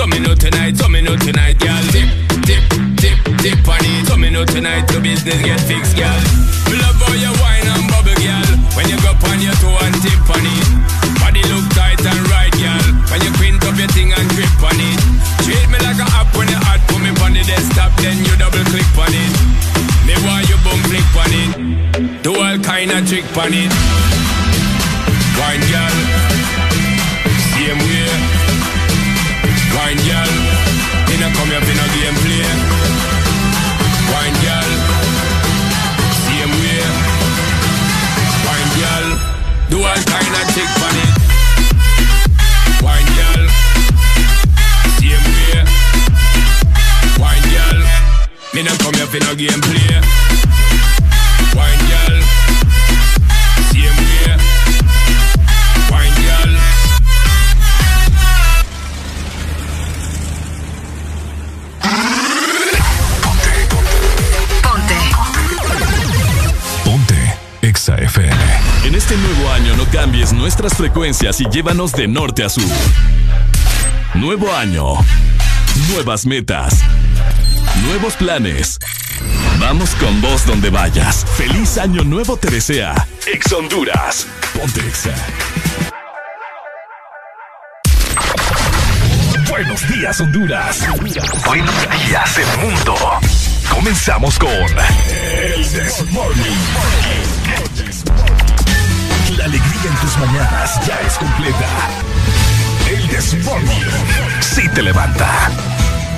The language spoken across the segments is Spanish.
So me know tonight, so me know tonight, girl. Dip, dip, dip, dip on it. So me know tonight, the business get fixed, girl. Me love all your wine and bubble, girl. When you go on your toe and tip on it. Body look tight and right, girl. When you print up your thing and grip on it. Treat me like a app when you hot. Put me on the desktop, then you double click on it. Me want you boom flick on it. Do all kind of trick on it. Wine, girl. Me nah come here for no game play. Wine, girl. Same way. Wine, girl. Ponte. Ponte Exa FM. En este nuevo año no cambies nuestras frecuencias y llévanos de norte a sur. Nuevo año. Nuevas metas. Nuevos planes. Vamos con vos donde vayas. Feliz año nuevo te desea. Ex Honduras. Ponte Exa. Buenos días, Honduras. Buenos días, el mundo. Comenzamos con El Desmorning. La alegría en tus mañanas ya es completa. El Desmorning. Sí te levanta.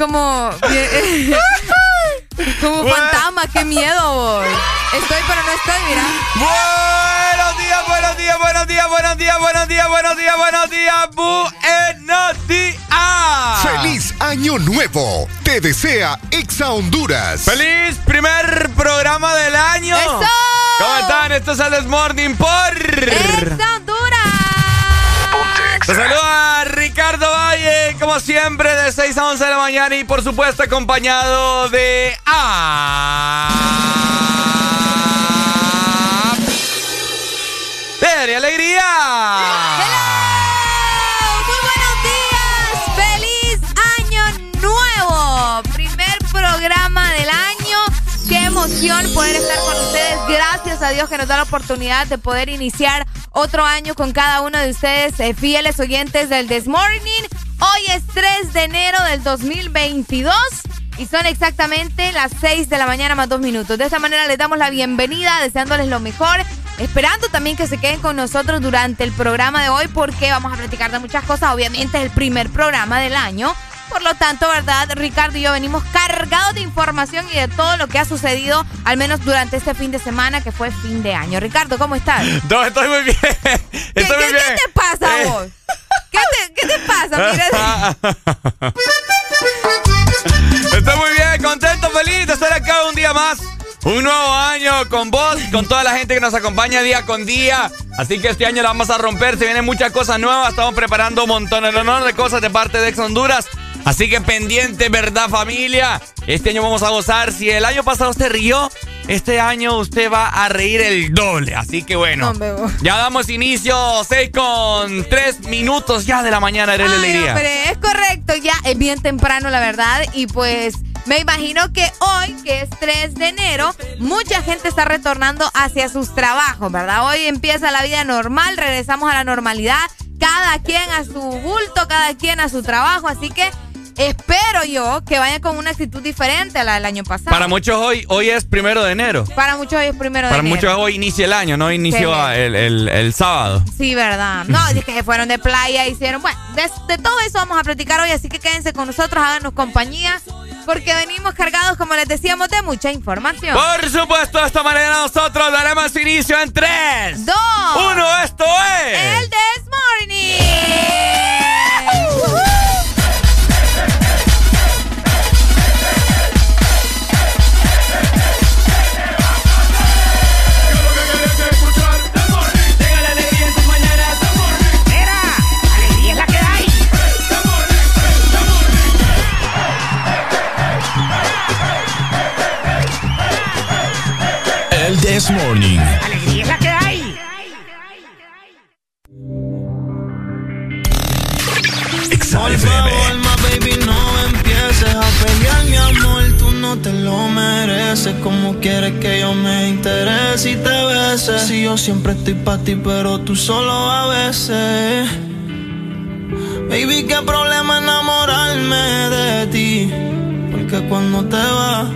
Como. como fantasma, qué miedo, vos. Estoy, pero no estoy, mira. Buenos días, buenos días, buenos días, buenos días, buenos días, buenos días, buenos días, buenos días. ¡Feliz Año Nuevo! Te desea Exa Honduras. ¡Feliz primer programa del año! ¡Eso! ¿Cómo están? Esto es el Morning por... ¡Exa Honduras! Te saluda Ricardo Valle, como siempre, de 6 a 11 de la mañana y por supuesto acompañado de... A... ¡De Alegría! Muy buenos días, feliz año nuevo, primer programa del año. Qué emoción poder estar con ustedes. Gracias a Dios que nos da la oportunidad de poder iniciar otro año con cada uno de ustedes, eh, fieles oyentes del This Morning. Hoy es 3 de enero del 2022. Y son exactamente las 6 de la mañana más dos minutos. De esta manera les damos la bienvenida, deseándoles lo mejor, esperando también que se queden con nosotros durante el programa de hoy porque vamos a platicar de muchas cosas. Obviamente es el primer programa del año. Por lo tanto, ¿verdad? Ricardo y yo venimos cargados de información y de todo lo que ha sucedido, al menos durante este fin de semana que fue fin de año. Ricardo, ¿cómo estás? No, estoy muy bien. ¿Qué, Estoy muy qué- bien. qué te pasa Eh. vos? ¿Qué te, qué te pasa? Mira, Estoy muy bien, contento, feliz de estar acá un día más. Un nuevo año con vos, con toda la gente que nos acompaña día con día. Así que este año la vamos a romper, se vienen muchas cosas nuevas. Estamos preparando un montón de cosas de parte de Ex Honduras. Así que pendiente, ¿verdad, familia? Este año vamos a gozar. Si el año pasado usted rió, este año usted va a reír el doble. Así que bueno, ya damos inicio 6 con 3 minutos ya de la mañana, Ay, Alegría. hombre, es correcto, ya es bien temprano, la verdad. Y pues me imagino que hoy, que es 3 de enero, mucha gente está retornando hacia sus trabajos, ¿verdad? Hoy empieza la vida normal, regresamos a la normalidad. cada quien a su bulto, cada quien a su trabajo, así que espero yo que vayan con una actitud diferente a la del año pasado. Para muchos hoy, hoy es primero de enero. Para muchos hoy es primero de enero. Para muchos hoy inicia el año, no inició el, sábado. Sí, verdad. No, es que se fueron de playa, hicieron. Bueno, de, todo eso vamos a platicar hoy, así que quédense con nosotros, háganos compañía. Porque venimos cargados, como les decíamos, de mucha información. Por supuesto, de esta manera nosotros daremos inicio en 3, 2, 1. Esto es. El This Morning. This Morning. Alegría es la que hay. Alma, baby, no empieces a pelear, mi amor. Tú no te lo mereces. Como quieres que yo me interese y te bese. Si yo siempre estoy para ti, pero tú solo a veces. Baby, qué problema enamorarme de ti. Porque cuando te vas,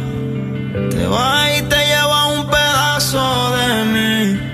te vas y te pedazo de mí.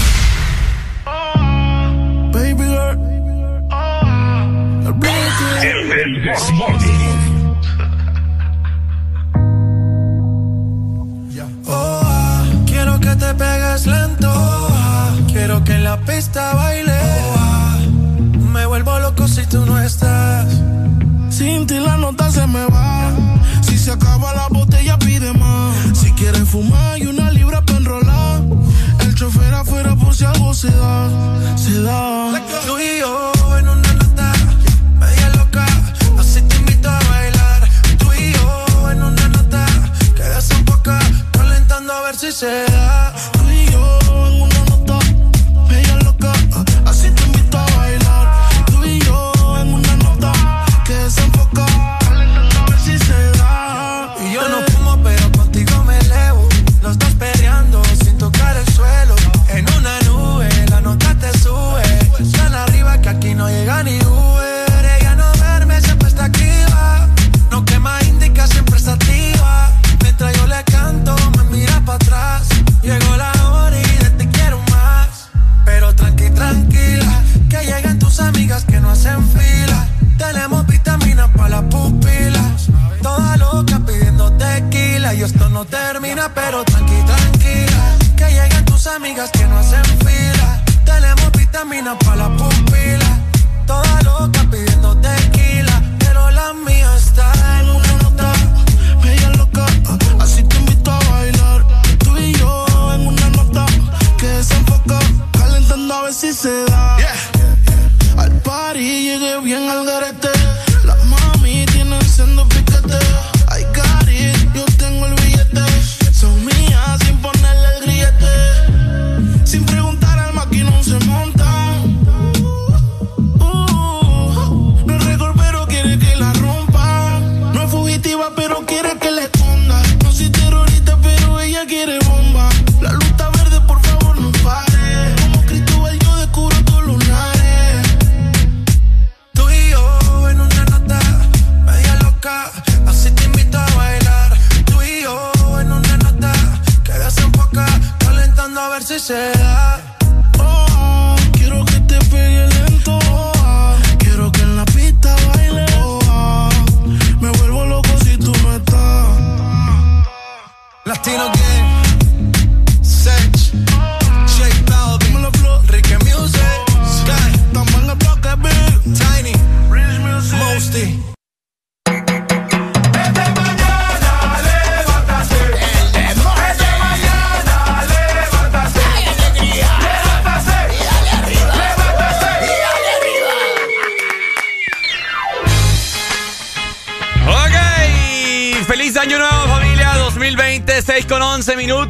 Quieres fumar, y una libra para enrolar. El chofer afuera por si algo se da. Se da. Tú y yo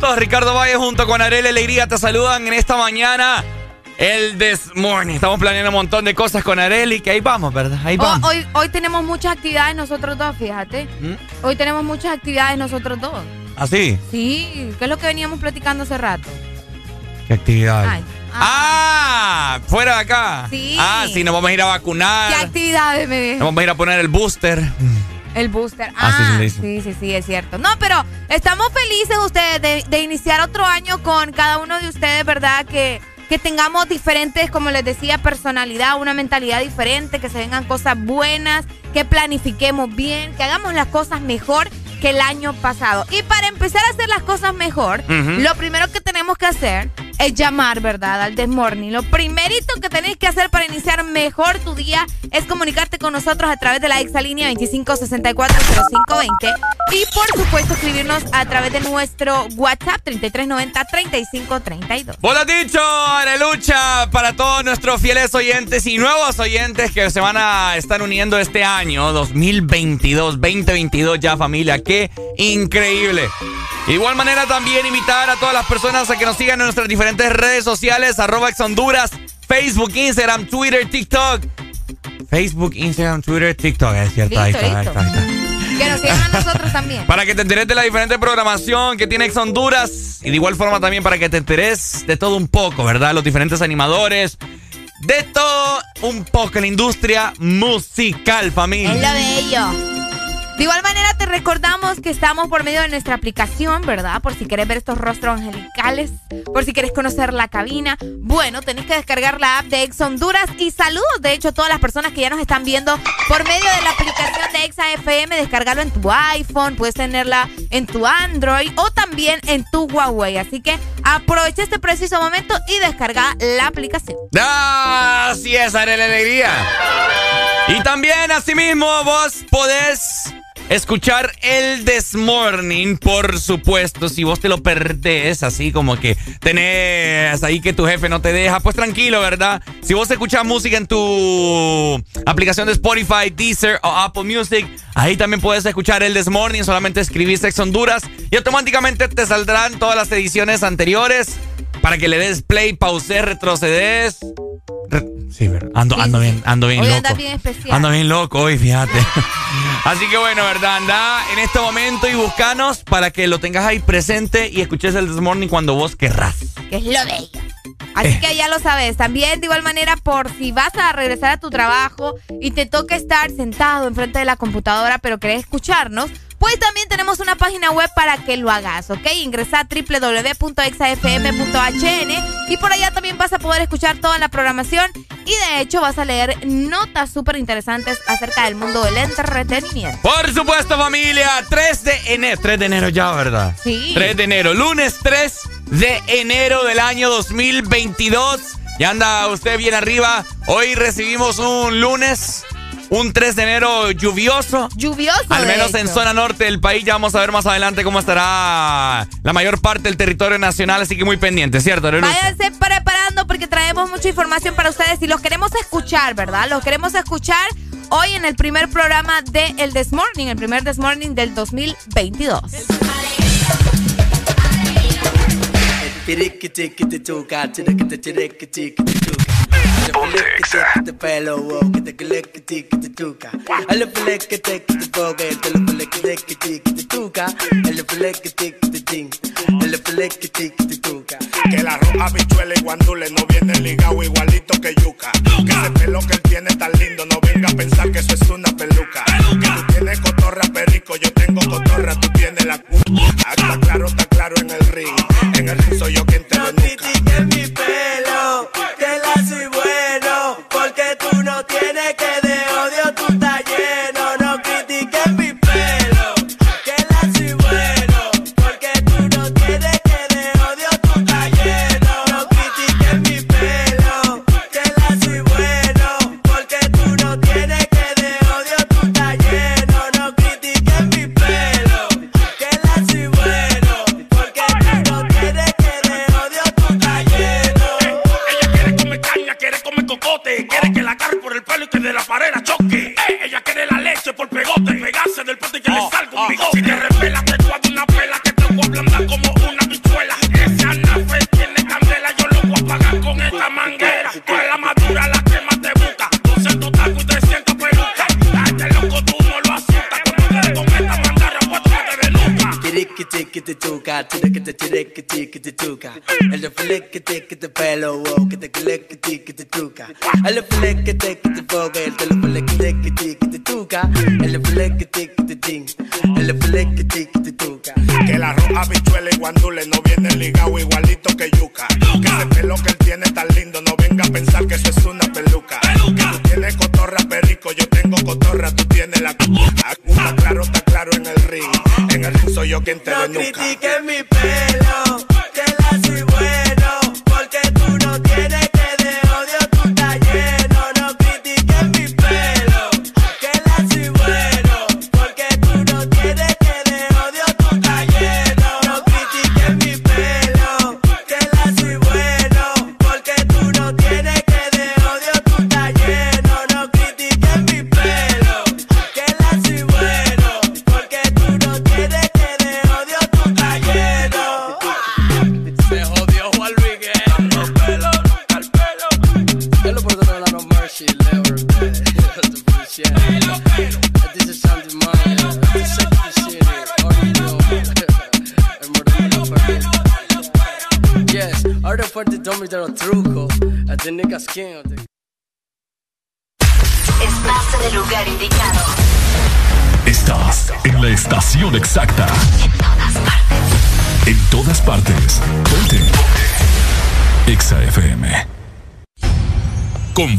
minutos. Ricardo Valle junto con Arely Alegría te saludan en esta mañana. El This Morning. Estamos planeando un montón de cosas con Arely, que ahí vamos, ¿verdad? Ahí vamos. hoy, hoy tenemos muchas actividades nosotros dos, fíjate. ¿Mm? Hoy tenemos muchas actividades nosotros dos. ¿Así? Sí, ¿qué es lo que veníamos platicando hace rato? ¿Qué actividad? Ay, Ah, fuera de acá. Sí. Ah, sí, nos vamos a ir a vacunar. ¿Qué actividades me Nos vamos a ir a poner el booster. El booster. Ah, Ah, sí, sí, sí, sí, sí, es cierto. No, pero estamos felices ustedes de, de iniciar otro año con cada uno de ustedes, ¿verdad? Que, que tengamos diferentes, como les decía, personalidad, una mentalidad diferente, que se vengan cosas buenas, que planifiquemos bien, que hagamos las cosas mejor que el año pasado. Y para empezar a hacer las cosas mejor, lo primero que tenemos que hacer es llamar, ¿verdad? Al Desmorning. Lo primerito que tenéis que hacer para iniciar mejor tu día es comunicarte con nosotros a través de la exalínea 25640520 y por supuesto escribirnos a través de nuestro WhatsApp 3390-3532. Vos lo has dicho, Arelucha, para todos nuestros fieles oyentes y nuevos oyentes que se van a estar uniendo este año 2022, 2022 ya familia, qué increíble. Igual manera también invitar a todas las personas a que nos sigan en nuestras diferentes redes sociales, arroba ex Honduras, Facebook, Instagram, Twitter, TikTok. Facebook, Instagram, Twitter, TikTok, es cierto, ahí Listo, está, ahí está, ahí está. Que nos sigan a nosotros también. Para que te enteres de la diferente programación que tiene Ex Honduras. Y de igual forma también para que te enteres de todo un poco, ¿verdad? Los diferentes animadores. De todo un poco en la industria musical, familia. Es lo de ello. De igual manera te recordamos que estamos por medio de nuestra aplicación, ¿verdad? Por si quieres ver estos rostros angelicales, por si quieres conocer la cabina. Bueno, tenés que descargar la app de Ex Honduras y saludos, de hecho, a todas las personas que ya nos están viendo por medio de la aplicación de Exa FM, descargarlo en tu iPhone, puedes tenerla en tu Android o también en tu Huawei. Así que aprovecha este preciso momento y descarga la aplicación. Así es, la alegría. Y también, asimismo, vos podés escuchar el Desmorning, por supuesto. Si vos te lo perdés, así como que tenés ahí que tu jefe no te deja, pues tranquilo, ¿verdad? Si vos escuchas música en tu aplicación de Spotify, Deezer o Apple Music, ahí también puedes escuchar el Desmorning. Solamente escribís Sex Honduras y automáticamente te saldrán todas las ediciones anteriores para que le des play, pause, retrocedes. Sí, ando, ando bien, ando bien loco. bien especial. Ando bien loco hoy, fíjate. Así que bueno, ¿verdad? Anda en este momento y buscanos para que lo tengas ahí presente y escuches el This Morning cuando vos querrás. Que es lo bello. Así Eh. que ya lo sabes. También de igual manera, por si vas a regresar a tu trabajo y te toca estar sentado enfrente de la computadora, pero querés escucharnos, pues también tenemos una página web para que lo hagas, ¿ok? Ingresa a www.exafm.hn y por allá también vas a poder escuchar toda la programación y de hecho vas a leer notas súper interesantes acerca del mundo del entretenimiento. Por supuesto, familia, 3 de enero. 3 de enero ya, ¿verdad? Sí. 3 de enero, lunes 3 de enero del año 2022. Ya anda usted bien arriba. Hoy recibimos un lunes, un 3 de enero lluvioso. Lluvioso. Al menos en zona norte del país, ya vamos a ver más adelante cómo estará la mayor parte del territorio nacional, así que muy pendiente, ¿cierto? Arelusa? Váyanse preparando porque traemos mucha información para ustedes y los queremos escuchar, ¿verdad? Los queremos escuchar hoy en el primer programa de El This Morning, el primer This Morning del 2022. Ponte pelo, wow, que te que te que te tuca. A lo pele que te que te boga, te lo pele que te que te que te tuca. A lo pele que te que te ting, a lo pele que te que te tuca. Que la roja bichuela y guandule no viene ligado igualito que yuca. Que ese pelo que él tiene tan lindo, no venga a pensar que eso es una peluca. Que tú tienes cotorra perico, yo tengo cotorra, tú tienes la cu. Ah, Está claro, está claro en el ring. En el ring soy yo quien te No que le Tiriquitiquitituca, tiriquitiquitiquitituca. El de flequitiquiti pelo, wow, que te flequitiquitituca. El de flequitiquitifoga, el de flequitiquitituca. El de flequitiquiting, el de flequitiquitituca. Que la roja bichuela y guandule no viene ligado igualito que yuca. Que ese pelo que él tiene tan lindo, no venga a pensar que eso es una peluca. Que tú tienes cotorra perico, yo tengo cotorra, tú tienes la cu. Está claro, yo quien te No critiques mi pelo,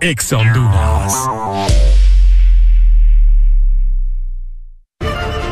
Ex Honduras.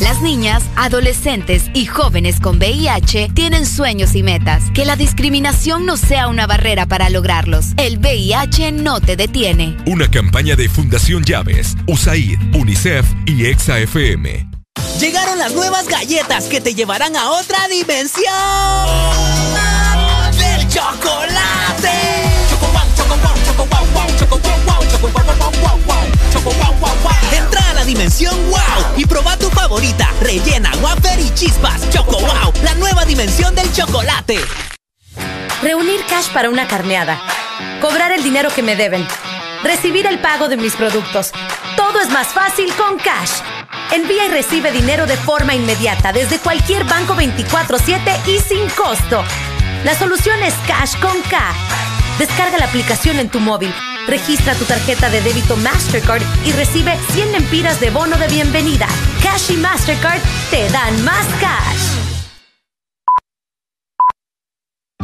Las niñas, adolescentes y jóvenes con VIH tienen sueños y metas. Que la discriminación no sea una barrera para lograrlos. El VIH no te detiene. Una campaña de Fundación Llaves, USAID, UNICEF y EXA-FM. Llegaron las nuevas galletas que te llevarán a otra dimensión del chocolate. Entra a la dimensión wow y proba tu favorita, rellena, wafer y chispas. Choco wow, la nueva dimensión del chocolate. Reunir cash para una carneada. Cobrar el dinero que me deben. Recibir el pago de mis productos. Todo es más fácil con Cash. Envía y recibe dinero de forma inmediata desde cualquier banco 24/7 y sin costo. La solución es Cash con K. Descarga la aplicación en tu móvil, registra tu tarjeta de débito Mastercard y recibe 100 lempiras de bono de bienvenida. Cash y Mastercard te dan más cash.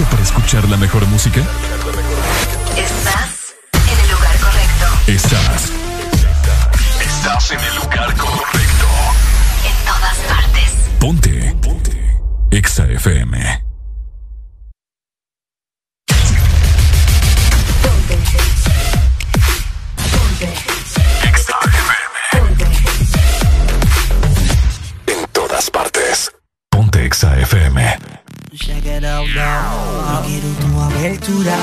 Listo para escuchar la mejor música? Estás en el lugar correcto. Estás. Estás en el lugar correcto. En todas partes. Ponte. Ponte. Exa FM. Exa FM. En todas partes. Ponte Exa FM. Check it out now. No quiero tu abertura.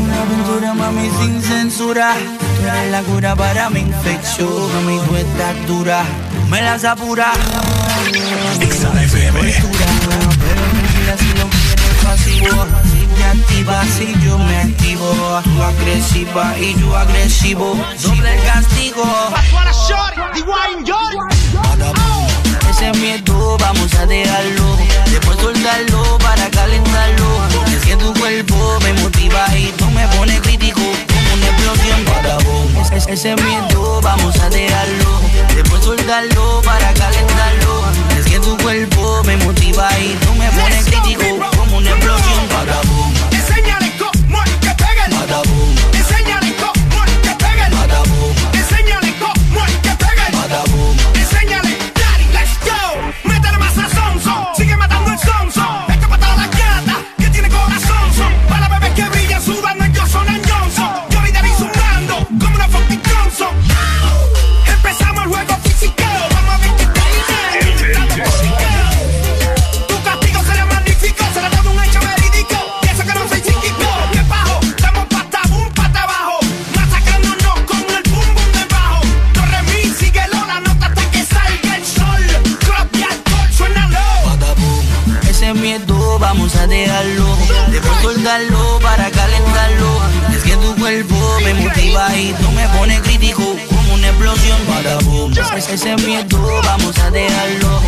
Una aventura, mami, sin censura. Tú eres la cura para mi infección. Mami, tú estás dura. Me las apura. Te activas, si yo me activo. Tú agresiva y yo agresivo. Doble castigo. Ese miedo vamos a dejarlo Después soltarlo para calentarlo. Es que tu cuerpo me motiva y tú me pones crítico Como una explosión para boom Es- Ese miedo vamos a dejarlo. Después soltarlo para calentarlo. Es que tu cuerpo me motiva y tú me pones crítico Como una explosión para boom vamos a dejarlo Después soltarlo para calentarlo. Es que tu cuerpo me motiva y tú me pones crítico Como una explosión Badaboom. Ese- Ese miedo vamos a dejarlo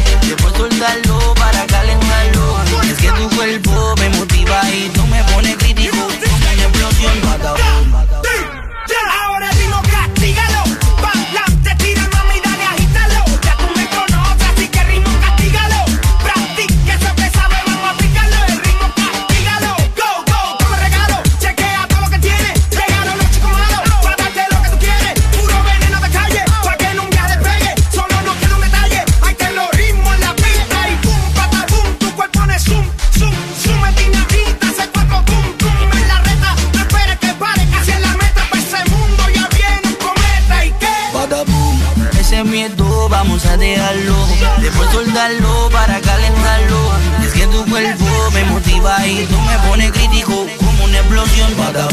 déjalo. Después soltarlo para calentarlo. Es que tu cuerpo me motiva y tú me pones crítico Como una explosión para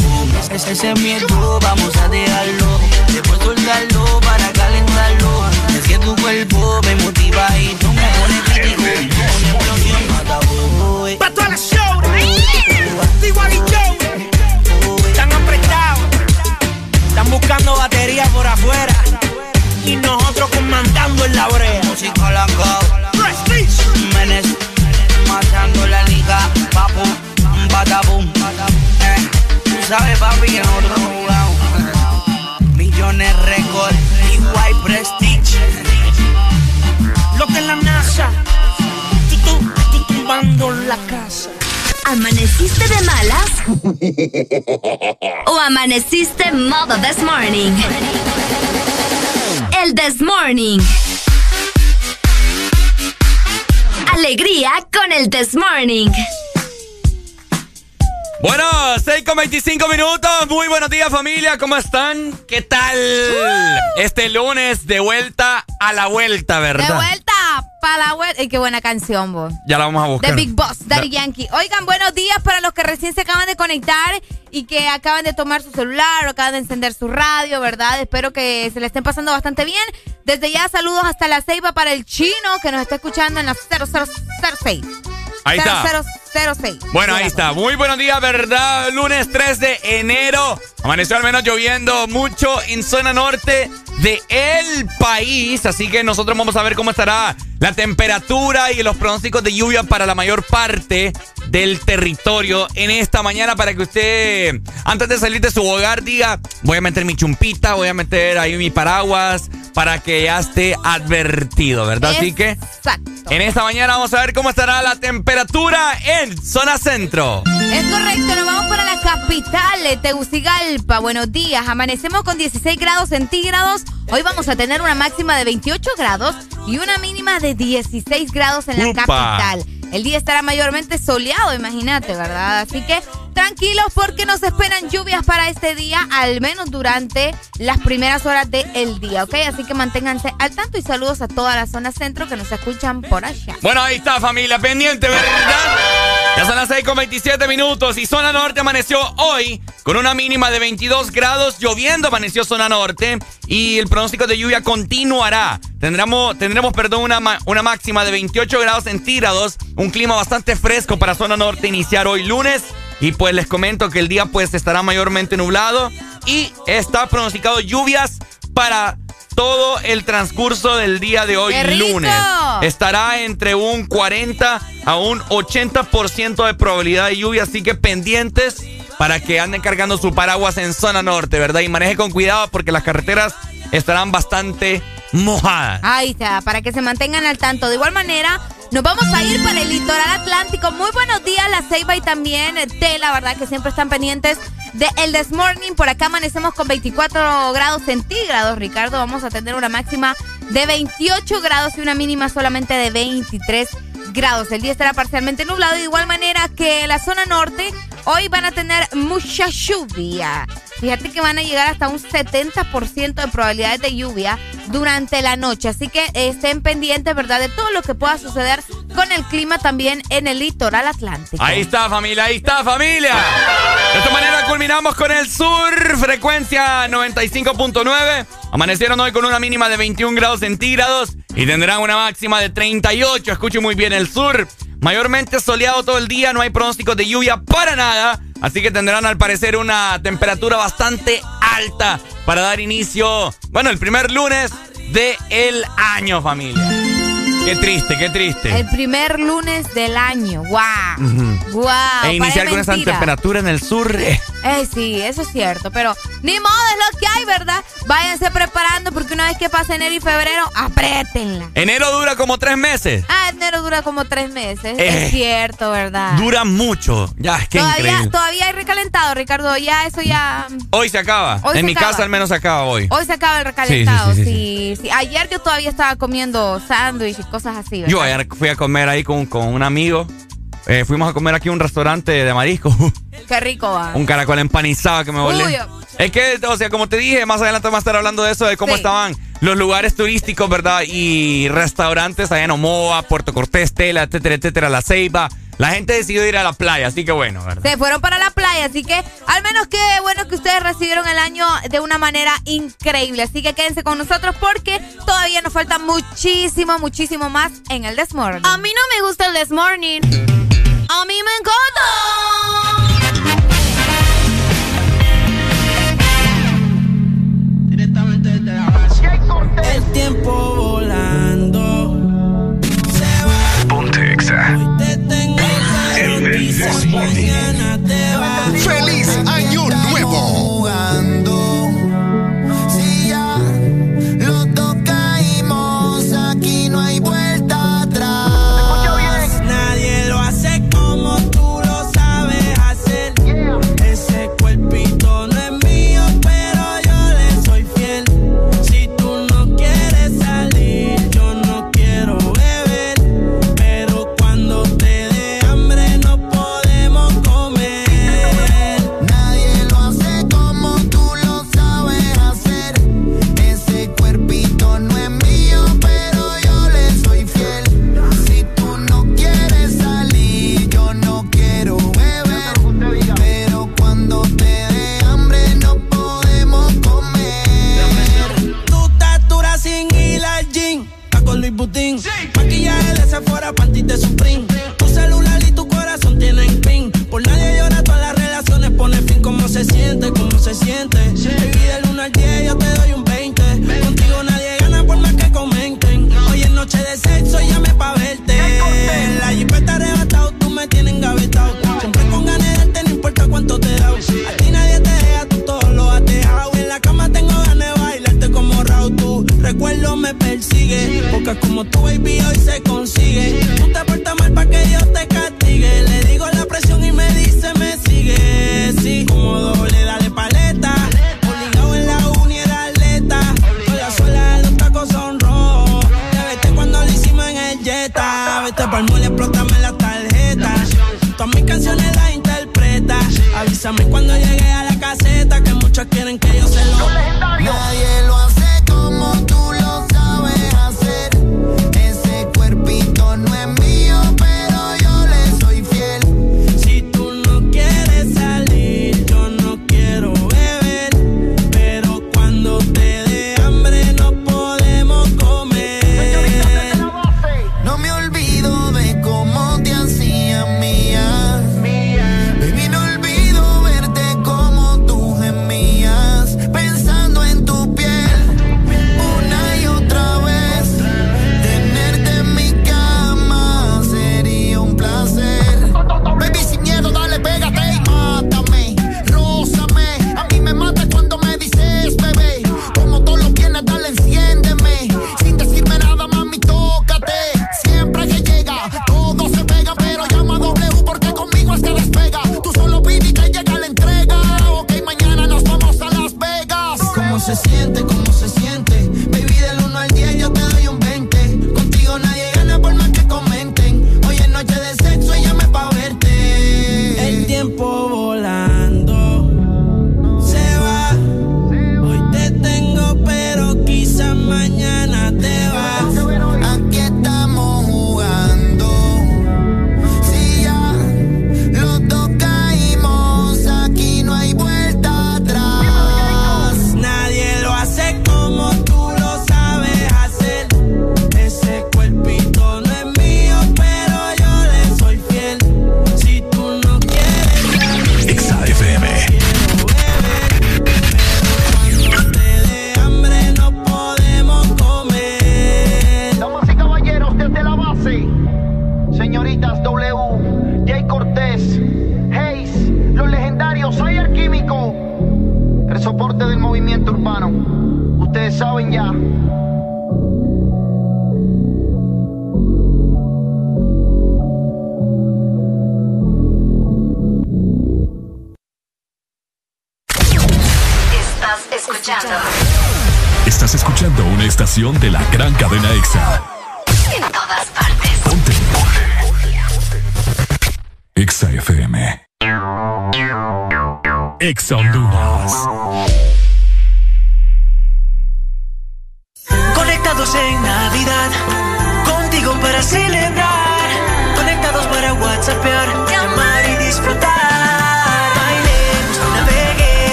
Es ese miedo, vamos a dejarlo. Después soltarlo para calentarlo. Es que tu cuerpo me motiva y tú me pones crítico Como una explosión eh. para la show, Están apretados. Están buscando batería por afuera. Y nosotros comandando en la brea. Música la Prestige. Menes, matando la liga, papu, badabum. Eh, tú sabes, papi, que nosotros jugamos. Millones récord, igual Prestige. Lo que es la NASA. Tú, tú, tú tumbando la casa. ¿Amaneciste de malas? ¿O amaneciste modo this morning? El this morning. Alegría con el this morning. Bueno, 6 con 25 minutos. Muy buenos días, familia. ¿Cómo están? ¿Qué tal? Este lunes de vuelta a la vuelta, ¿verdad? De vuelta para la vuelta. Y qué buena canción, vos. Ya la vamos a buscar. The Big Boss, Daddy Ya. Yankee. Oigan, buenos días para los que recién se acaban de conectar y que acaban de tomar su celular o acaban de encender su radio, ¿verdad? Espero que se le estén pasando bastante bien. Desde ya, saludos hasta la ceiba para el chino que nos está escuchando en la 0006. Ahí está. 0006. Bueno, ahí está. Muy buenos días, ¿verdad? Lunes 3 de enero. Amaneció al menos lloviendo mucho en zona norte de el país. Así que nosotros vamos a ver cómo estará la temperatura y los pronósticos de lluvia para la mayor parte del territorio en esta mañana para que usted, antes de salir de su hogar, diga, voy a meter mi chumpita, voy a meter ahí mi paraguas para que ya esté advertido, ¿verdad? Así que en esta mañana vamos a ver cómo estará la temperatura en zona centro. Es correcto, nos vamos para la capital, eh, Tegucigalpa. Buenos días, amanecemos con 16 grados centígrados. Hoy vamos a tener una máxima de 28 grados y una mínima de 16 grados en la ¡Upa! capital. El día estará mayormente soleado, imagínate, ¿verdad? Así que tranquilos porque nos esperan lluvias para este día, al menos durante las primeras horas del día, ¿ok? Así que manténganse al tanto y saludos a toda la zona centro que nos escuchan por allá. Bueno, ahí está, familia, pendiente, ¿verdad? Ya son las 6 con 27 minutos y zona norte amaneció hoy con una mínima de 22 grados, lloviendo amaneció zona norte y el pronóstico de lluvia continuará. Tendremos, tendremos perdón, una, una máxima de 28 grados centígrados, un clima bastante fresco para zona norte iniciar hoy lunes y pues les comento que el día pues estará mayormente nublado y está pronosticado lluvias para todo el transcurso del día de hoy lunes. Estará entre un 40 a un 80% de probabilidad de lluvia, así que pendientes para que anden cargando su paraguas en zona norte, ¿verdad? Y maneje con cuidado porque las carreteras estarán bastante mojadas. Ahí está, para que se mantengan al tanto. De igual manera, nos vamos a ir para el litoral atlántico. Muy buenos días, La Ceiba y también eh, Tela, ¿verdad? Que siempre están pendientes de el This Morning. Por acá amanecemos con 24 grados centígrados, Ricardo. Vamos a tener una máxima de 28 grados y una mínima solamente de 23 grados. El día estará parcialmente nublado. De igual manera que la zona norte, hoy van a tener mucha lluvia. Fíjate que van a llegar hasta un 70% de probabilidades de lluvia durante la noche. Así que estén pendientes, ¿verdad? De todo lo que pueda suceder con el clima también en el litoral atlántico. Ahí está, familia, ahí está, familia. De esta manera culminamos con el sur, frecuencia 95.9. Amanecieron hoy con una mínima de 21 grados centígrados y tendrán una máxima de 38. Escuchen muy bien el sur. Mayormente soleado todo el día, no hay pronósticos de lluvia para nada. Así que tendrán al parecer una temperatura bastante alta para dar inicio, bueno, el primer lunes de el año, familia. Qué triste, qué triste. El primer lunes del año. ¡Wow! Ujú. ¡Wow! e iniciar con esa mentira. temperatura en el sur. eh, Eh, sí, eso es cierto, pero ni modo es lo que hay, ¿verdad? Váyanse preparando porque una vez que pase enero y febrero, apriétenla. Enero dura como tres meses. Ah, enero dura como tres meses, Eh. es cierto, ¿verdad? Dura mucho. Ya, es que todavía, increíble. todavía hay recalentado, Ricardo, ya eso ya... Hoy se acaba. Hoy en se mi acaba. casa al menos se acaba hoy. Hoy se acaba el recalentado, Sí, sí, sí, sí, Ayer yo todavía estaba comiendo sándwich y cosas así, ¿verdad? Yo ayer fui a comer ahí con, con un amigo. Eh, fuimos a comer aquí a un restaurante de marisco. Qué rico va. un caracol empanizado que me volé. Uy. Es que, o sea, como te dije, más adelante vamos a estar hablando de eso, de cómo Sí. estaban los lugares turísticos, ¿verdad? Y restaurantes allá en Omoa, Puerto Cortés, Tela, etcétera, etcétera, La Ceiba. La gente decidió ir a la playa, así que bueno, ¿verdad? Se fueron para la playa, así que al menos que bueno que ustedes recibieron el año de una manera increíble. Así que quédense con nosotros porque todavía nos falta muchísimo, muchísimo más en el This Morning. A mí no me gusta el This Morning. A mí me encanta. El tiempo ¡Feliz Año Nuevo! Luis Butín. Maquillaje de Sephora, panty de Supreme. Tu celular y tu corazón tienen pin. Por nadie llora, todas las relaciones pone fin. ¿Cómo se siente? ¿Cómo se siente? Baby, del 1 al 10 yo te doy un 20. Contigo nadie gana por más que comenten. Hoy es noche de sexo, llame pa' verte. La jipeta arrebatado, tú me tienes engavetado. Siempre con ganas de no importa cuánto te da. Recuerdo me persigue. Porque como tu baby hoy se consigue. Tú te portas mal pa' que Dios te castigue. Le digo la presión y me dice, me sigue. Sí, como doble, dale paleta. Obligado en la uni era atleta. Con la suela los tacos son rojos. Te vete cuando lo hicimos en el Jetta. Vete pa'l y explótame la tarjeta. Todas mis canciones las interpreta. Avísame cuando llegue a la caseta. Que muchos quieren que yo se lo.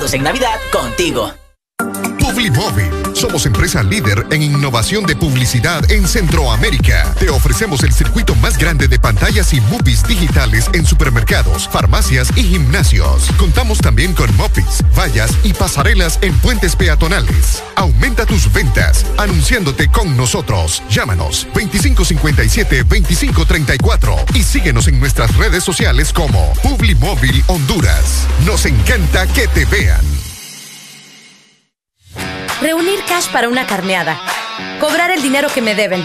En Navidad contigo. Publimóvil. Somos empresa líder en innovación de publicidad en Centroamérica. Ofrecemos el circuito más grande de pantallas y movies digitales en supermercados, farmacias y gimnasios. Contamos también con mopis, vallas y pasarelas en puentes peatonales. Aumenta tus ventas anunciándote con nosotros. Llámanos 2557-2534 y síguenos en nuestras redes sociales como Publimóvil Honduras. Nos encanta que te vean. Reunir cash para una carneada. Cobrar el dinero que me deben.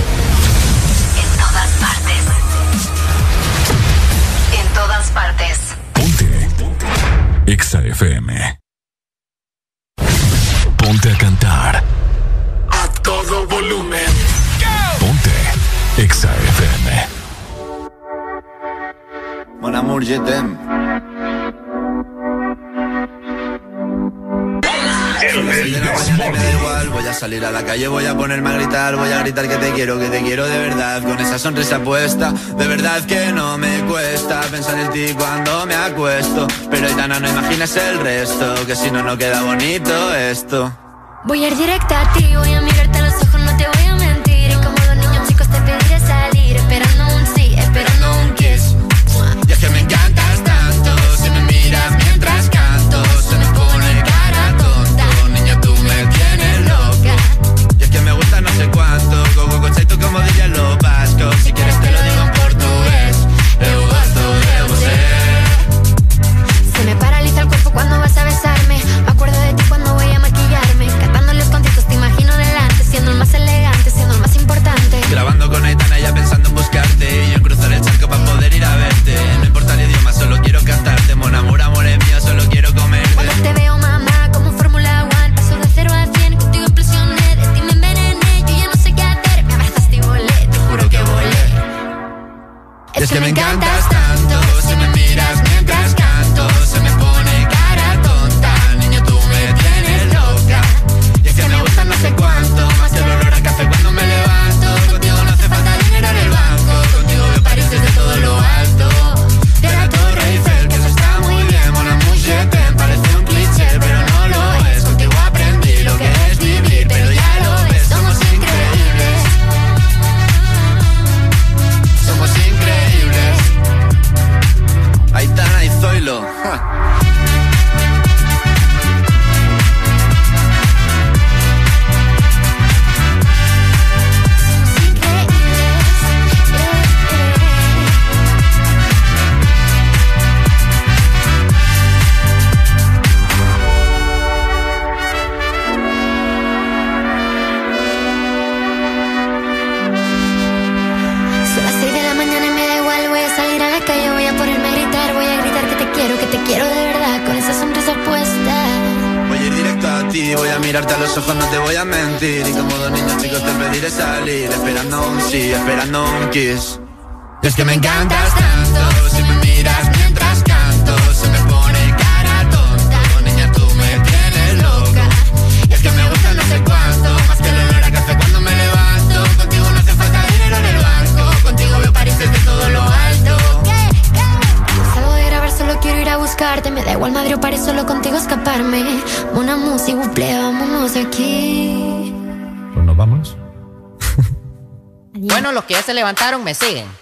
Partes. Exa FM. Ponte a cantar. A todo volumen. Ponte Exa FM. Mon amour, je t'aime. Me da igual, voy a salir a la calle, voy a ponerme a gritar, voy a gritar que te quiero, que te quiero de verdad, con esa sonrisa puesta, de verdad que no me cuesta pensar en ti cuando me acuesto, pero Aitana no imaginas el resto, que si no no queda bonito esto. Voy a ir directa a ti, voy a mirarte que me encantas tanto, si me miras mientras canto, se me pone cara tonta. Niña, tú me tienes loca. Y es que me gusta no sé cuánto, más que el olor a café cuando me levanto. Contigo no hace falta dinero en el banco, contigo veo París desde todo lo alto. Salgo de grabar, solo quiero ir a buscarte, me da igual Madrid o París, solo contigo escaparme. Una música, buple, vámonos de aquí. Pues nos vamos. Bueno, los que ya se levantaron me siguen.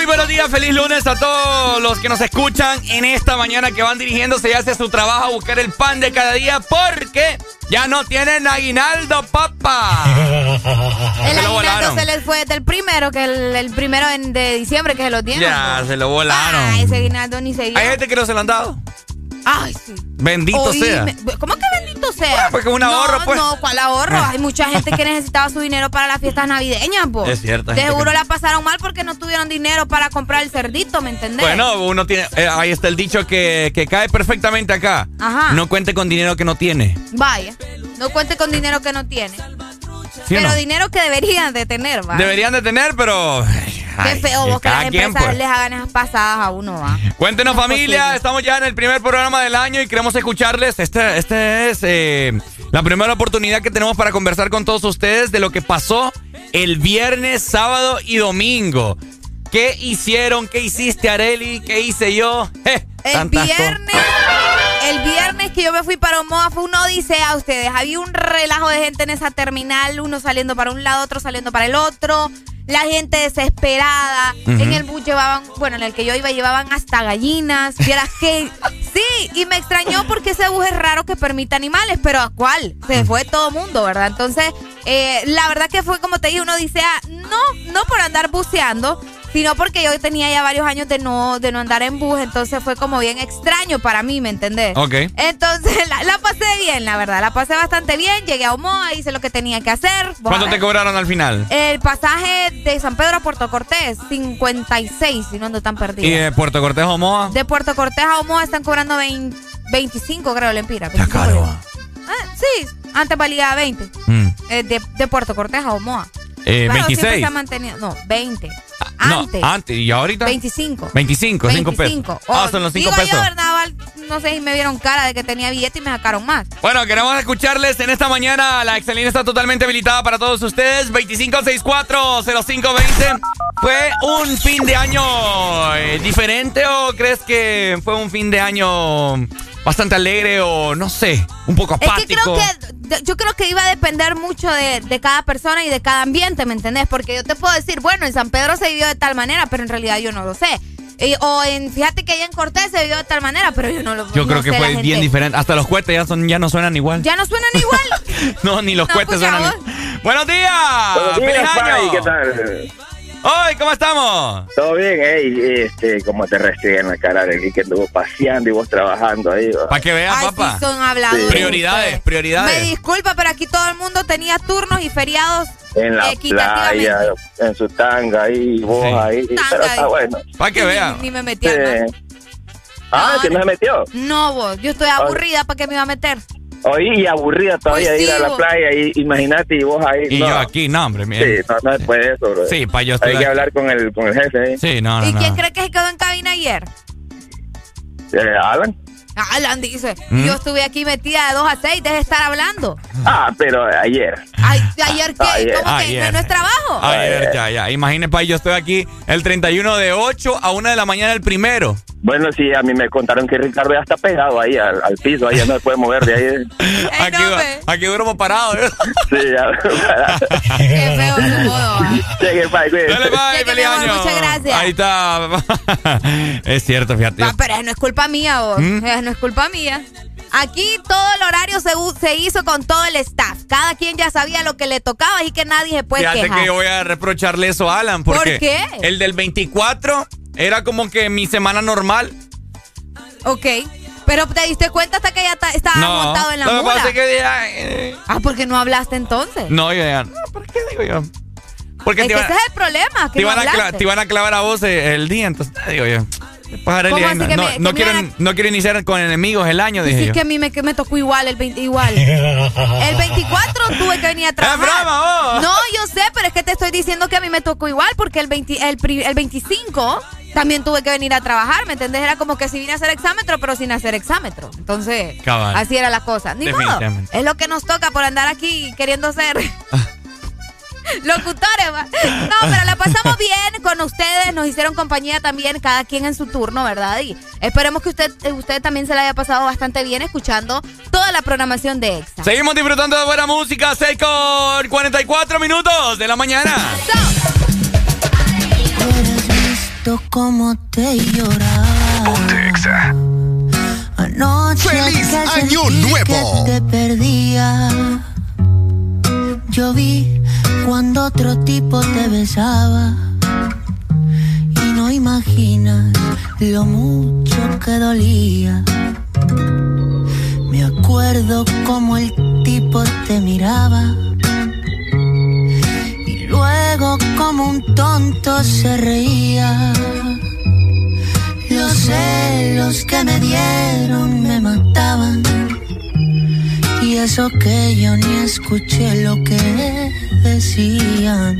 Muy buenos días, feliz lunes a todos los que nos escuchan en esta mañana que van dirigiéndose ya hacia su trabajo a buscar el pan de cada día porque ya no tienen aguinaldo, papá. El Se aguinaldo se les fue del primero, que el, el primero de diciembre que se lo dieron. Ya, se lo volaron. Ah, ese aguinaldo ni se dio. Hay gente que no se lo han dado. Ay, sí. Bendito Oíme, sea. ¿Cómo que bendito sea? porque es un ahorro, no, pues. No, ¿cuál ahorro? Hay mucha gente que necesitaba su dinero para las fiestas navideñas, pues. Es cierto, De seguro que- la pasaron mal porque no tuvieron dinero para comprar el cerdito, ¿me entendés? Bueno, uno tiene. eh, ahí está el dicho que, que cae perfectamente acá. Ajá. No cuente con dinero que no tiene. Vaya, no cuente con dinero que no tiene. ¿Sí o pero no? dinero que deberían de tener, va. Deberían de tener, pero. Qué feo vos que las empresas pues. les hagan esas pasadas a uno, va. Cuéntenos No familia, estamos ya en el primer programa del año y queremos escucharles. Este, este es eh, la primera oportunidad que tenemos para conversar con todos ustedes de lo que pasó el viernes, sábado y domingo. ¿Qué hicieron? ¿Qué hiciste, Areli? ¿Qué hice yo? El viernes, el viernes que yo me fui para Omoa fue una odisea a ustedes. Había un relajo de gente en esa terminal, uno saliendo para un lado, otro saliendo para el otro. La gente desesperada. En el bus llevaban, bueno, en el que yo iba llevaban hasta gallinas. Vieras que sí, y me extrañó porque ese bus es raro que permita animales, pero ¿a cuál? Se fue todo mundo, ¿verdad? Entonces, eh, la verdad que fue como te dije, una odisea, no, no por andar buceando, sino porque yo tenía ya varios años de no, de no andar en bus, entonces fue como bien extraño para mí, ¿me entendés? Ok. Entonces la, la pasé bien, la verdad, la pasé bastante bien, llegué a Omoa, hice lo que tenía que hacer. ¿Cuánto te cobraron al final? El pasaje de San Pedro a Puerto Cortés, 56, si no ando tan ¿Y perdido. de Puerto Cortés a Omoa? De Puerto Cortés a Omoa están cobrando 20 25, creo, Lempira. Está caro. Ah, sí, antes valía 20. Mm. Eh, de, de Puerto Cortés a Omoa. Eh, siempre 26. se ha mantenido. No, 20. No, Antes. antes. ¿Y ahorita? 25. 25, 5 pesos. 25. Ah, Oh, son los 5 digo pesos. yo, ¿verdad, Val? No sé si me vieron cara de que tenía billete y me sacaron más. Bueno, queremos escucharles en esta mañana. La Excelina está totalmente habilitada para todos ustedes. 2564-0520. ¿Fue un fin de año eh, diferente o crees que fue un fin de año bastante alegre o no sé, un poco Es que apático? creo que yo creo que iba a depender mucho de, de cada persona y de cada ambiente, ¿me entendés? Porque yo te puedo decir, bueno, en San Pedro se vivió de tal manera, pero en realidad yo no lo sé. O en, fíjate que allá en Cortés se vivió de tal manera, pero yo no lo Yo no creo que sé, fue bien diferente. Hasta los cohetes ya, son, ya no suenan igual. ¿Ya no suenan igual? No, ni los No, cohetes suenan. ¡Buenos días! Buenos días. ¿qué tal? ¡Hoy, cómo estamos! Todo bien, ey, este, como te restringe en la cara de que anduvo paseando y vos trabajando ahí. Para que veas, papá. sí son habladores. Prioridades, prioridades. Me disculpa, pero aquí todo el mundo tenía turnos y feriados En la playa, en su tanga ahí, vos ahí, pero está ahí. bueno. Para que vea. Ni me metí. Ah, que no se metió. No, vos, yo estoy aburrida, ¿para qué me iba a meter? Oí, y aburrida todavía Pues de ir sí, a la playa, y, imagínate, y vos ahí. Y no. yo aquí, no, hombre. Sí, mire. no, no se puede eso, bro. Sí, pa, yo estoy Hay que hablar con el, con el jefe, ¿eh? Sí, no, no, ¿Y no. quién cree que se quedó en cabina ayer? Eh, Alan. Alan dice, ¿Mm? yo estuve aquí metida de 2 a 6, deje de estar hablando. Ah, pero ayer. Ay, ¿Ayer qué? Ayer. ¿Cómo que? Ayer. ¿No es trabajo? Ayer, ya, ya. Imagínese, pa, yo estoy aquí el 31 de 8 a 1 de la mañana el primero. Bueno, sí, a mí me contaron que Ricardo ya está pegado ahí al, al piso, ahí ya no se puede mover de ahí. Aquí, aquí duermo parado. ¿eh? Sí, ya. Qué feo su modo. Llegue, bye, cuídese. Dale, bye, feliz año. muchas gracias. Ahí está. es cierto, fíjate. Ah, pero no es culpa mía, vos. ¿Mm? Eso no es culpa mía. Aquí todo el horario se, se hizo con todo el staff. Cada quien ya sabía lo que le tocaba y que nadie se puede Fíjate quejar. que yo voy a reprocharle eso a Alan. ¿Por Porque qué? El del 24 era como que mi semana normal. Ok. Pero te diste cuenta hasta que ya ta- estaba No. montado en la que mula. que ya, eh, Ah, porque no hablaste entonces. No, yo ya. No, ¿por qué digo yo? Porque es que ese es el problema, que te no iban a te iban a clavar a vos eh, el día, entonces te digo yo. Pájaro, ¿Cómo Eli, así no, me- no quiero, iban no quiero iniciar con enemigos el año, dije Sí, yo. que a mí me, que me tocó igual, el 20, igual. El 24 tuve que venir a trabajar. broma, vos! No, yo sé, pero es que te estoy diciendo que a mí me tocó igual porque el, 20 el, pri- el 25 también tuve que venir a trabajar, ¿me entendés? Era como que si vine a hacer exámetro, pero sin hacer exámetro. Entonces, Cabal. así era la cosa. Ni modo. Es lo que nos toca por andar aquí queriendo ser. Locutores, va. No, pero la pasamos bien con ustedes. Nos hicieron compañía también, cada quien en su turno, ¿verdad? Y esperemos que usted, eh, usted también se la haya pasado bastante bien escuchando toda la programación de EXA. Seguimos disfrutando de buena música. 6 con 44 minutos de la mañana. visto cómo te lloraba. Anoche ¡Feliz Año Nuevo! que te perdía. Yo vi cuando otro tipo te besaba. Y no imaginas lo mucho que dolía. Me acuerdo como el tipo te miraba. Y luego como un tonto se reía. Los celos que me dieron me mataban. Y eso que yo ni escuché lo que decían.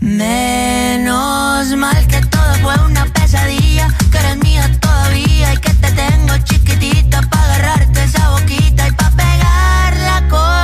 Menos mal que todo fue una pesadilla, que eres mía todavía y que te tengo chiquitita para agarrarte esa boquita y para pegarla con la mía.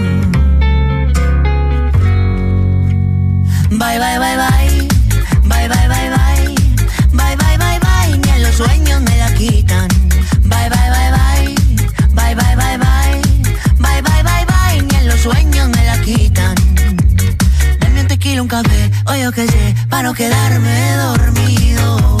Bye, bye, bye, bye. Bye, bye, bye, bye. Bye, bye, bye, bye. Ni en los sueños me la quitan. Bye, bye, bye, bye. Bye, bye, bye, bye. Bye, bye, bye, bye. Ni en los sueños me la quitan. Dame un tequila, un café, o yo qué sé, para no quedarme dormido.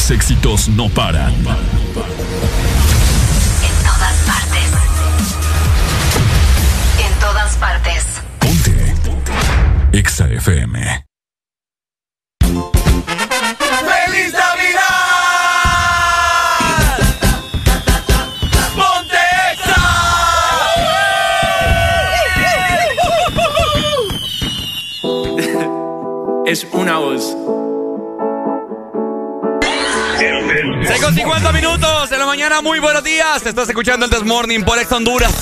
los éxitos no paran. En todas partes. En todas partes. Ponte. Exa FM. ¡Feliz Navidad! ¡Ponte Exa! Es una voz 6 con 50 minutos de la mañana, muy buenos días. Estás escuchando el This Morning por Ex Honduras.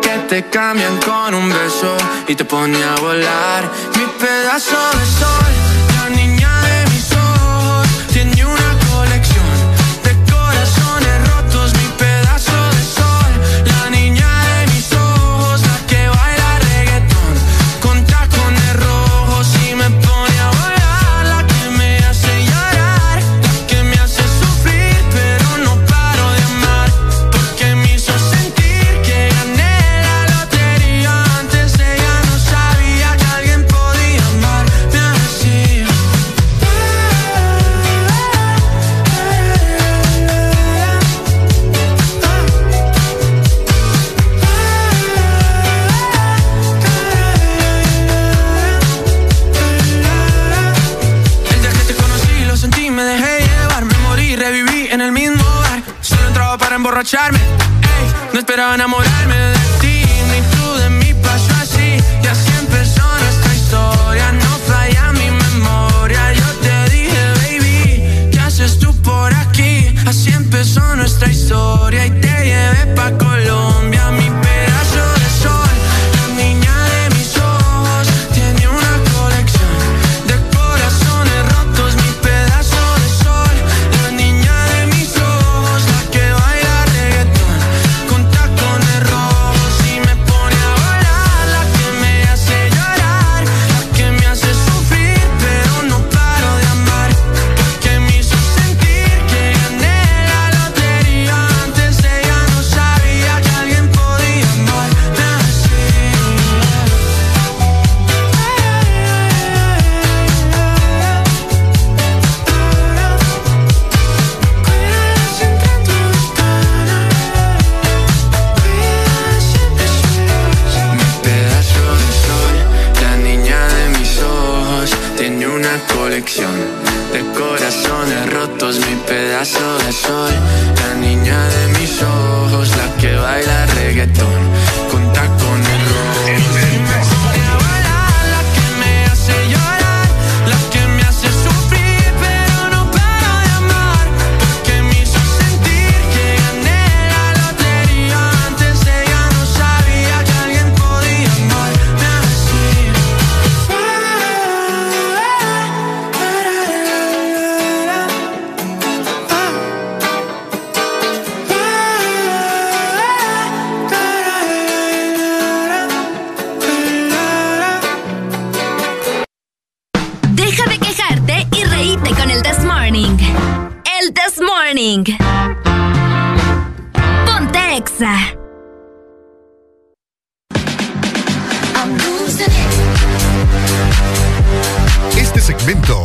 que te cambian con un beso y te pone a volar. Mi pedazo de sol, esperaba enamorarme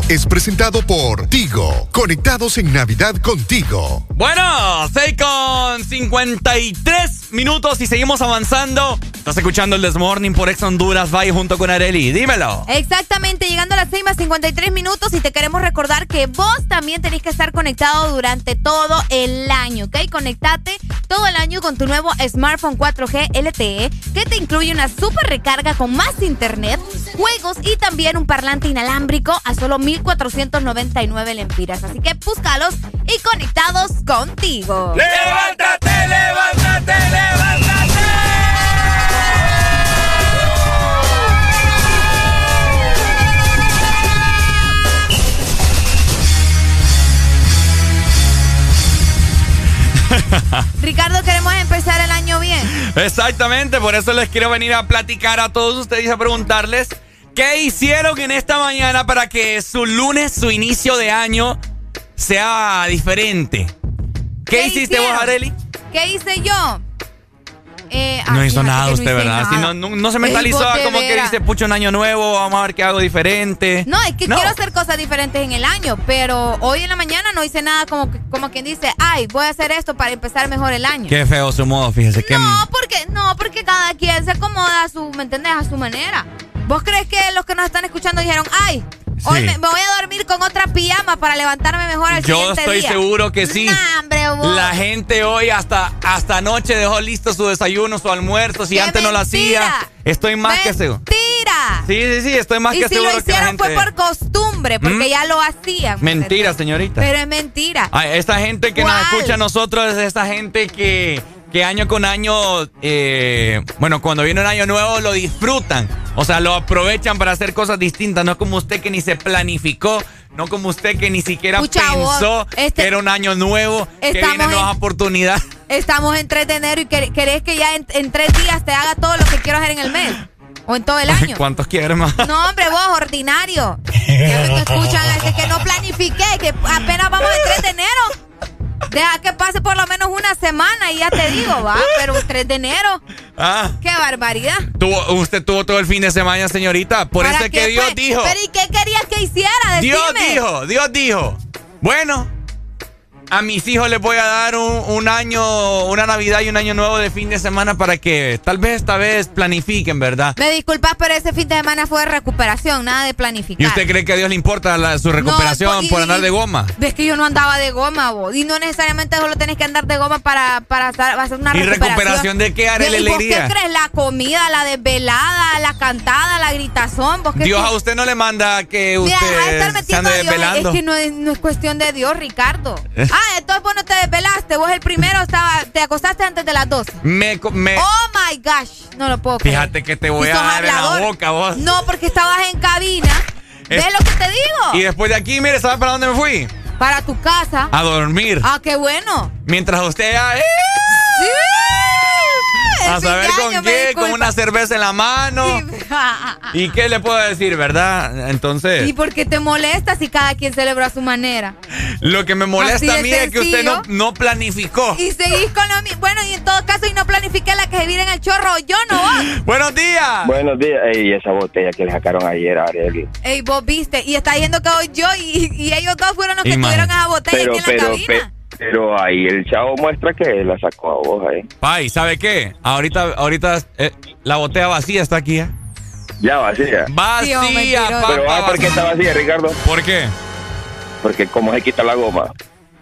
es presentado por Tigo. Conectados en Navidad contigo. Bueno, 6 con 53 minutos y seguimos avanzando. Estás escuchando el This Morning por Ex Honduras. Bye junto con Areli. Dímelo. Exactamente, llegando a las 6 más 53 minutos y te queremos recordar que vos también tenés que estar conectado durante todo el año, ¿ok? Conectate todo el año con tu nuevo smartphone 4G LTE que te incluye una super recarga con más internet, juegos y también un parlante inalámbrico a solo 1,499 lempiras. Así que búscalos y conectados contigo. ¡Levántate, levántate, levántate! Ricardo, queremos empezar el año bien. Exactamente, por eso les quiero venir a platicar a todos ustedes y a preguntarles qué hicieron en esta mañana para que su lunes, su inicio de año, sea diferente. ¿Qué, hiciste hicieron? vos, Areli? ¿Qué hice yo? Eh, No hizo nada que no usted, hice ¿verdad? Nada. no, no, no se mentalizó como que dice, pucho, un año nuevo, vamos a ver qué hago diferente. No, es que quiero hacer cosas diferentes en el año, pero hoy en la mañana no hice nada como, que- como quien dice, ay, voy a hacer esto para empezar mejor el año. Qué feo su modo, fíjese. que No, porque, no, porque cada quien se acomoda a su, ¿me entendés? A su manera. ¿Vos crees que los que nos están escuchando dijeron, ay, hoy me, me voy a dormir con otra pijama para levantarme mejor al Yo siguiente estoy día"? seguro que sí. Nah, hombre, vos? La gente hoy hasta, hasta anoche dejó listo su desayuno, su almuerzo. Si ¡Qué antes no lo hacía, mentira! estoy más que seguro. ¡Mentira! Sí, sí, sí, estoy más y que si seguro lo que la hicieron gente. fue por costumbre, porque ¿Mm? ya lo hacían. Mentira, señorita. Pero es mentira. Ay, esta gente que nos escucha a nosotros es esta gente que, que año con año, eh, bueno, cuando viene un año nuevo lo disfrutan. O sea, lo aprovechan para hacer cosas distintas. No es como usted que ni se planificó. No como usted que ni siquiera Pucha, pensó vos, este- que era un año nuevo, que vienen nuevas en- oportunidades. Estamos en 3 de enero y quer- querés que ya en, en tres días te haga todo lo que quiero hacer en el mes. O en todo el año. ¿Cuántos quiere más? No, hombre, vos, ordinario. Ya me escuchan, es que no planifiqué, que apenas vamos el 3 de enero. Deja que pase por lo menos una semana y ya te digo, va, pero el 3 de enero. Ah, ¡Qué barbaridad! tuvo, usted tuvo todo el fin de semana, señorita. Por ¿Para eso es que Dios pues? dijo. ¿Pero y qué querías que hiciera? Decime. Dios dijo, Dios dijo. Bueno, a mis hijos les voy a dar un, un año, una Navidad y un año nuevo de fin de semana para que tal vez esta vez planifiquen, ¿verdad? Me disculpas, pero ese fin de semana fue de recuperación, nada de planificar. ¿Y usted cree que a Dios le importa la- su recuperación pues, y- por andar de goma? Ves que yo no andaba de goma, vos. Y no necesariamente solo tenés que andar de goma para, para hacer una ¿Y recuperación. recuperación de qué, Arely ¿Y vos Alegría? qué crees? La comida, la desvelada, la cantada, la gritazón. ¿Vos qué Dios crees? a usted no le manda que Mira, usted se metiendo ande desvelando. Es que no es, no es cuestión de Dios, Ricardo. Ah, entonces vos no te desvelaste. Vos el primero estaba, te acostaste antes de las 12. Me, Oh my gosh. No lo puedo creer. fíjate que te voy a dar en la boca, vos. No, porque estabas en cabina. ¿Ves Es- lo que te digo? Y después de aquí, mire, ¿sabes para dónde me fui? Para tu casa. A dormir. Ah, qué bueno. Mientras usted ya... ¡eh! A saber con qué, con una cerveza en la mano. ¿Y qué le puedo decir, verdad? Entonces, ¿Y por qué te molesta si cada quien celebra a su manera? lo que me molesta a mí es que usted no, no planificó. Y seguís con lo mismo. Bueno, y en todo caso, y no planifiqué la que se viene en el chorro, yo no vos. Buenos días. Buenos días. Ey, esa botella que le sacaron ayer a Arely. Ey, vos viste. Y está diciendo que hoy yo y, y ellos dos fueron los que Imagínate. tuvieron esa botella Pero, aquí en la pero, cabina. pe- pero ahí el chavo muestra que la sacó a vos ahí. Pai, ¿sabe qué? Ahorita, ahorita eh, la botella vacía está aquí, ¿eh? Ya vacía. Vacía, papá. Pero ah, ¿por qué está vacía, Ricardo? ¿Por qué? Porque como se quita la goma.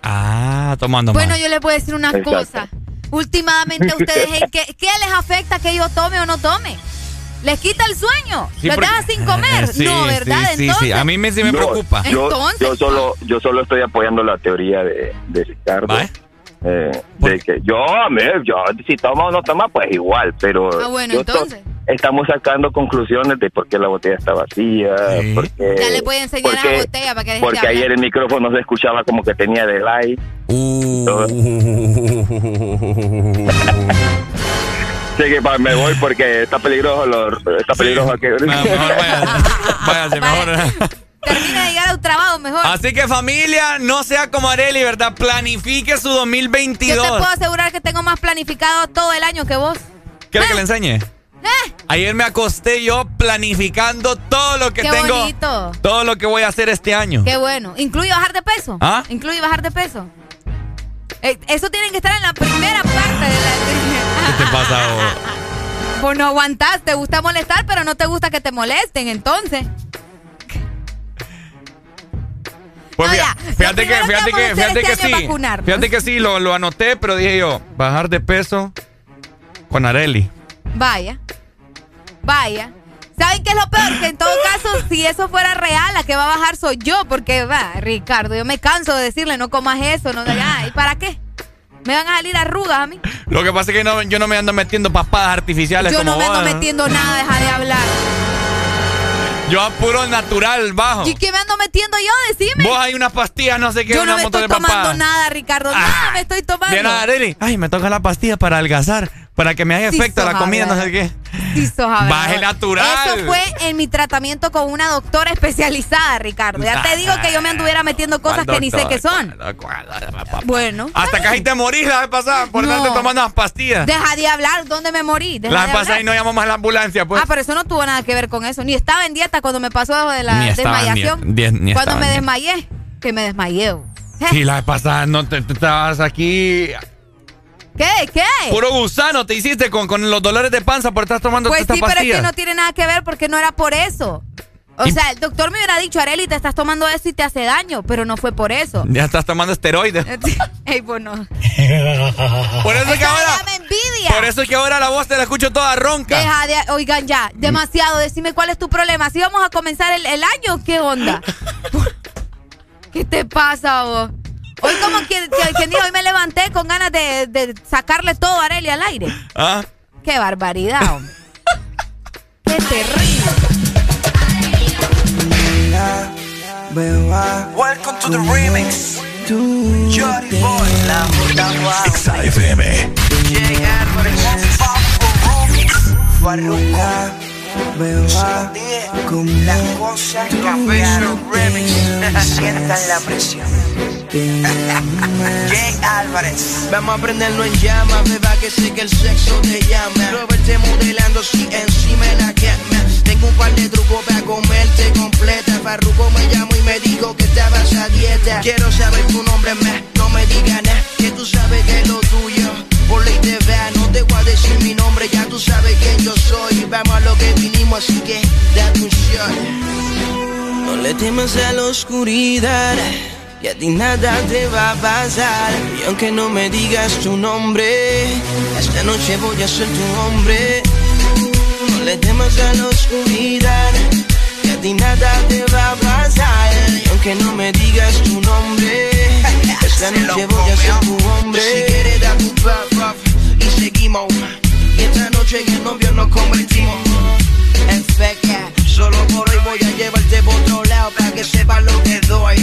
Ah, tomando Bueno, más. yo les voy a decir una Exacto. cosa. Últimamente ustedes, ¿en ¿qué, ¿qué les afecta que yo tome o no tome? ¿Les quita el sueño? Sí, ¿Los deja sin comer? Sí, no, ¿verdad? sí, sí, Entonces, sí. A mí me, sí me Yo- preocupa. Yo, Entonces, yo solo, yo solo estoy apoyando la teoría de, de Ricardo. Eh, de que yo, yo, si toma o no toma, pues igual, pero Ah, bueno, entonces. estamos sacando conclusiones de por qué la botella está vacía, porque, ya le voy a enseñar porque- la botella para que deje porque ayer el micrófono se escuchaba como que tenía delay. Sí, que pa- me voy porque está peligroso, lo- está peligroso aquí. Váyase mejor. Termina de llegar a un trabajo mejor. Así que familia, no sea como Areli, ¿verdad? Planifique su Yo 2022. te puedo asegurar que tengo más planificado todo el año que vos. ¿Quiere que le enseñe? ¿Eh? Ayer me acosté yo planificando todo lo que Qué tengo. bonito. Todo lo que voy a hacer este año. Qué bueno. ¿Incluye bajar de peso? ¿Ah? ¿Incluye bajar de peso? Eh, eso tiene que estar en la primera parte de la... ¿Qué te pasa? vos? Vos no aguantás, te gusta molestar, pero no te gusta que te molesten, entonces. Pues No, fíjate, ya. Lo fíjate que, fíjate que, fíjate que este sí. Fíjate que sí, lo, lo anoté, pero dije yo, bajar de peso con Areli. Vaya. Vaya. ¿Saben qué es lo peor? Que en todo caso, si eso fuera real, la que va a bajar soy yo, porque va, Ricardo, yo me canso de decirle, no comas eso, no ya, ¿y para qué? Me van a salir arrugas a mí. Lo que pasa es que no, yo no me ando metiendo papadas artificiales Yo como no me ando vos, ¿no? metiendo nada, deja de hablar. Yo a puro natural bajo. ¿Y qué me ando metiendo yo? Decime. Vos hay unas pastillas, no sé qué, yo no me estoy de tomando papadas. nada, Ricardo. Nada me estoy tomando. Viene Areli, ay, me toca la pastilla para adelgazar, para que me haga Sí efecto la comida, no sé qué. Sí. Baje natural. Eso fue en mi tratamiento con una doctora especializada, Ricardo. Ya te digo que yo me anduviera metiendo cosas ¿Cuál que ni sé qué son. Bueno. Hasta casi te morís la vez pasada por No. tomando las pastillas. Deja de hablar. ¿Dónde me morí? Deja La vez pasada y no llamamos a la ambulancia, pues. Ah, pero eso no tuvo nada que ver con eso. Ni estaba en dieta cuando me pasó de la Ni desmayación. dieta, ni- ni cuando me desmayé. Que me desmayé. Sí, la vez pasada no te, te estabas aquí. ¿Qué? ¿Qué? Puro gusano te hiciste con, con los dolores de panza por estar tomando Pues sí, pero es pastillas. que no tiene nada que ver porque no era por eso. O sea, el doctor me hubiera dicho, Areli, te estás tomando eso y te hace daño, pero no fue por eso. Ya estás tomando esteroides. Ey, bueno. Por eso es que ahora. me envidia. Por eso es que ahora la voz te la escucho toda ronca. Deja de, oigan ya, demasiado, decime cuál es tu problema. ¿Si vamos a comenzar el, el año? ¿Qué onda? ¿Qué te pasa vos? Hoy como quien, quien dijo, hoy me levanté con ganas de, de sacarle todo a Areli al aire. Ah. Qué barbaridad, hombre. Qué terrible. Welcome to the remix. Johnny Boy, la. Las cosas cambiaron remix. Sientan la presión. Jay Álvarez. Vamos a prenderlo en llamas, beba que sé que el sexo te llama. Robert modelando si encima de la cama. Tengo un par de trucos para comerte completa. Farruko me llamó y me dijo que estabas a dieta. Quiero saber tu nombre más, no me digas nada, que tú sabes que es lo tuyo. Por ley te vea, no te voy a decir mi nombre, ya tú sabes quién yo soy. Vamos a lo que vinimos, así que date un shot. No le temas a la oscuridad. Y a ti nada te va a pasar. Y aunque no me digas tu nombre, esta noche voy a ser tu hombre. No le temas a la oscuridad. Y a ti nada te va a pasar. Y aunque no me digas tu nombre, esta noche voy a ser tu hombre. Si quieres dar tu puff, y seguimos. Y esta noche en el novio nos convertimos en feca. Solo por hoy voy a llevarte por otro lado para que sepas lo que doy.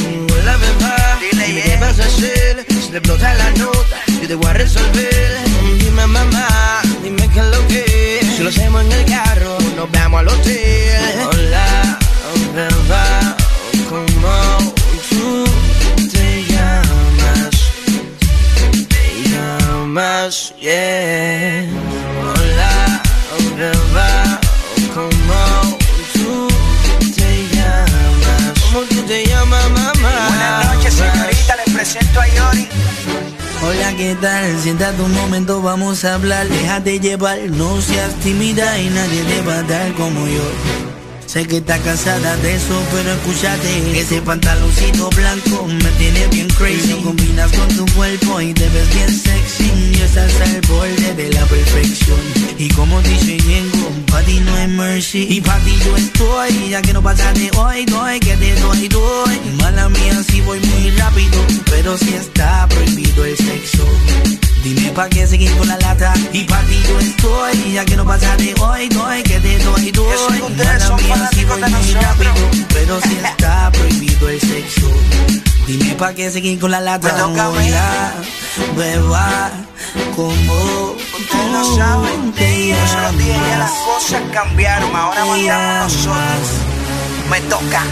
La verdad, dile qué vas a hacer. Si te explota la nota, yo te voy a resolver. Dime mamá, dime qué es lo que es. Si lo hacemos en el carro, nos vamos al hotel. Hola, verdad, ¿cómo tú te llamas? Te llamas, yeah. Hola, verdad, a Yori. Hola, ¿qué tal? Siéntate un momento, vamos a hablar. Déjate llevar, no seas tímida y nadie te va a dar como yo. Sé que estás cansada de eso, pero escúchate. Ese pantaloncito blanco me tiene bien crazy. Lo combinas con tu cuerpo y te ves bien sexy. Y estás al borde de la perfección. Y como dice Yengo, para ti no hay mercy. Y para yo estoy, ya que no pasa de hoy, doy, que te doy, doy. Mala mía, si voy muy rápido, pero si está prohibido el sexo. Dime pa' qué seguir con la lata. Y pa' ti yo estoy Ya que no pasa de hoy, doy Que te doy, doy. Mala mía si voy muy rápido Pero si está prohibido el sexo. Dime pa' qué seguir con la lata. Hola, beba Como Ustedes lo saben. Yo dije, ya las cosas cambiaron. Ahora mandamos nosotros. Me toca.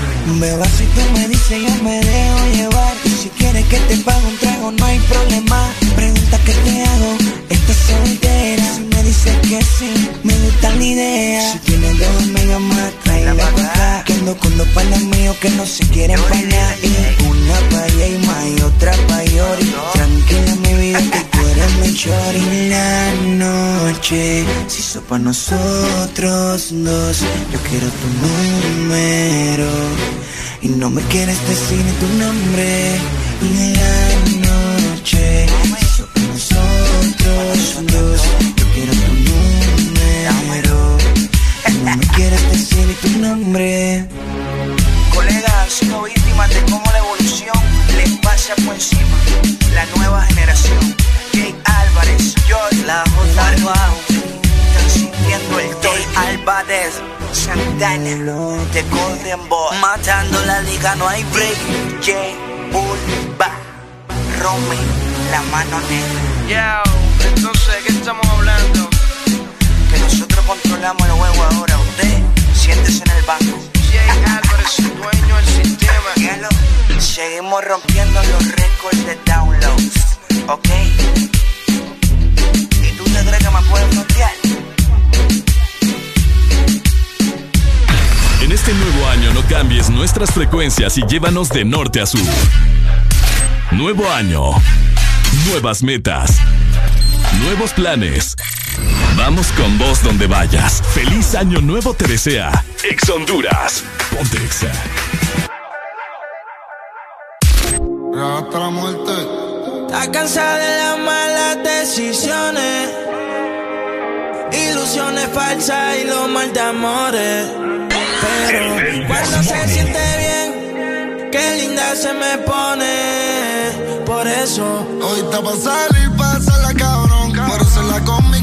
Beba, si tú me dices yo me dejo llevar. Y si quieres que te pague un trago no hay problema. Pregunta qué te hago, estás soltera me dices que sí, me gusta la idea. Si tienes dos amigas más, tráela pa' acá Que ando con dos panas míos que no se quieren pagar Y una pa' allá y más y otra pa' Yori. Tranquila mi vida que tú eres mi chori. La noche se hizo pa' nosotros dos. Yo quiero tu número. Y no me quieres decir ni tu nombre. Y la noche se hizo pa' nosotros dos ni tu nombre Colegas han sido víctimas de cómo la evolución les pasa por encima. La nueva generación. Jay Álvarez, George, la J. Están sintiendo el Jay Álvarez, Santana, The Golden Boy. Matando la liga no hay break Jay Bulba, Romy, la mano negra. Yo, entonces, ¿qué estamos hablando? Que nosotros controlamos el juego ahora. Usted, siéntese en el banco. Jay Álvarez, dueño del sistema. Seguimos rompiendo los récords de downloads. ¿Ok? ¿Y tú te crees que me puedes frontear? En este nuevo año no cambies nuestras frecuencias y llévanos de norte a sur. Nuevo año. Nuevas metas. Nuevos planes. Vamos con vos donde vayas. Feliz año nuevo te desea. Ex Honduras. Ponte Exa. Hasta la muerte. Está cansada de las malas decisiones. Ilusiones falsas y lo mal de amores. Pero cuando se siente bien, qué linda se me pone. Por eso. Hoy está pa' salir, la cabrón. Por ser la combi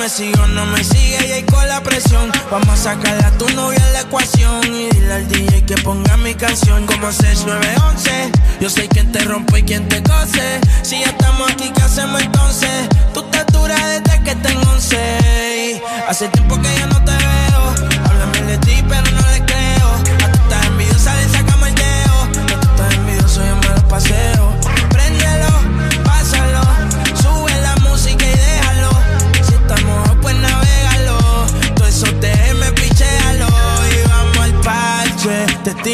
Me sigo, no me sigue y ahí con la presión. Vamos a sacarle a tu novia la ecuación. Y dile al DJ que ponga mi canción como 6911. Yo soy quien te rompe y quien te cose. Si ya estamos aquí, ¿qué hacemos entonces? Tú te duras desde que tengo 11. Hace tiempo que ya no te veo. Háblame de ti, pero no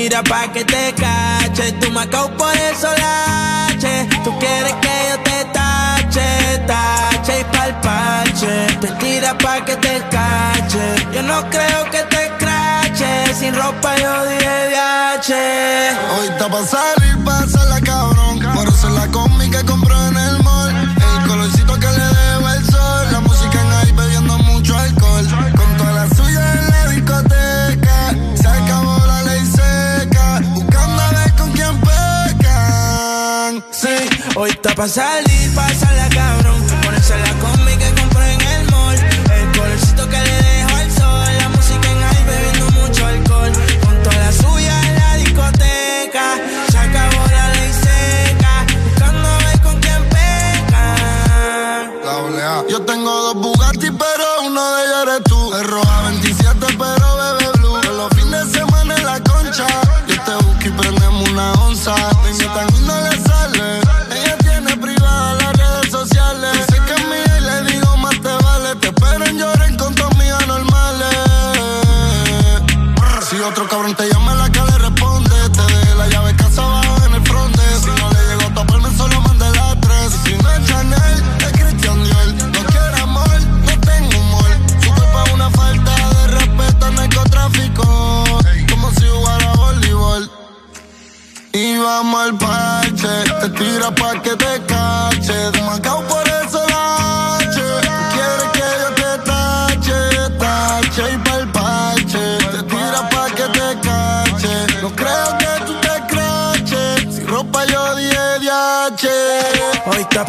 Te tira pa' que te cache. Tú me por eso lache. Tú quieres que yo te tache, tache y pa'l parche. Te tira pa' que te cache. Yo no creo que te crache. Sin ropa yo diré viaje. Hoy está pa' salir, la hoy está pa' salir, la cabrón. Ponerse la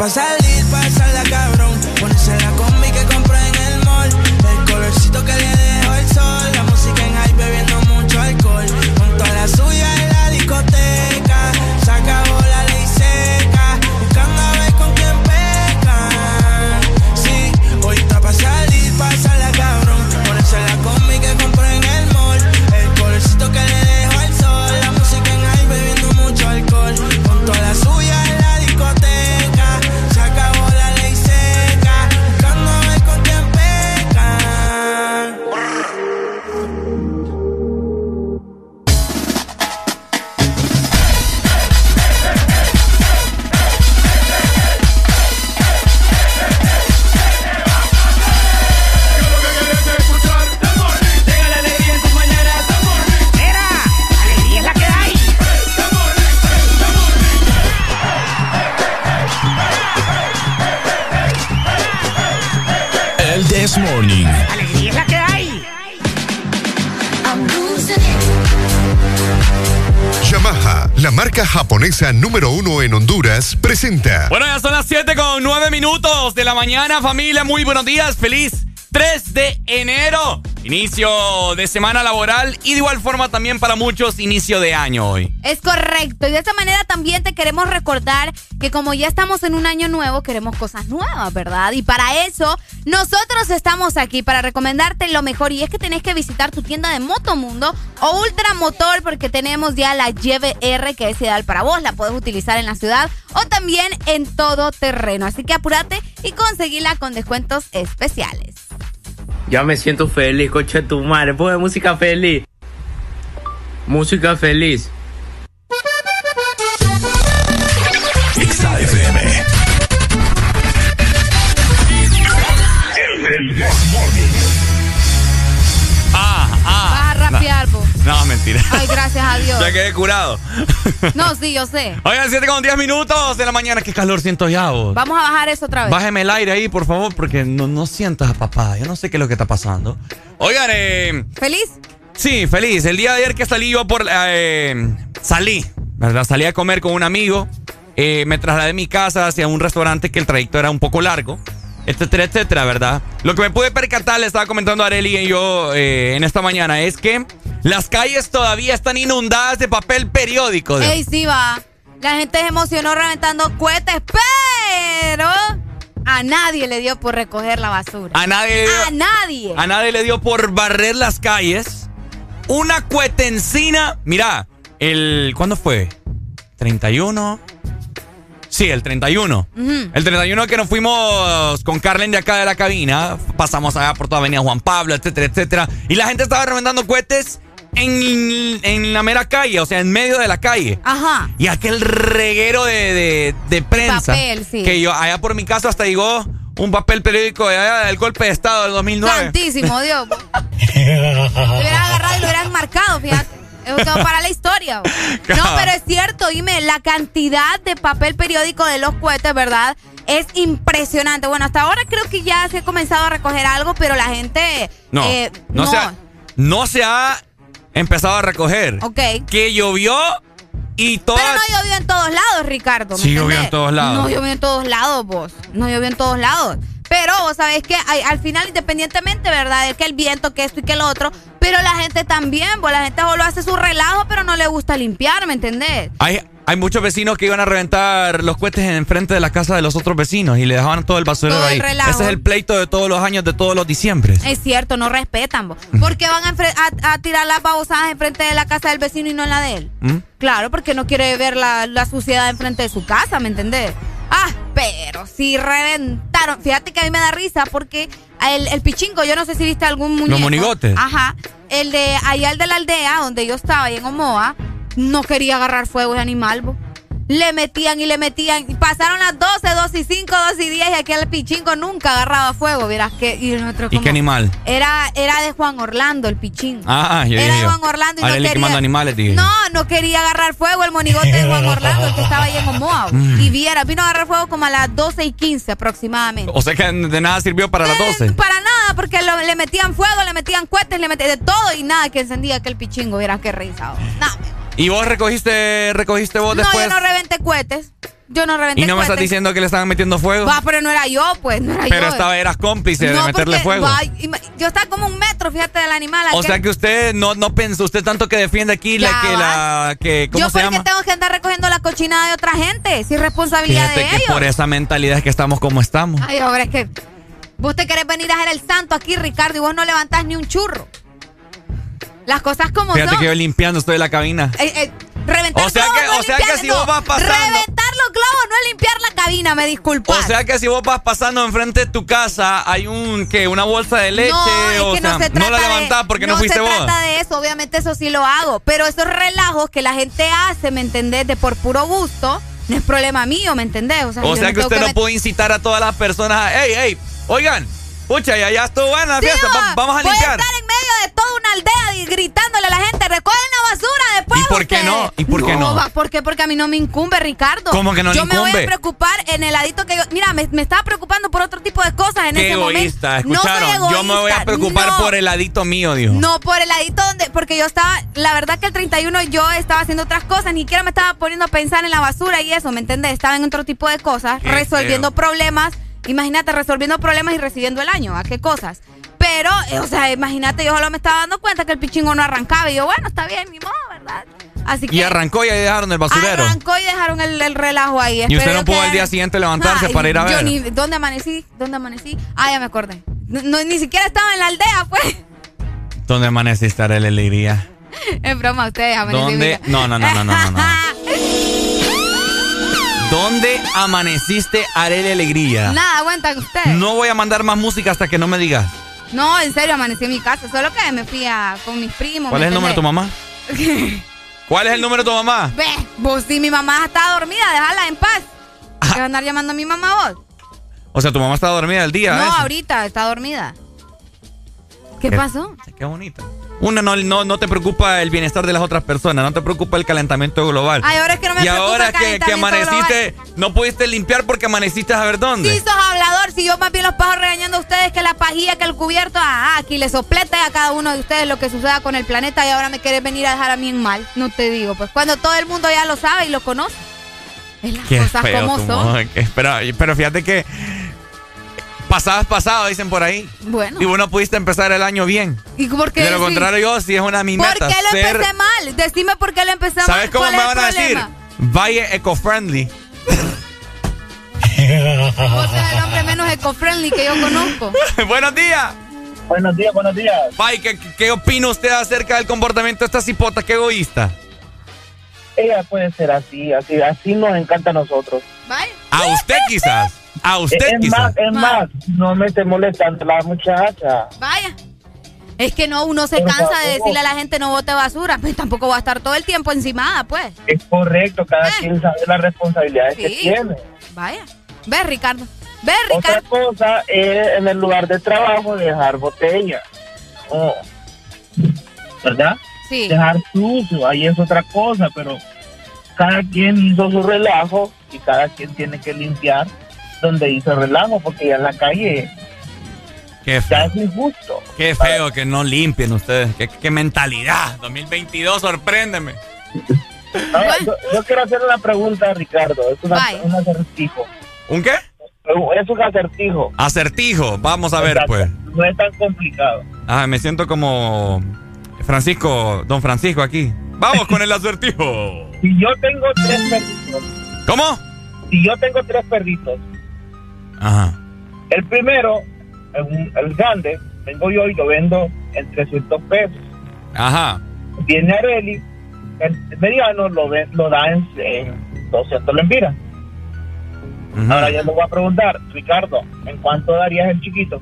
Salir, número uno en Honduras, presenta. Bueno, ya son las 7 con 9 minutos de la mañana, familia. Muy buenos días. Feliz 3 de enero. Inicio de semana laboral y de igual forma también para muchos inicio de año hoy. Es correcto. Y de esta manera también te queremos recordar como ya estamos en un año nuevo, queremos cosas nuevas, ¿verdad? Y para eso, nosotros estamos aquí para recomendarte lo mejor. Y es que tenés que visitar tu tienda de Motomundo o Ultramotor porque tenemos ya la YBR que es ideal para vos. La puedes utilizar en la ciudad o también en todo terreno. Así que apúrate y conseguila con descuentos especiales. Ya me siento feliz, coche tu madre. Pone música feliz. Música feliz. Mentira. Ay, gracias a Dios. Ya quedé curado. No, sí, yo sé. Oigan, 7 con 10 minutos de la mañana. Qué calor siento ya, vos. Vamos a bajar eso otra vez. Bájeme el aire ahí, por favor, porque no, no sientas a papá. Yo no sé qué es lo que está pasando. Oigan, eh. ¿Feliz? Sí, feliz. El día de ayer que salí yo por. eh, salí, ¿verdad? Salí a comer con un amigo. Eh, me trasladé de mi casa hacia un restaurante que el trayecto era un poco largo. Etcétera, etcétera, ¿verdad? Lo que me pude percatar, le estaba comentando a Areli y yo eh, en esta mañana, es que las calles todavía están inundadas de papel periódico. Ey, sí va. La gente se emocionó reventando cohetes, pero a nadie le dio por recoger la basura. A nadie, le dio- A nadie. a nadie le dio por barrer las calles. Una cuetencina. Mira, el. ¿Cuándo fue? ¿31? Sí, el 31. Ujú. El 31 que nos fuimos con Carlen de acá de la cabina, pasamos allá por toda Avenida Juan Pablo, etcétera, etcétera. Y la gente estaba reventando cohetes en, en la mera calle, o sea, en medio de la calle. Ajá. Y aquel reguero de, de, de prensa. Papel, sí. Que yo, allá por mi casa hasta llegó un papel periódico de allá del golpe de Estado del 2009. Santísimo Dios. Lo hubieran agarrado y lo hubieran marcado, fíjate. Eso quedó para la historia. No, pero es cierto, dime, la cantidad de papel periódico de los cohetes, ¿verdad? Es impresionante. Bueno, hasta ahora creo que ya se ha comenzado a recoger algo, pero la gente... No, eh, no, Se ha, no se ha empezado a recoger. Ok. Que llovió y todo. Pero no llovió en todos lados, Ricardo. ¿me Sí llovió en todos lados. No llovió en todos lados, vos. No llovió en todos lados. Pero vos sabés que hay- al final, independientemente, ¿verdad? De que el viento, que esto y que lo otro, pero la gente también, pues la gente solo hace su relajo, pero no le gusta limpiar, ¿me entendés? Hay, hay muchos vecinos que iban a reventar los cohetes en frente de la casa de los otros vecinos y le dejaban todo el basurero Todo el ahí. relajo. Ese es el pleito de todos los años, de todos los diciembres. Es cierto, no respetan, vos. ¿Por qué van a, enfre- a- a tirar las babosadas enfrente de la casa del vecino y no en la de él? ¿Mm? Claro, porque no quiere ver la, la suciedad enfrente de su casa, ¿me entendés? Ah, pero sí reventaron. Fíjate que a mí me da risa porque el, el pichingo, yo no sé si viste algún muñeco. monigotes. Ajá. El de allá, el de la aldea, donde yo estaba, ahí en Omoa, no quería agarrar fuego ese animal, bo. Le metían y le metían. Y pasaron las 12, 12 y 5, 12 y 10 y aquí el pichingo nunca agarraba fuego. Verás que. Y nosotros ¿Y qué animal? Era, era de Juan Orlando, el pichín. Ah, yo Era de. Juan Orlando y no quería. quemando animales, dije. No, no quería agarrar fuego el monigote de Juan Orlando, el que estaba ahí en Omoa. Mm. Y viera, vino a agarrar fuego como a las 12 y 15 aproximadamente. O sea que de nada sirvió para las 12. Para nada, porque lo- le metían fuego, le metían cohetes, le metían de todo y nada que encendía aquel pichingo. Vieras qué risa. oh. No, ¿Y vos recogiste, recogiste vos no, después? yo no reventé cohetes. Yo no reventé y no me estás diciendo que le estaban metiendo fuego. Va, pero no era yo, pues, no era Pero yo. estaba, eras cómplice de No, meterle porque, fuego. va, yo estaba como un metro, fíjate, del animal. O aquel. sea que usted no, no pensó, usted tanto que defiende aquí la que la que ¿cómo yo se porque llama? tengo que andar recogiendo la cochinada de otra gente, sin responsabilidad Fíjate de que ellos. por esa mentalidad es que estamos como estamos. Ay, ahora es que vos te querés venir a hacer el santo aquí, Ricardo, y vos no levantás ni un churro. Las cosas como Fíjate son. que yo limpiando estoy en la cabina. Eh, eh, reventar O sea globos que- no o sea limpiar- que si no, vos vas pasando- Reventar los globos no es limpiar la cabina, me disculpas. O sea que si vos vas pasando enfrente de tu casa, hay un que una bolsa de leche, no, es o que sea, no se trata la levantás porque no, fuiste se vos. trata de eso, obviamente eso sí lo hago. Pero esos relajos que la gente hace, ¿me entendés? De por puro gusto, no es problema mío, ¿me entendés? O sea, O yo sea no que usted no puede incitar a todas las personas. ¡Ey, ey! Oigan, pucha, ya, ya estuvo buena la Sí, fiesta. va, va- vamos a limpiar. estar en medio de toda una aldea y gritándole a la gente, recogen la basura después. ¿Y por qué ustedes". no? ¿Y por qué no? va, ¿Por qué? Porque a mí no me incumbe, Ricardo. ¿Cómo que no le Yo me voy incumbe? a preocupar en el ladito que yo. Mira, me, me estaba preocupando por otro tipo de cosas en Qué ese egoísta, momento. escucharon. No soy Yo me voy a egoísta, preocupar no. por el ladito mío, dijo. No, por el ladito donde. Porque yo estaba. La verdad que el 31 yo estaba haciendo otras cosas. Ni siquiera me estaba poniendo a pensar en la basura y eso, ¿me entendés? Estaba en otro tipo de cosas, Qué resolviendo feo. problemas. Imagínate, resolviendo problemas y recibiendo el año. ¿A qué cosas? Pero, eh, o sea, imagínate, yo solo me estaba dando cuenta que el pichingo no arrancaba. Y yo, bueno, está bien, ni modo, ¿verdad? Así que. Y arrancó y ahí dejaron el basurero. Arrancó y dejaron el, el relajo ahí. Y usted no pudo al día siguiente levantarse para ir a yo ver. ni- ¿Dónde amanecí? ¿Dónde amanecí? Ah, ya me acordé. No, no, ni siquiera estaba en la aldea, pues. ¿Dónde amaneciste, Arely Alegría? Es broma, ustedes amanecí. ¿Dónde? No, no, no, no, no, no. no. ¿Dónde amaneciste, Arely Alegría? Nada, aguantan ustedes. No voy a mandar más música hasta que no me digas. No, en serio, amanecí en mi casa. Solo que me fui a, con mis primos. ¿Cuál ¿me es el número de tu mamá? ¿Cuál es el número de tu mamá? Ve, vos si mi mamá está dormida, déjala en paz. ¿Qué vas a andar llamando a mi mamá vos? O sea, tu mamá está dormida el día. no, ese. ahorita está dormida. ¿Qué, ¿Qué? pasó? Qué bonita. Una, no, no, no te preocupa el bienestar de las otras personas, no te preocupa el calentamiento global. Ay, ahora es que no me y preocupa ahora el que, que amaneciste, no pudiste limpiar porque amaneciste a ver dónde. Sí, sos hablador. Si yo más bien los paso regañando a ustedes que la pajilla, que el cubierto, ah, aquí le soplete a cada uno de ustedes lo que suceda con el planeta y ahora me querés venir a dejar a mí en mal. No te digo, pues cuando todo el mundo ya lo sabe y lo conoce. Es las Qué cosas feo como son. modo, que- Pero, pero fíjate que pasadas pasado, dicen por ahí. Bueno. Y vos no pudiste empezar el año bien. ¿Y por qué? De lo contrario, yo sí es una mi ¿Por qué lo ser- empecé mal? Decime por qué lo empecé mal. ¿Sabes cómo ¿Cuál me es van a decir? Vaya eco-friendly. Vos sos el hombre menos eco-friendly que yo conozco. Buenos días. Buenos días, buenos días. Bye, ¿qué, qué opina usted acerca del comportamiento de esta cipota? Qué egoísta. Ella puede ser así, así, así nos encanta a nosotros. A usted quizás. A usted es más, es más, no me esté molestando la muchacha. Vaya. Es que no, uno se cansa de decirle a la gente no bote basura, pues tampoco va a estar todo el tiempo encimada, pues. Es correcto, cada quien sabe las responsabilidades que Eh. Tiene. Vaya. Ve, Ricardo. Ve, Otra Ricardo. cosa es en el lugar de trabajo dejar botella. Oh. ¿Verdad? Sí. Dejar sucio, ahí es otra cosa, pero cada quien hizo su relajo y cada quien tiene que limpiar donde hizo el relajo, porque ya en la calle Qué ya feo. es injusto. Qué feo que no limpien ustedes. Qué, qué mentalidad. 2022, sorpréndeme. Ahora, yo, yo quiero hacer una pregunta Ricardo. Es una- un acertijo. ¿Un qué? Es un acertijo. Acertijo. Vamos a ver, pues. No es tan complicado. Ah, me siento como Francisco, don Francisco aquí. Vamos con el acertijo. Si yo tengo tres perritos. ¿Cómo? Si yo tengo tres perritos. Ajá. El primero, el, el grande, vengo yo y lo vendo en 300 pesos. Ajá. Viene Areli, el mediano lo, ve- lo da en, en 200 lempiras. Ahora yo le voy a preguntar, Ricardo, ¿en cuánto darías el chiquito?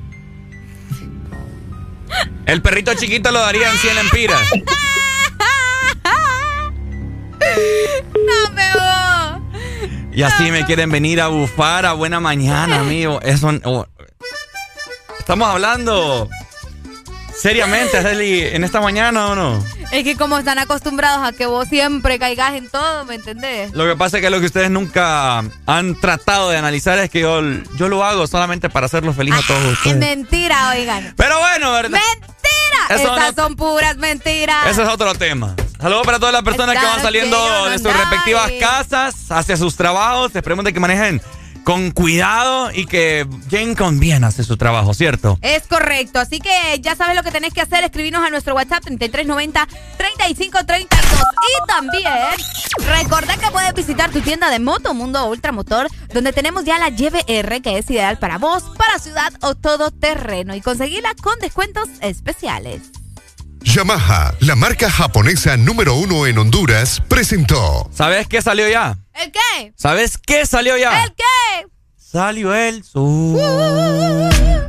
El perrito chiquito lo daría en 100 lempiras. No me voy. Y así me quieren venir a bufar a buena mañana, amigo. Eso. oh. Estamos hablando seriamente, Arely, en esta mañana o no? Es que como están acostumbrados a que vos siempre caigas en todo, ¿me entendés? Lo que pasa es que lo que ustedes nunca han tratado de analizar es que yo, yo lo hago solamente para hacerlos felices a todos Es ustedes. mentira, oigan. Pero bueno, ¿verdad? ¡Mentira! Eso Estas no- son puras mentiras. Ese es otro tema. Saludos para todas las personas que van saliendo que de sus respectivas casas hacia sus trabajos. Esperemos de que manejen con cuidado y que lleguen con bien su trabajo, ¿cierto? Es correcto, así que ya sabes lo que tenés que hacer, escribirnos a nuestro WhatsApp 3390-3532 y también recordá que puedes visitar tu tienda de Moto Mundo Ultramotor donde tenemos ya la YBR que es ideal para vos, para ciudad o todo terreno y conseguirla con descuentos especiales. Yamaha, la marca japonesa número uno en Honduras, presentó. ¿Sabes qué salió ya? ¿El qué? ¿Sabes qué salió ya? ¿El qué? Salió el sol. Salió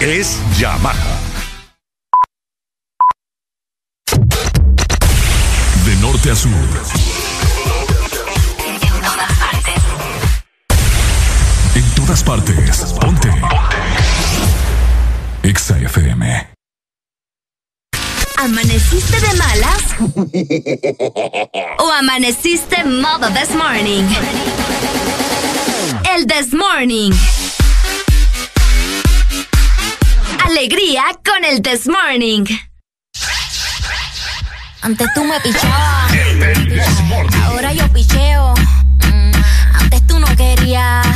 es Yamaha. De norte a sur. En todas partes. Ponte. Exa FM. ¿Amaneciste de malas? ¿O amaneciste modo this morning? El this morning. Alegría con el this morning. Antes tú me pichabas. Ahora yo picheo. Mm, Antes tú no querías.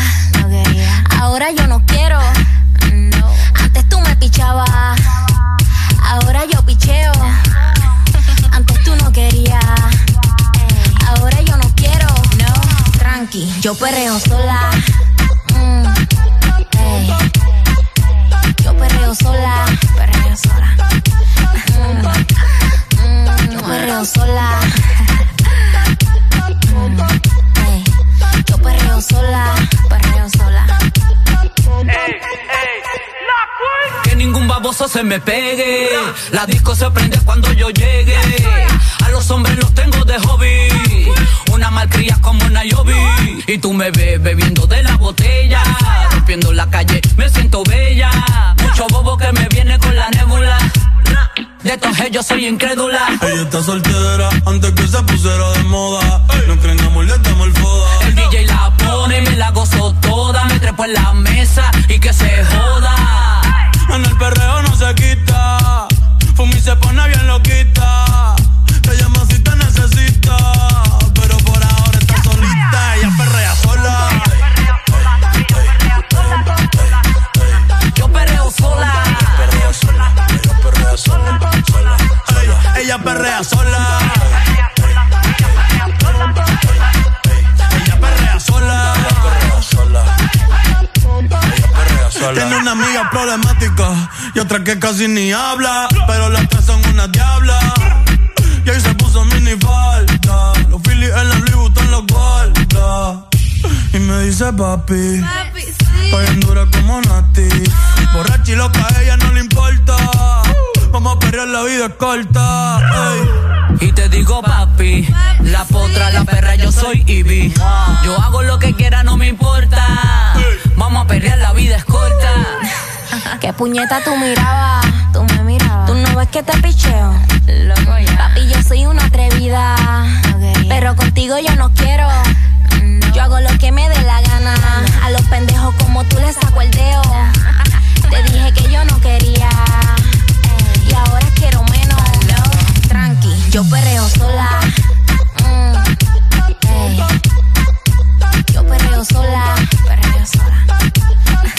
Ahora yo no quiero. Antes tú me pichabas. Ahora yo picheo. Antes tú no querías. Ahora yo no quiero. No. Tranqui, yo perreo sola. Mm. Yo perreo sola. Perreo sola. Mm, yo perreo sola. Mm, ey. Yo perreo sola. Perreo sola. Que ningún baboso se me pegue. La disco se prende cuando yo llegue. A los hombres los tengo de hobby. Una malcria como una Yobi. Y tú me ves bebiendo de la botella. Rompiendo la calle, me siento bella. Mucho bobo que me viene con la nébula. De estos yo soy incrédula. Ella está soltera antes que se pusiera de moda. No creen amor, le damos el foda. El DJ la pone y me la gozo toda. Me trepo en la mesa y que se joda. En el perreo no se quita. Fumi se pone bien loquita. Te llama si te necesita. Pero por ahora está solita. Ella perrea sola. Yo perreo sola. Ella perrea sola. sola, sola. Ella perrea sola. Tiene una amiga problemática y otra que casi ni habla. Pero las tres son una diabla. Y ahí se puso mini falta. Los Phillies en la Louis Vuitton los guarda. Y me dice papi. Estoy en dura como Nati. Borracha y loca, a ella no le importa. Vamos a perrear, la vida es corta. ey. Y te digo papi, la potra, la perra, yo soy Ivy. Yo hago lo que quiera, no me importa. Vamos a perrear, la vida es corta. ¿Qué puñeta tú mirabas? Tú me mirabas. ¿Tú no ves que te picheo? Papi, yo soy una atrevida. Pero contigo yo no quiero. Yo hago lo que me dé la gana. A los pendejos como tú les saco el dedo. Te dije que yo no quería. Y ahora quiero menos. Tranqui, yo perreo sola. Mm. Yo perreo sola. Perreo sola.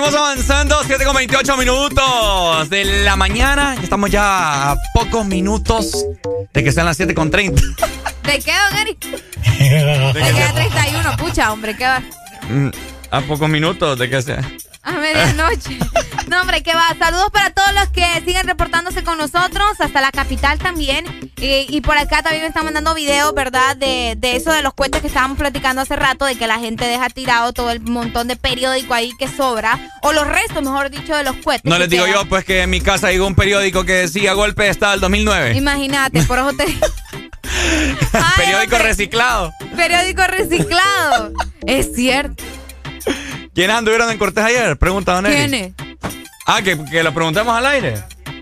Seguimos avanzando. 7 con 28 minutos de la mañana. Estamos ya a pocos minutos de que sean las 7 con 30. ¿De qué, don Eric? De que sea 31, pucha, hombre, qué va. Mm, A pocos minutos de que sea. A medianoche. No, hombre, que va. Saludos para todos los que siguen reportándose con nosotros, hasta la capital también. Y, y por acá también me están mandando videos, ¿verdad? De, de eso de los cohetes que estábamos platicando hace rato, de que la gente deja tirado todo el montón de periódico ahí que sobra, o los restos, mejor dicho, de los cohetes. No les digo quedan. yo, pues que en mi casa llegó un periódico que decía golpe de estado del 2009. Imagínate, por eso te periódico reciclado. periódico reciclado. es cierto. ¿Quiénes anduvieron en Cortés ayer? Pregunta Don. ¿Quiénes? Ah, que, que lo preguntamos al aire.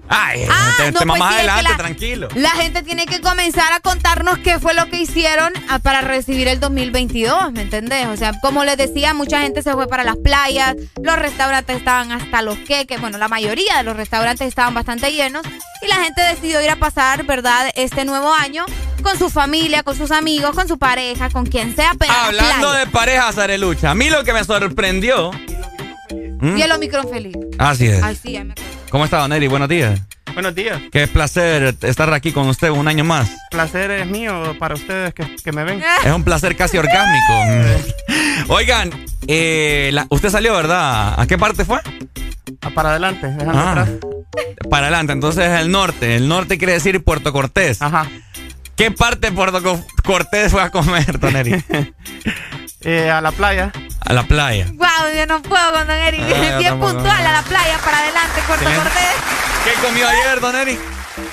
Ay, Ah, te, no, te pues más sí, adelante, la- tranquilo. La gente tiene que comenzar a contarnos qué fue lo que hicieron ah, para recibir el 2022, ¿me entendés? O sea, como les decía, mucha gente se fue para las playas, los restaurantes estaban hasta los queques, bueno, la mayoría de los restaurantes estaban bastante llenos y la gente decidió ir a pasar, ¿verdad?, este nuevo año con su familia, con sus amigos, con su pareja, con quien sea, pero Hablando de parejas, Arelucha, a mí lo que me sorprendió. ¿Mm? Y el Omicron feliz. Así es. Ay, sí, ya me ¿Cómo está, Don Eri? Buenos días. Buenos días. Qué placer estar aquí con usted un año más. Placer es mío para ustedes que, que me ven. Es un placer casi orgásmico. Mm. Oigan, eh, la- usted salió, ¿verdad? ¿A qué parte fue? Ah, Para adelante, dejando Ah, atrás. Para adelante, entonces es el norte. El norte quiere decir Puerto Cortés. Ajá. ¿Qué parte de Puerto Co- Cortés fue a comer, Don Eri? Eh, a la playa. A la playa. Wow, yo no puedo con Don Eric. Ah, Bien puntual a la playa para adelante, Puerto Excelente. Cortés. ¿Qué comió ayer, Don Eri?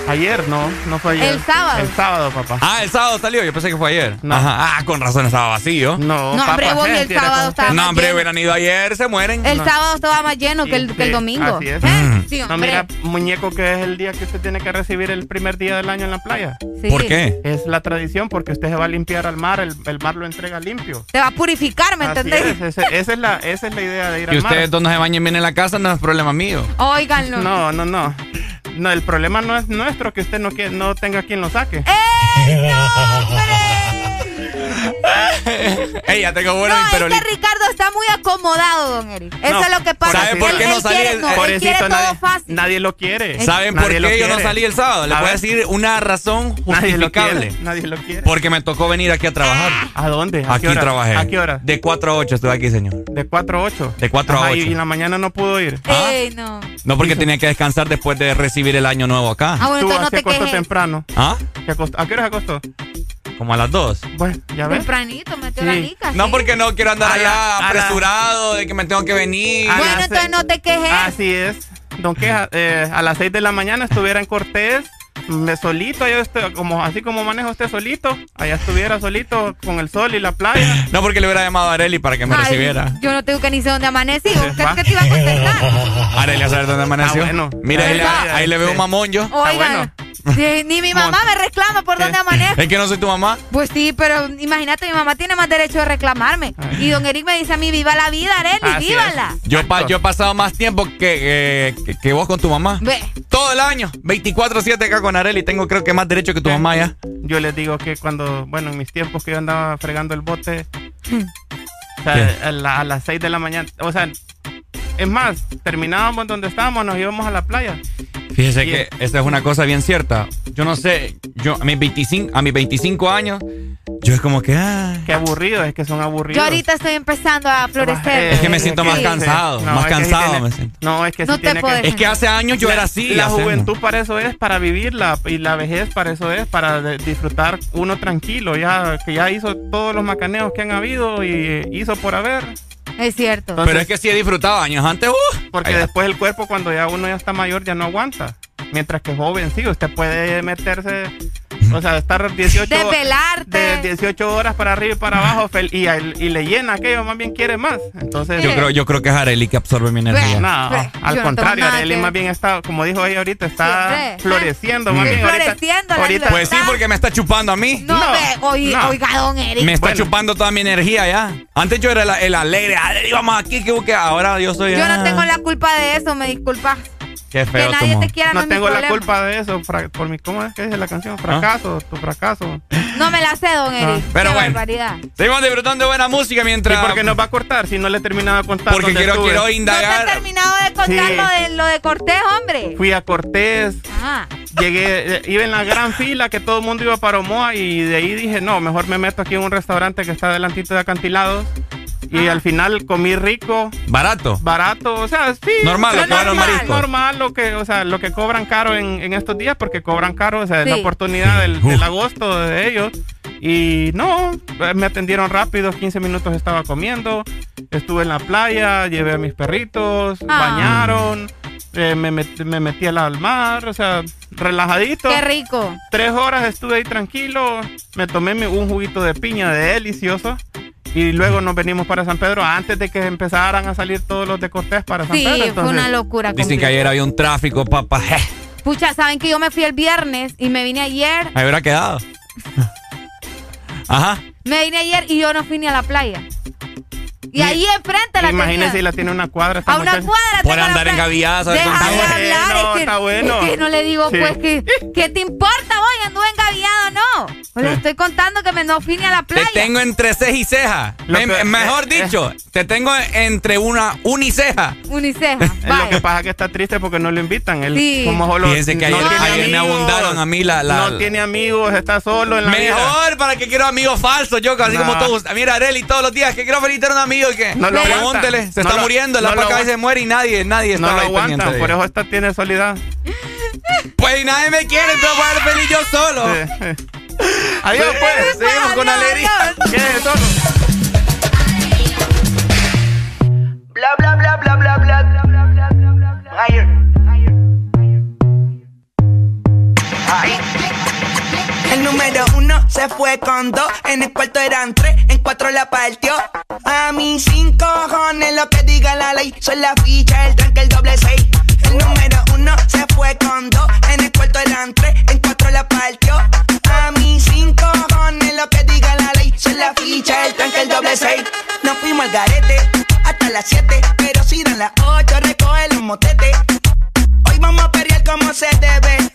Ayer, no, no fue ayer. El sábado. El sábado, papá. Ah, el sábado salió, yo pensé que fue ayer. No. Ajá. Ah, con razón estaba vacío. No, No, hombre, papá, vos, el sábado estaba No, hombre, hubieran ido ayer, se mueren. El No. sábado estaba más lleno que el, que domingo. Así es. Mm. Sí, No, hombre. mira, muñeco, que es el día que usted tiene que recibir el primer día del año en la playa. Sí. ¿Por qué? Es la tradición porque usted se va a limpiar al mar, el, el mar lo entrega limpio. Te va a purificar, ¿me Así entendés? es, ese- esa, es la, esa es la idea de ir Que al mar. ustedes dos no se bañen bien en la casa no es problema mío. Óiganlo. No, no, no. No, el problema no es nuestro que usted no, quiere- no tenga quien lo saque. ¡Ey, no, hombre! Ey, ya tengo no, es que Ricardo está muy acomodado, don Eric. Eso No, es lo que pasa. ¿sabe por qué no salí quiere- el- no, Pobrecito, nadie, fácil. nadie lo quiere. ¿Saben por Nadie lo qué yo no salí el sábado? Les voy a decir una razón Nadie lo justificable. Nadie lo quiere. Porque me tocó venir aquí a trabajar. ¿A dónde? ¿A Aquí hora? trabajé. ¿A qué hora? De 4 a 8 estuve aquí, señor. De 4 a 8. De 4 a Ajá, y- 8. Y en la mañana no pudo ir. ¿Ah? Ey, no. No porque tenía que descansar después de recibir el año nuevo acá. Ah, bueno, Tú entonces no te temprano. ¿Ah? ¿A qué hora se acostó? Como a las 2. Bueno, ya ves. Tempranito, metió Sí. la lica. No sí. porque no quiero andar A allá la- apresurado, de que me tengo que venir. A Bueno, entonces no te quejes. Así es. Don Queja, eh, a las 6 de la mañana estuviera en Cortés, me solito, yo estoy, como, así como maneja usted solito, allá estuviera solito con el sol y la playa. No porque le hubiera llamado a Areli para que me Ay, recibiera. Yo no tengo que ni sé dónde amanecí. ¿Qué, qué te iba a contestar? Areli a saber dónde amaneció. Ah, bueno. Mira, ahí, ahí le veo un mamón yo. Oigan, sí, ni mi mamá me reclama por dónde amanezco. Es que no soy tu mamá. Pues sí, pero imagínate, mi mamá tiene más derecho de reclamarme. Y don Eric me dice a mí, viva la vida, Areli, Así vívala. Yo, pa- yo he pasado más tiempo que, eh, que, que vos con tu mamá. Ve. Todo el año. 24-7 acá con Areli. Tengo creo que más derecho que tu mamá ya. Yo les digo que cuando, bueno, en mis tiempos que yo andaba fregando el bote, o sea, a, la- a las 6 de la mañana, o sea, es más, terminábamos donde estábamos, nos íbamos a la playa. Fíjese que esta es una cosa bien cierta. Yo no sé, yo a mis 25, a mis 25 años, yo es como que... ah, Qué aburrido, es que son aburridos. Yo ahorita estoy empezando a florecer. Es que me siento más cansado, No, más es que sí cansado tiene- me siento. No, es que No tiene puedes- que... Es que hace años yo La- era así. La juventud para eso es, para vivirla. Y la vejez para eso es, para de- disfrutar uno tranquilo. Ya que ya hizo todos los macaneos que han habido y hizo por haber. Es cierto. Entonces- Pero es que sí he disfrutado años antes. uh, Porque después el cuerpo, cuando ya uno ya está mayor, ya no aguanta. Mientras que joven, sí, usted puede meterse, o sea, estar 18, Desvelarte. de 18 horas para arriba y para abajo fel- y, y le llena aquello, más bien quiere más. Entonces, Yo creo, yo creo que es Areli que absorbe mi energía. no, al no contrario, Arely que- más bien está, como dijo ella ahorita, está Sí, floreciendo. Más bien Floreciendo ahorita- Pues sí, porque me está chupando a mí. No, No, ve, oi- no. oiga, don Eric. Me está Bueno. chupando toda mi energía ya. Antes yo era el, el alegre. Areli, vamos aquí, que busque. Ahora yo soy. Yo ah, no tengo la culpa de eso, me disculpas. Qué Que feo nadie tu te quiera no, no tengo la culpa de eso, fra- por mi, ¿cómo es que dice la canción? Fracaso, tu fracaso. No me la sé, don Eric. Pero Qué bueno. barbaridad. Seguimos disfrutando de buena música ¿Y mientras. por qué nos va a cortar si no le he terminado de contar Porque quiero, estuve? quiero No te he indagar. terminado de contar Sí. lo, de, lo de Cortés, hombre. Fui a Cortés, Ah. llegué, eh, iba en la gran fila que todo el mundo iba para Omoa y de ahí dije, no, mejor me meto aquí en un restaurante que está delantito de acantilados. Y al final comí rico, Barato. barato, o sea, sí. Normal, lo que normal, lo que, o sea, lo que cobran caro en, en estos días, porque cobran caro, o sea, es la Sí. oportunidad del, agosto de ellos. Y no, eh, me atendieron rápido, 15 minutos estaba comiendo, estuve en la playa, llevé a mis perritos, Ah. bañaron, eh, me, met- me metí al al mar, o sea, relajadito. Qué rico. Tres horas estuve ahí tranquilo, me tomé un juguito de piña delicioso. Y luego nos venimos para San Pedro antes de que empezaran a salir todos los de Cortés para San Sí, Pedro. fue entonces- una locura. Dicen que ayer había un tráfico, papá. Pucha, ¿saben que yo me fui el viernes y me vine ayer? Ahí hubiera quedado. Ajá. Me vine ayer y yo no fui ni a la playa. Y ahí enfrente la Imagínese si la tiene una cuadra. A una muchacha. cuadra Por andar ¿sabes Deja de hablar, bueno, es que, está bueno. es que no le digo, Sí. pues, que ¿qué te importa, engaviado no? Pues le Sí. estoy contando que me no fui ni a la Te playa. tengo entre ceja y ceja. Lo Me- que- mejor eh, dicho, te tengo entre una uniceja. Uniceja. Es lo que pasa que está triste porque no lo invitan. Él, Sí. como solo Fíjense que ayer, no ayer me abundaron a mí la. la- no tiene amigos, está solo en la vida. Mejor para que quiero amigos falsos, yo, así No. como todos. Mira, Areli, todos los días que quiero felicitar a un amigo y que No lo pregúntele, aguanta. se No está lo- muriendo, la no lo aguanta. se muere y nadie, nadie No está lo pendiente aguantan, de por eso esta tiene soledad. Pues nadie me quiere, entonces voy a feliz yo solo. Adiós, pues. Seguimos con alegría. Quédese solo. Bla, bla, bla, bla, bla, bla, bla, bla, bla, bla, Higher. El número fue con dos, en el cuarto eran tres, en cuatro la partió. A mis cinco cojones lo que diga la ley, son la ficha, el tranque, el doble seis. El número uno se fue con dos, en el cuarto eran tres, en cuatro la partió. A mis cinco cojones lo que diga la ley, son la ficha, el tranque, el doble seis. Nos fuimos al garete hasta las siete, pero si dan las ocho, recoge los motetes. Hoy vamos a pelear como se debe.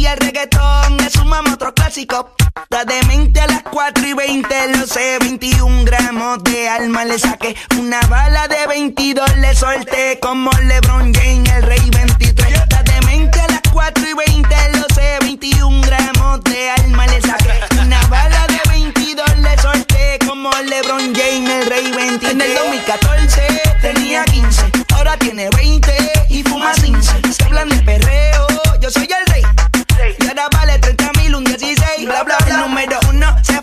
Y el reggaetón es un mamo otro clásico. La demente a las 4 y 20, lo sé. 21 gramos de alma le saqué. Una bala de 22 le solté. Como LeBron James, el rey 23. La demente a las 4 y 20, lo sé. 21 gramos de alma le saqué. Una bala de 22 le solté. Como LeBron James, el rey 23. En el 2014 tenía 15, ahora tiene 20 y fuma 15. Se hablan de perreo, yo soy el rey.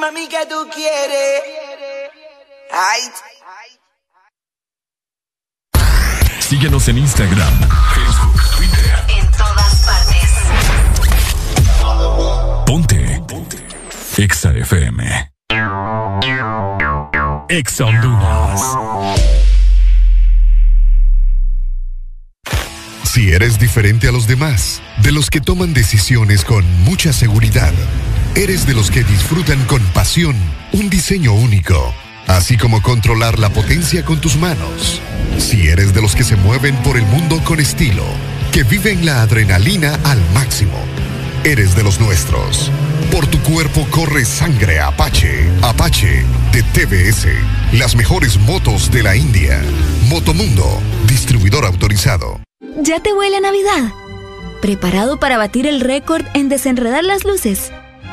Mami, ¿qué tú quieres? Ay. Síguenos en Instagram, Facebook, Twitter. En todas partes. Ponte. Ponte. Exa FM. Exa Honduras. Si eres diferente a los demás, de los que toman decisiones con mucha seguridad, eres de los que disfrutan con pasión un diseño único, así como controlar la potencia con tus manos. Si eres de los que se mueven por el mundo con estilo, que viven la adrenalina al máximo, eres de los nuestros. Por tu cuerpo corre sangre Apache. Apache de TBS. Las mejores motos de la India. Motomundo, distribuidor autorizado. ¿Ya te huele a Navidad? ¿Preparado para batir el récord en desenredar las luces?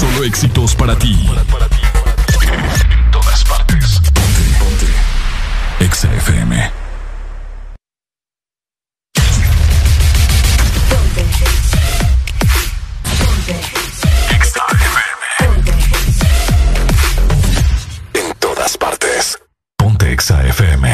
Solo éxitos para ti. En todas partes. Ponte, ponte. Exa FM. Exa FM. En todas partes. Ponte Exa FM.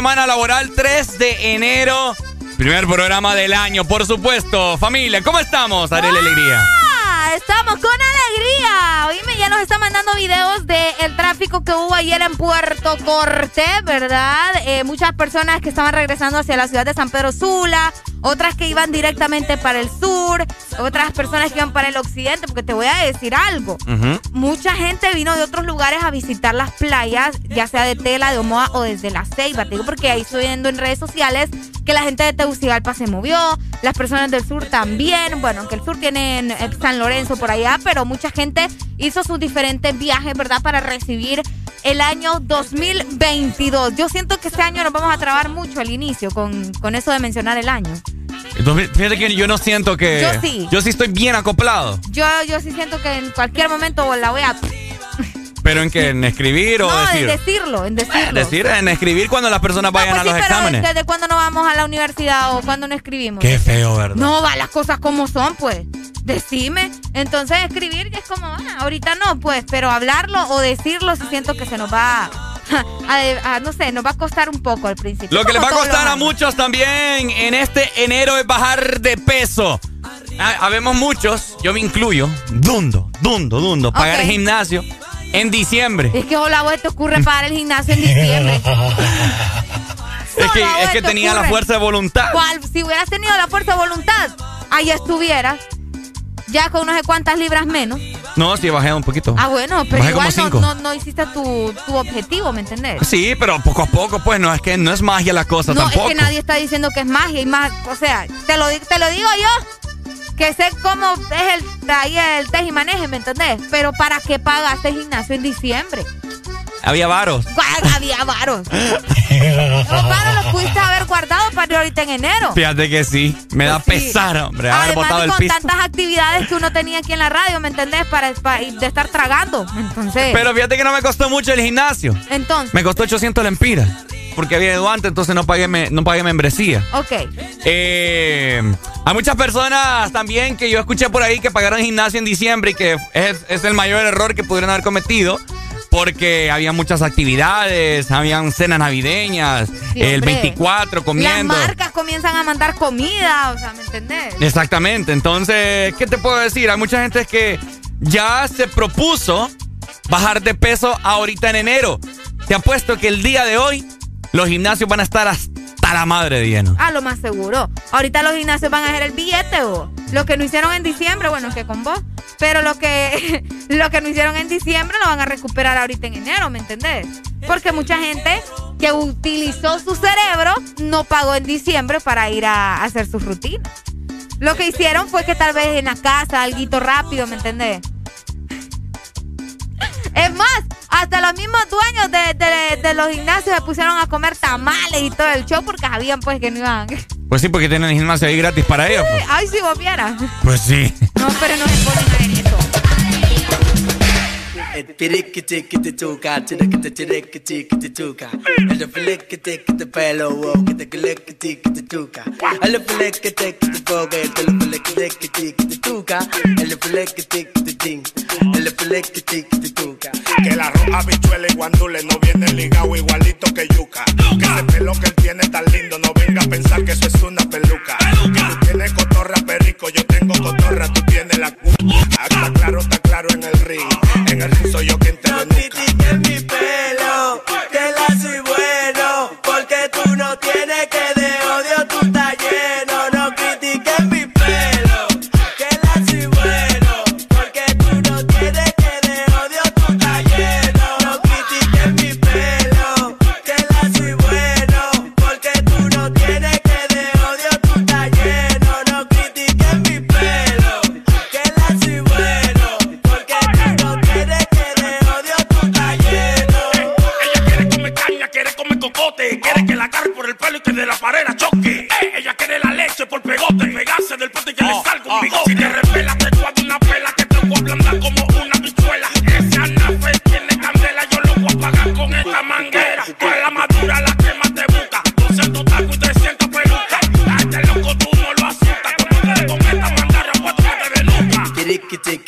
Semana laboral 3 de enero. Primer programa del año, por supuesto. Familia, ¿cómo estamos? Haré la alegría. Ah, Estamos con alegría. Oíme, nos está mandando videos del tráfico que hubo ayer en Puerto Corte, ¿verdad? Eh, muchas personas que estaban regresando hacia la ciudad de San Pedro Sula, otras que iban directamente para el sur, otras personas que iban para el occidente, porque te voy a decir algo. Mucha gente vino de otros lugares a visitar las playas, ya sea de Tela, de Omoa o desde La Ceiba. Te digo porque ahí estoy viendo en redes sociales que la gente de Tegucigalpa se movió, las personas del sur también. Bueno, aunque el sur tiene eh, San Lorenzo por allá, pero mucha gente hizo sus diferentes viajes, ¿verdad? Para recibir el año 2022. Yo siento que este año nos vamos a trabar mucho al inicio con, con eso de mencionar el año. Entonces, fíjate que yo no siento que. Yo sí. Yo sí estoy bien acoplado. Yo, yo sí siento que en cualquier momento la voy a... Pero en que en escribir o No, decir. en decirlo, en decirlo. Decir, en escribir cuando las personas vayan Pues a sí, los pero exámenes. ¿desde cuándo no vamos a la universidad o cuándo no escribimos? Qué feo, ¿verdad? No, va las cosas como son, pues. Decime. Entonces escribir es como, ah, ahorita no, pues, pero hablarlo o decirlo sí siento que se nos va a, a- no sé, nos va a costar un poco al principio. Lo que les va a costar a muchos también en este enero es bajar de peso. Ah, Habemos muchos, yo me incluyo, dundo, dundo, dundo, pagar el gimnasio en diciembre. Es que hola, vos te ocurre pagar el gimnasio en diciembre. Es que, es que te tenía la fuerza de voluntad. ¿Cuál? Si hubieras tenido la fuerza de voluntad, ahí estuvieras. Ya con no sé cuántas libras menos. No, sí, bajé un poquito. Ah, bueno, pero Bajé igual no, no, no hiciste tu, tu objetivo, ¿me entendés? Sí, pero poco a poco, pues no es que no es magia la cosa No, tampoco. es que nadie está diciendo que es magia y más, o sea, te lo, te lo digo yo, que sé cómo es el, ahí el tej y maneje, ¿me entendés? Pero ¿para qué pagaste el gimnasio en diciembre? Había varos. ¿Cuál Había varos. Los varos los pudiste haber guardado para ahorita en enero. Fíjate que sí, me da pesar, hombre, haber Además botado el con piso. tantas actividades que uno tenía aquí en la radio, ¿me entendés? Para, para- de estar tragando. Entonces, Pero fíjate que no me costó mucho el gimnasio. entonces, Me costó 800 lempiras. Porque había ido antes, entonces no pagué, me- no pagué membresía. Ok. Eh, hay muchas personas también que yo escuché por ahí que pagaron gimnasio en diciembre y que es, es el mayor error que pudieron haber cometido. Porque había muchas actividades, habían cenas navideñas, Sí, el hombre. 24 Las comiendo. marcas comienzan a mandar comida, o sea, ¿me entendés? Exactamente. Entonces, ¿qué te puedo decir? Hay mucha gente que ya se propuso bajar de peso ahorita en enero. Te apuesto que el día de hoy los gimnasios van a estar hasta la madre de lleno. Ah, lo más seguro. Ahorita los gimnasios van a hacer el billete, o Lo que no hicieron en diciembre, bueno, es que con vos. Pero lo que, lo que no hicieron en diciembre lo van a recuperar ahorita en enero, ¿me entendés? Porque mucha gente que utilizó su cerebro no pagó en diciembre para ir a, hacer sus rutinas. Lo que hicieron fue que tal vez en la casa, algo rápido, ¿me entendés? Es más, hasta los mismos dueños de, de- de los gimnasios se pusieron a comer tamales y todo el show porque sabían pues que no iban. Pues sí, porque tienen el gimnasio ahí gratis para ellos. pues. Ay, si vos vieras. Pues sí. No, pero no se ponen a ver eso. Tirickity-tickity-tuka, tirickity-tirickity-tuka. El pelo, wow, kitty-clickity-tuka. El flickity-tickity-poke, el flickity-tickity-tuka. El flickity-tickity-ting, el flickity-tickity-tuka. Que el arroz, habichuela y guandule no viene ligado igualito que yuca. Que ese pelo que él tiene tan lindo, no venga a pensar que eso es una peluca. Que tú tienes cotorra perico, yo tengo cotorra, tú tienes la cu. Ah, Está claro, está claro en el soy yo de la pared la choque. Eh, Ella quiere la leche por pegote, pegarse del pote y que le salga un bigote.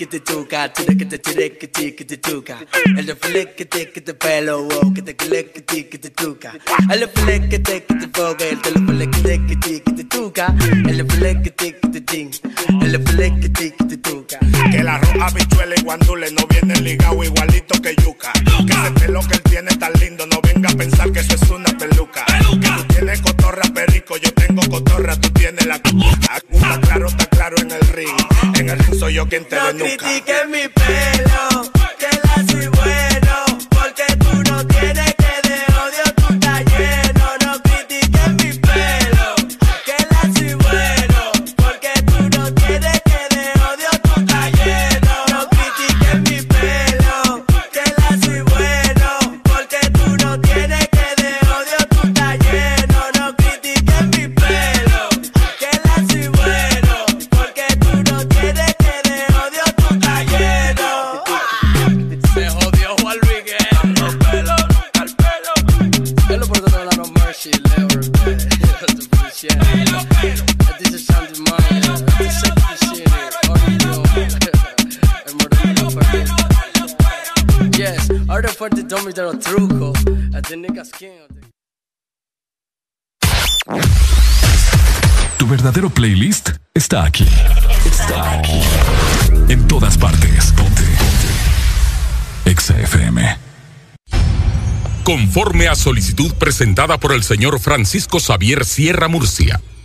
Tirickity-tickity-tuka, tirickity-tirickity-tuka. El flickity-tickity pelo, wow, kitty-clickity-tuka. El flickity-tickity-poke, el flickity-tickity-tuka. El flickity-tickity-ting, el flickity-tickity-tuka. Que el arroz, habichuela y guandule no vienen ligado igualito que yuca. Que ese pelo que él tiene tan lindo, no venga a pensar que eso es una peluca. Que tú tienes cotorra perico, yo tengo cotorra, tú tienes la cu. Soy yo quien te No denuca. critiques mi pelo, fuerte Tommy de los trucos. Este nigga skin. Tu verdadero playlist está aquí. Está aquí. En todas partes. Ponte. Ponte. Exa FM. Conforme a solicitud presentada por el señor Francisco Xavier Sierra Murcia,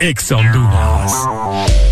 Exa Honduras.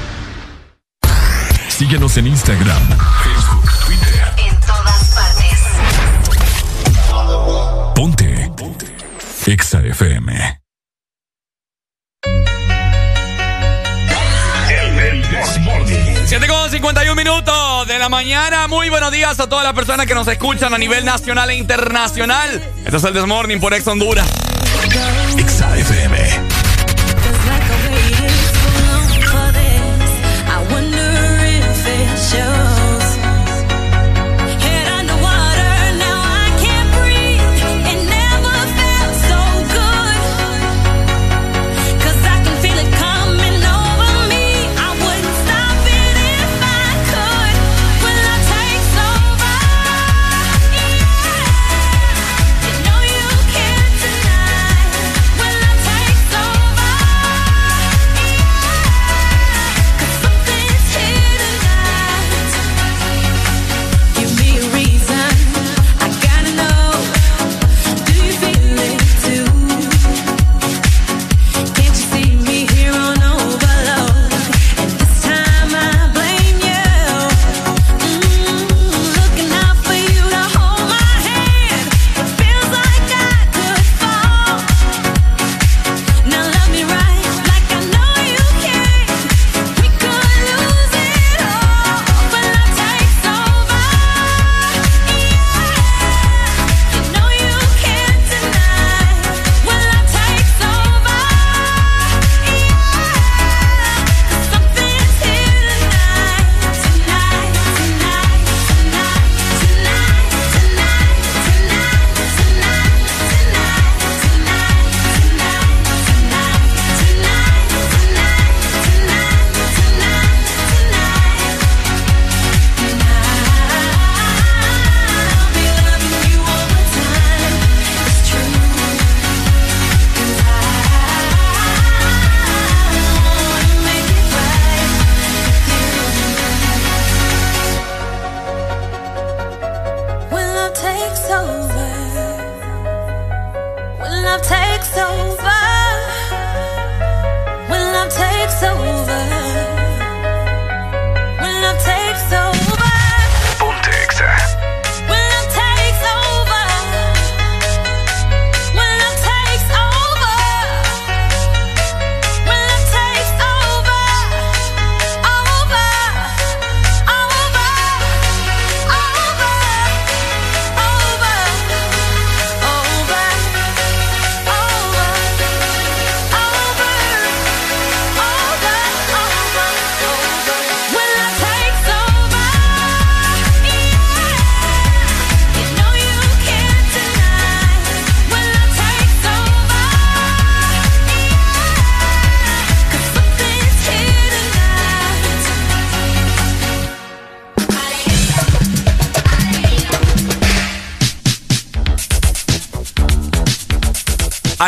Síguenos en Instagram, Facebook, Twitter. En todas partes. Ponte. Ponte. Exa FM. 7 con 51 minutos de la mañana. Muy buenos días a todas las personas que nos escuchan a nivel nacional e internacional. Este es el Desmorning por Ex Honduras. Exa FM.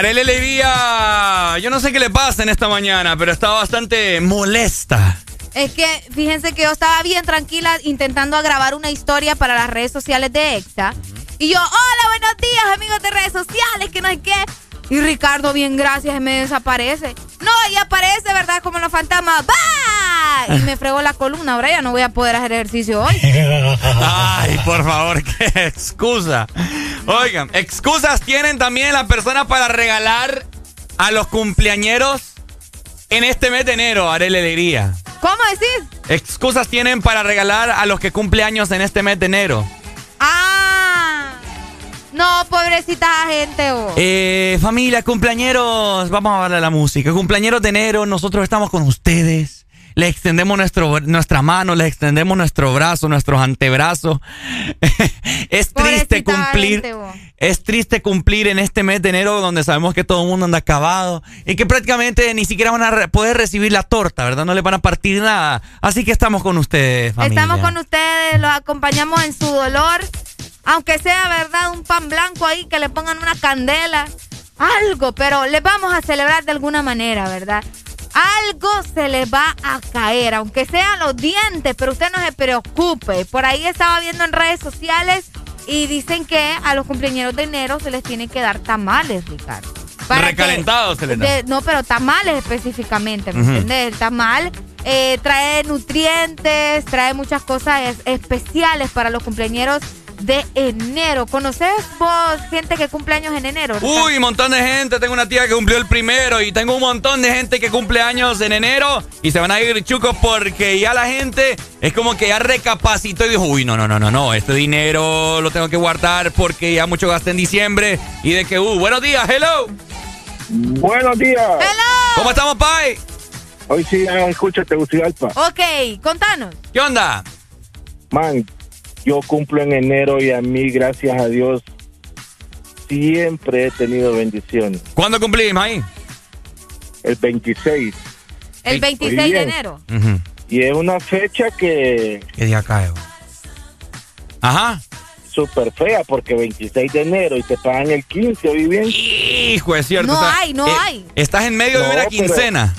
Arele Levía, yo no sé qué le pasa en esta mañana, pero está bastante molesta. Es que fíjense que yo estaba bien tranquila intentando grabar una historia para las redes sociales de EXA. Y yo, hola, buenos días, amigos de redes sociales, que no hay qué. Y Ricardo, bien, gracias, me desaparece. No, y aparece, ¿verdad? Como los fantasmas. ¡Bah! Y me fregó la columna. Ahora ya no voy a poder hacer ejercicio hoy. Ay, por favor, qué excusa. Oigan, excusas tienen también las personas para regalar a los cumpleañeros en este mes de enero, Arele Alegría. ¿Cómo decís? Excusas tienen para regalar a los que cumple años en este mes de enero. Ah. No, pobrecita gente. Eh, familia, cumpleañeros, vamos a hablar de la música. Cumpleañeros de enero, nosotros estamos con ustedes. Les extendemos nuestro, nuestra mano, les extendemos nuestro brazo, nuestros antebrazos. es triste cumplir. Es triste cumplir en este mes de enero donde sabemos que todo el mundo anda acabado y que prácticamente ni siquiera van a poder recibir la torta, ¿verdad? No les van a partir nada. Así que estamos con ustedes, familia. Estamos con ustedes, los acompañamos en su dolor. Aunque sea, ¿verdad? Un pan blanco ahí, que le pongan una candela. Algo, pero les vamos a celebrar de alguna manera, ¿verdad? Algo se les va a caer, aunque sean los dientes, pero usted no se preocupe. Por ahí estaba viendo en redes sociales y dicen que a los cumpleaños de enero se les tiene que dar tamales, Ricardo. Recalentados se les da. no, pero tamales específicamente, ¿me entiendes? El tamal eh, trae nutrientes, trae muchas cosas es- especiales para los cumpleaños de enero. ¿Conoces vos gente que cumple años en enero? Ricardo? Uy, montón de gente. Tengo una tía que cumplió el primero y tengo un montón de gente que cumple años en enero y se van a ir chucos porque ya la gente es como que ya recapacitó y dijo, uy, no, no, no, no, no, este dinero lo tengo que guardar porque ya mucho gasté en diciembre y de que, uh, buenos días, hello. Buenos días. ¿Cómo estamos, Pai? Hoy sí, escucha Tegucigalpa. Ok, contanos. ¿Qué onda? Man, yo cumplo en enero y a mí, gracias a Dios, siempre he tenido bendiciones. ¿Cuándo cumplís, ahí? El 26. El Muy 26 de enero. Y es una fecha que... ¿Qué día cae? Ajá. Súper fea, porque 26 de enero y te pagan el 15, ¿oí bien? Hijo, es cierto. No o sea, hay, no eh, hay. Estás en medio de una quincena.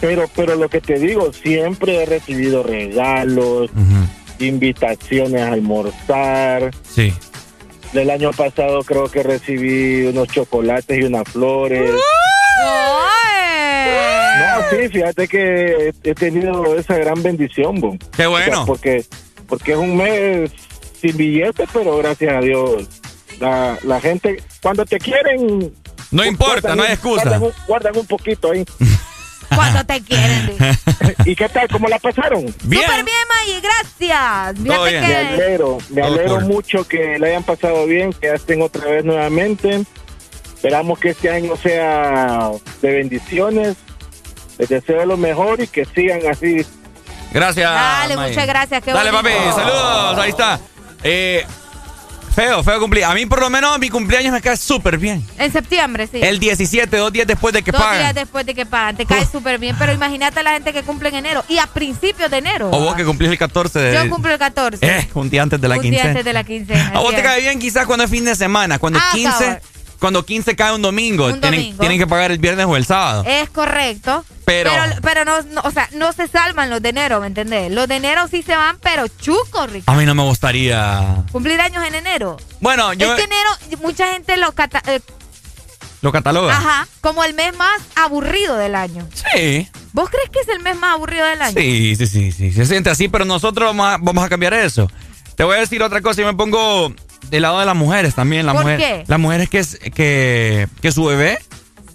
Pero, pero lo que te digo, siempre he recibido regalos, invitaciones a almorzar. Sí. Del año pasado creo que recibí unos chocolates y unas flores. No, sí, fíjate que he tenido esa gran bendición, Bon. Qué bueno. O sea, porque, porque es un mes sin billetes, pero gracias a Dios. La, la gente, cuando te quieren... No importa, no hay excusa. Guardan un, guardan un poquito ahí. Cuando te quieren. ¿Y qué tal? ¿Cómo la pasaron? Súper bien, Maggie, gracias. Me que alegro, me Todo alegro mucho que le hayan pasado bien, que ya estén otra vez nuevamente. Esperamos que este año sea de bendiciones. Les deseo lo mejor y que sigan así. Gracias. Dale, May. muchas gracias. Qué Dale, papi, saludos. Ahí está. Eh, feo, feo cumplir. A mí, por lo menos, mi cumpleaños me cae súper bien. En septiembre, sí. El 17, dos días después de que Dos pagan. días después de que pagan. Te cae súper bien. Pero imagínate a la gente que cumple en enero. Y a principios de enero. O vos que cumplís el 14 de. Yo cumplo el 14. Eh, un día antes de la un día antes de la quincena. A vos te es. cae bien quizás cuando es fin de semana. Cuando Ah, 15. cabal. Cuando 15 cae un domingo. Un tienen, domingo. tienen que pagar el viernes o el sábado. Es correcto. Pero- Pero, no, no, o sea, no se salvan los de enero, ¿me entendés? Los de enero sí se van, pero chucos, Ricardo. A mí no me gustaría. Cumplir años en enero. Bueno, yo Es que enero, mucha gente lo cata- eh, lo cataloga. Ajá, como el mes más aburrido del año. Sí. ¿Vos crees que es el mes más aburrido del año? Sí, sí, sí, sí. Se siente así, pero nosotros vamos a, vamos a cambiar eso. Te voy a decir otra cosa. Yo me pongo del lado de las mujeres también. La ¿Por mujer, qué? Las mujeres que, que, que su bebé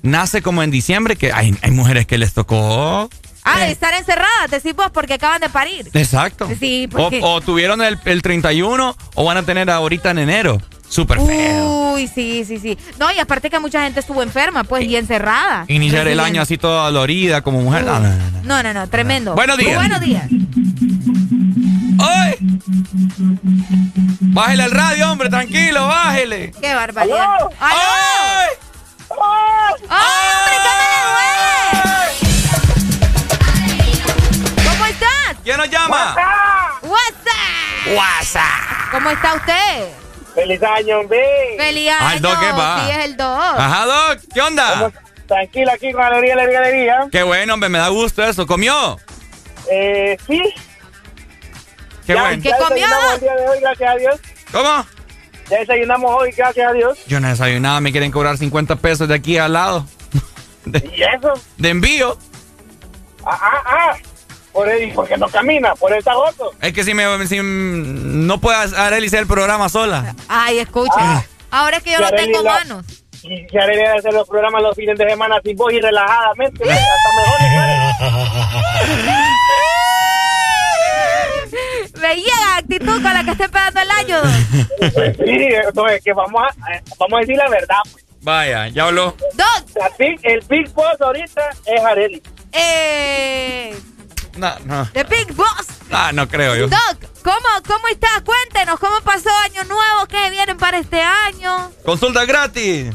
nace como en diciembre, que hay, hay mujeres que les tocó. Ah, de estar encerradas, decís vos, porque acaban de parir. Exacto. Sí, o, porque... o tuvieron el, el 31 o van a tener ahorita en enero. Súper feo. Uy, sí, sí, sí. No, y aparte que mucha gente estuvo enferma, pues, y encerrada. Iniciar el año así toda dolorida como mujer. No, no, no, no. No, no, no, tremendo. Buenos días. Buenos días. ¡Ay! Bájele al radio, hombre, tranquilo, bájele. Qué barbaridad. ¡Aló! ¡Ay! ¡Hombre, ¿Cómo estás? ¿Quién nos llama? WhatsApp. WhatsApp. ¿Cómo está usted? ¡Feliz año, hombre! ¡Feliz Ah, año! el Doc, ¿qué va? Sí, es el 2. Ajá, Doc, ¿qué onda? Tranquila aquí con alegría, alegría, alegría. Qué bueno, hombre, me da gusto eso. ¿Comió? Eh, sí. Qué ya, bueno. el día de hoy, gracias a Dios. ¿Cómo? Ya desayunamos hoy, gracias a Dios. Yo no he desayunado, me quieren cobrar 50 pesos de aquí al lado. ¿Y eso? De envío. Ah, ah, ah. Por ahí, porque no camina, por el agosto. Es que si me si no puede Arely hacer el programa sola. Ay, escucha. Ah. Ahora es que yo no Arely tengo la- manos. Y haré de hacer los programas los fines de semana sin vos y relajadamente. Hasta mejor. Me llega actitud con la que esté pegando el año. Sí, no, es que vamos a, eh, vamos a decir la verdad. pues. Vaya, ya habló. Doc. La big- el Big Boss ahorita es Areli. Eh, No, no. The Big Boss. Ah, no creo yo. Doc, ¿cómo, ¿cómo estás? Cuéntenos, ¿cómo pasó Año Nuevo? ¿Qué vienen para este año? Consulta gratis.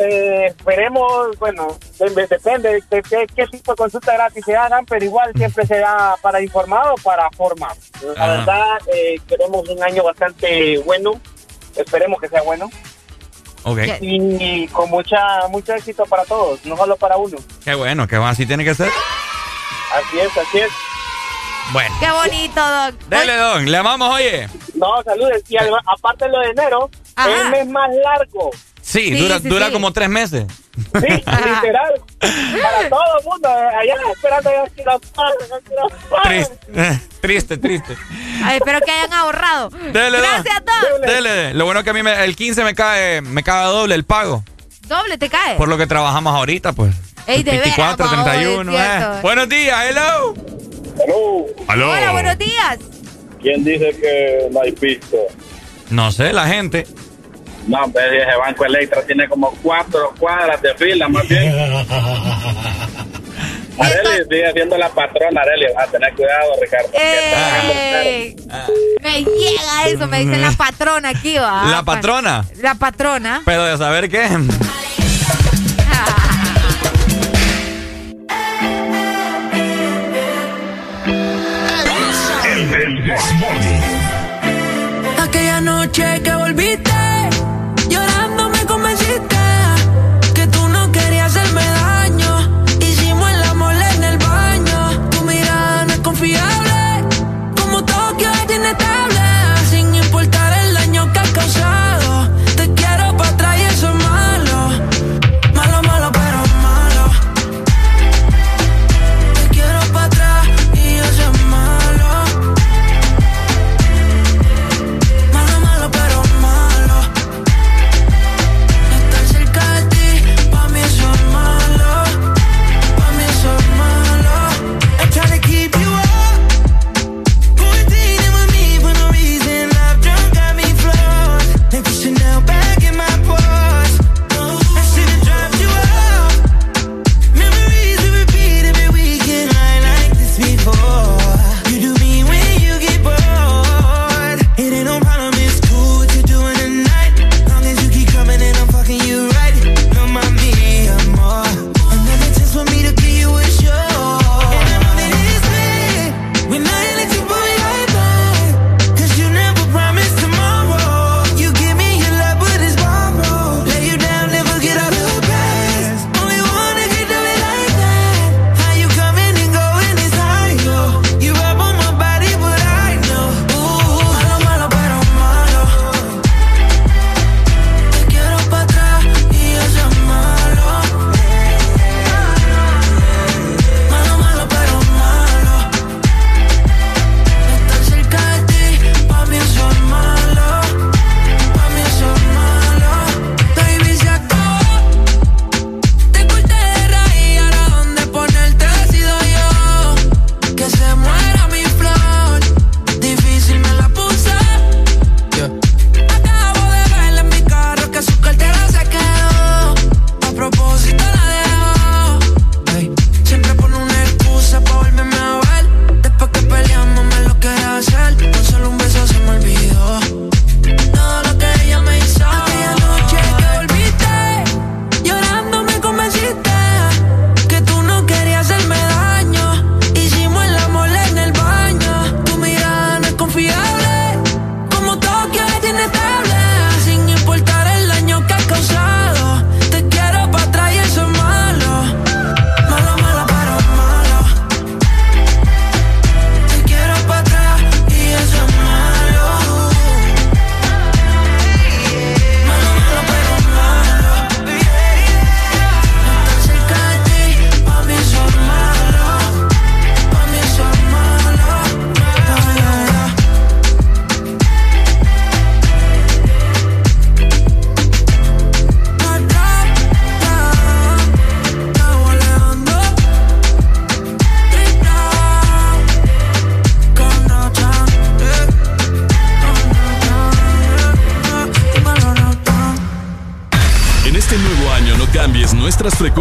Eh, esperemos, bueno, de- depende de, de- de qué tipo de consulta gratis se hagan, pero igual siempre se da para informar o para formar. La Ajá. verdad, eh, queremos un año bastante bueno, esperemos que sea bueno, Ok. y con mucha mucho éxito para todos, no solo para uno. Qué bueno, que va, así tiene que ser. Así es, así es. Bueno. Qué bonito, Doc. Dele, don. Le amamos, oye. No, saludes. Y además, aparte de lo de enero, Ajá. es el mes más largo. Sí, Sí, dura, sí, dura sí. como tres meses. Sí, literal. Para todo el mundo, eh, allá esperando ya que la. Triste, triste, triste. Ay, espero que hayan ahorrado. Dele, don. Gracias, Doc. Dele. Lo bueno es que a mí me- el 15 me cae, me cae doble el pago. Doble te cae. Por lo que trabajamos ahorita, pues. Ey, de veras, 24, vamos, 31. es cierto. eh. Buenos días, hello. Aló. Hola, buenos días. ¿Quién dice que no hay pisto? No sé, la gente. No, pues ese Banco Electra tiene como cuatro cuadras de fila, más bien. Areli, sigue siendo la patrona, Areli. A tener cuidado, Ricardo. Ey, me llega eso, me dice la patrona aquí, va. ¿La patrona? La patrona. Pero de saber qué. Aquella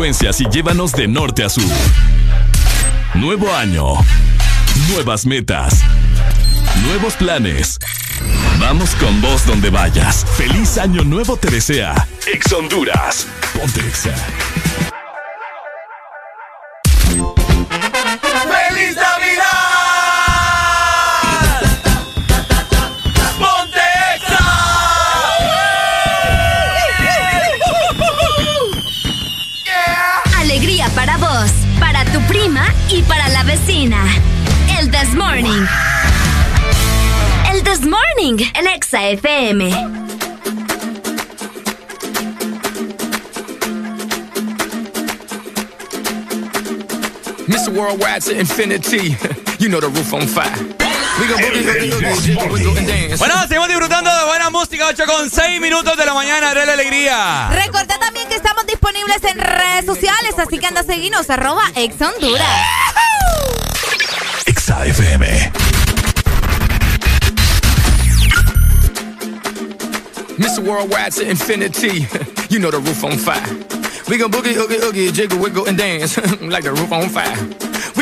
y llévanos de norte a sur. Nuevo año. Nuevas metas. Nuevos planes. Vamos con vos donde vayas. Feliz año nuevo te desea. Ex Honduras. Ponte Exa. Worldwide to infinity. You know the roof on fire. We gon' boogie, boogie, boogie, jiggle, wiggle, and dance. Bueno, seguimos disfrutando de buena música, 8 con 6 minutos de la mañana, la alegría. Recordá también que estamos disponibles en redes sociales, así que anda a seguirnos, arroba Ex Honduras. Exa FM. Mr. Worldwide to infinity. You know the roof on fire. We gon' boogie, oogie, oogie, jiggle, wiggle, and dance like the roof on fire.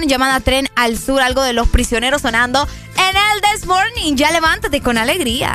llamada Tren al Sur, algo de los prisioneros sonando en el This Morning. Ya levántate con alegría.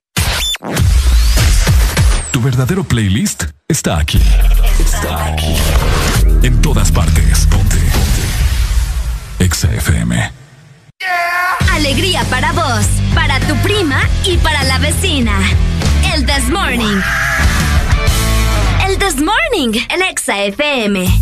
Verdadero playlist está aquí. Está aquí. En todas partes. Ponte. Ponte. Exa FM. Alegría para vos, para tu prima y para la vecina. El This Morning. El This Morning, el Exa FM.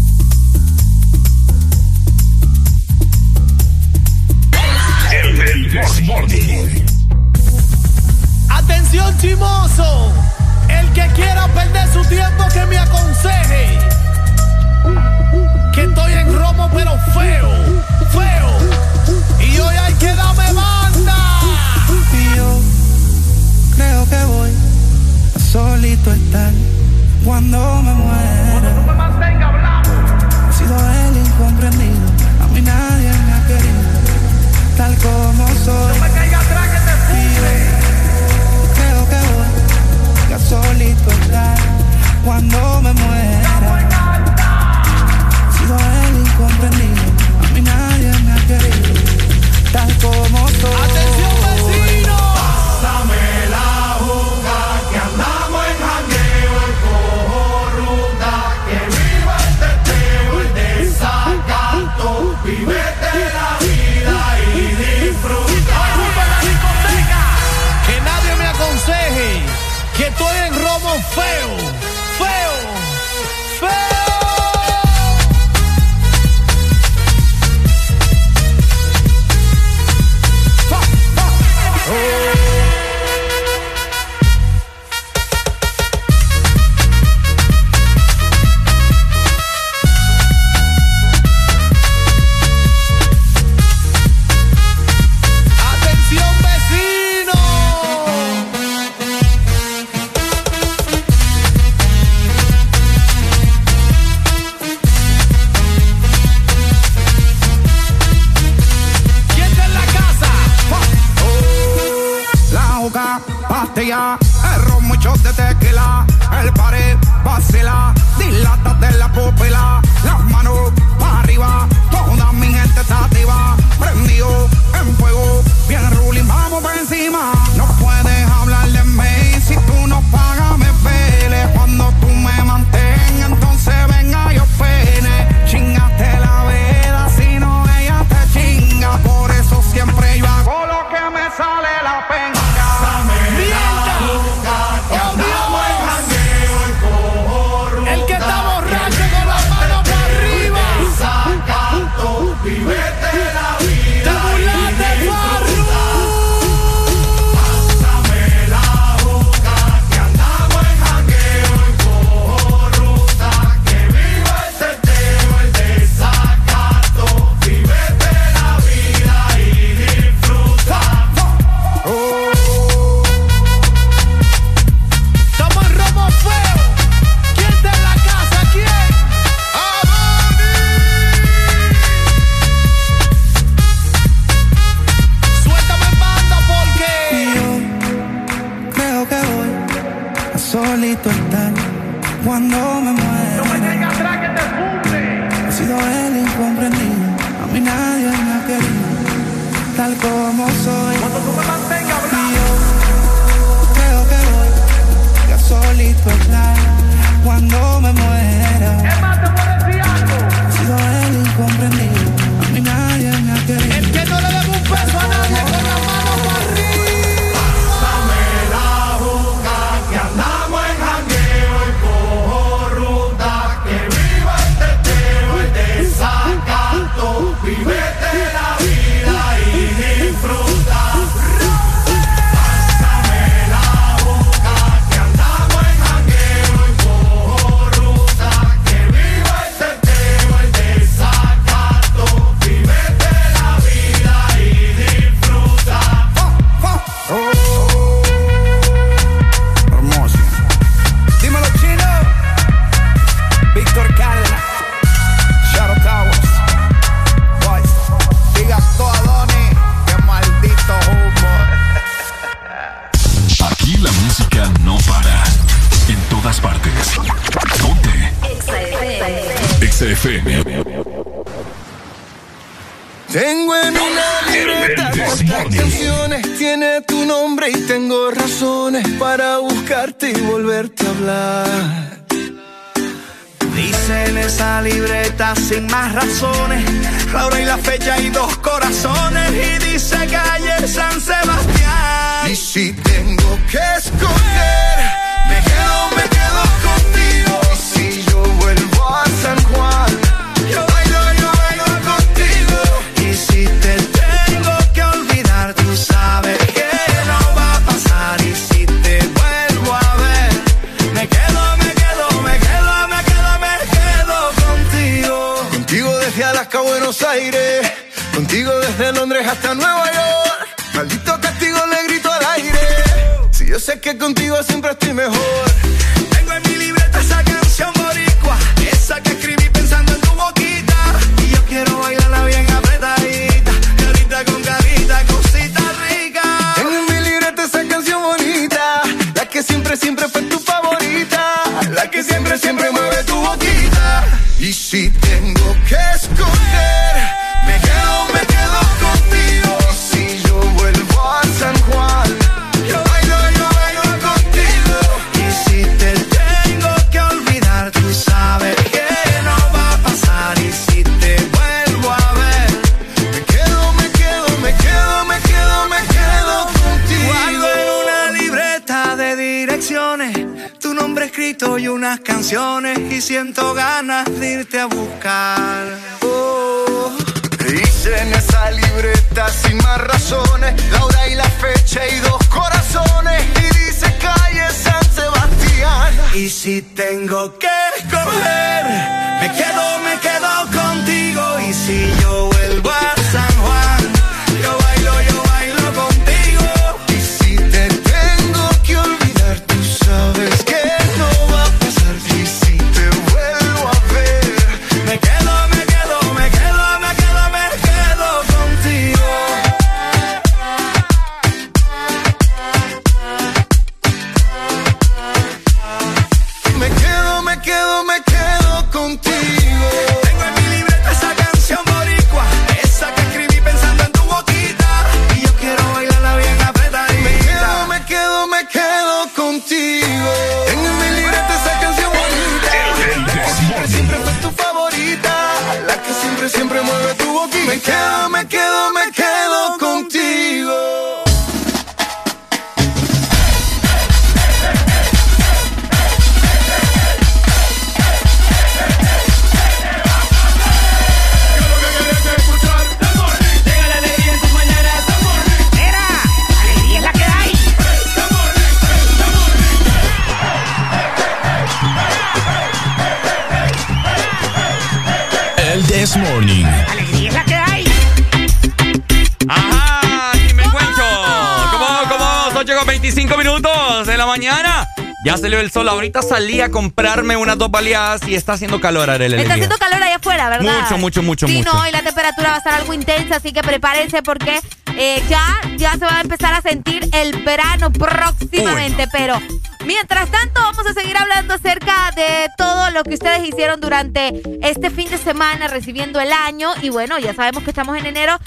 y está haciendo calor, Arely. Está haciendo calor allá afuera, ¿verdad? Mucho, mucho, mucho, sí, mucho. No, y la temperatura va a estar algo intensa, así que prepárense porque eh, ya, ya se va a empezar a sentir el verano próximamente, pero mientras tanto vamos a seguir hablando acerca de todo lo que ustedes hicieron durante este fin de semana, recibiendo el año y bueno, ya sabemos que estamos en enero,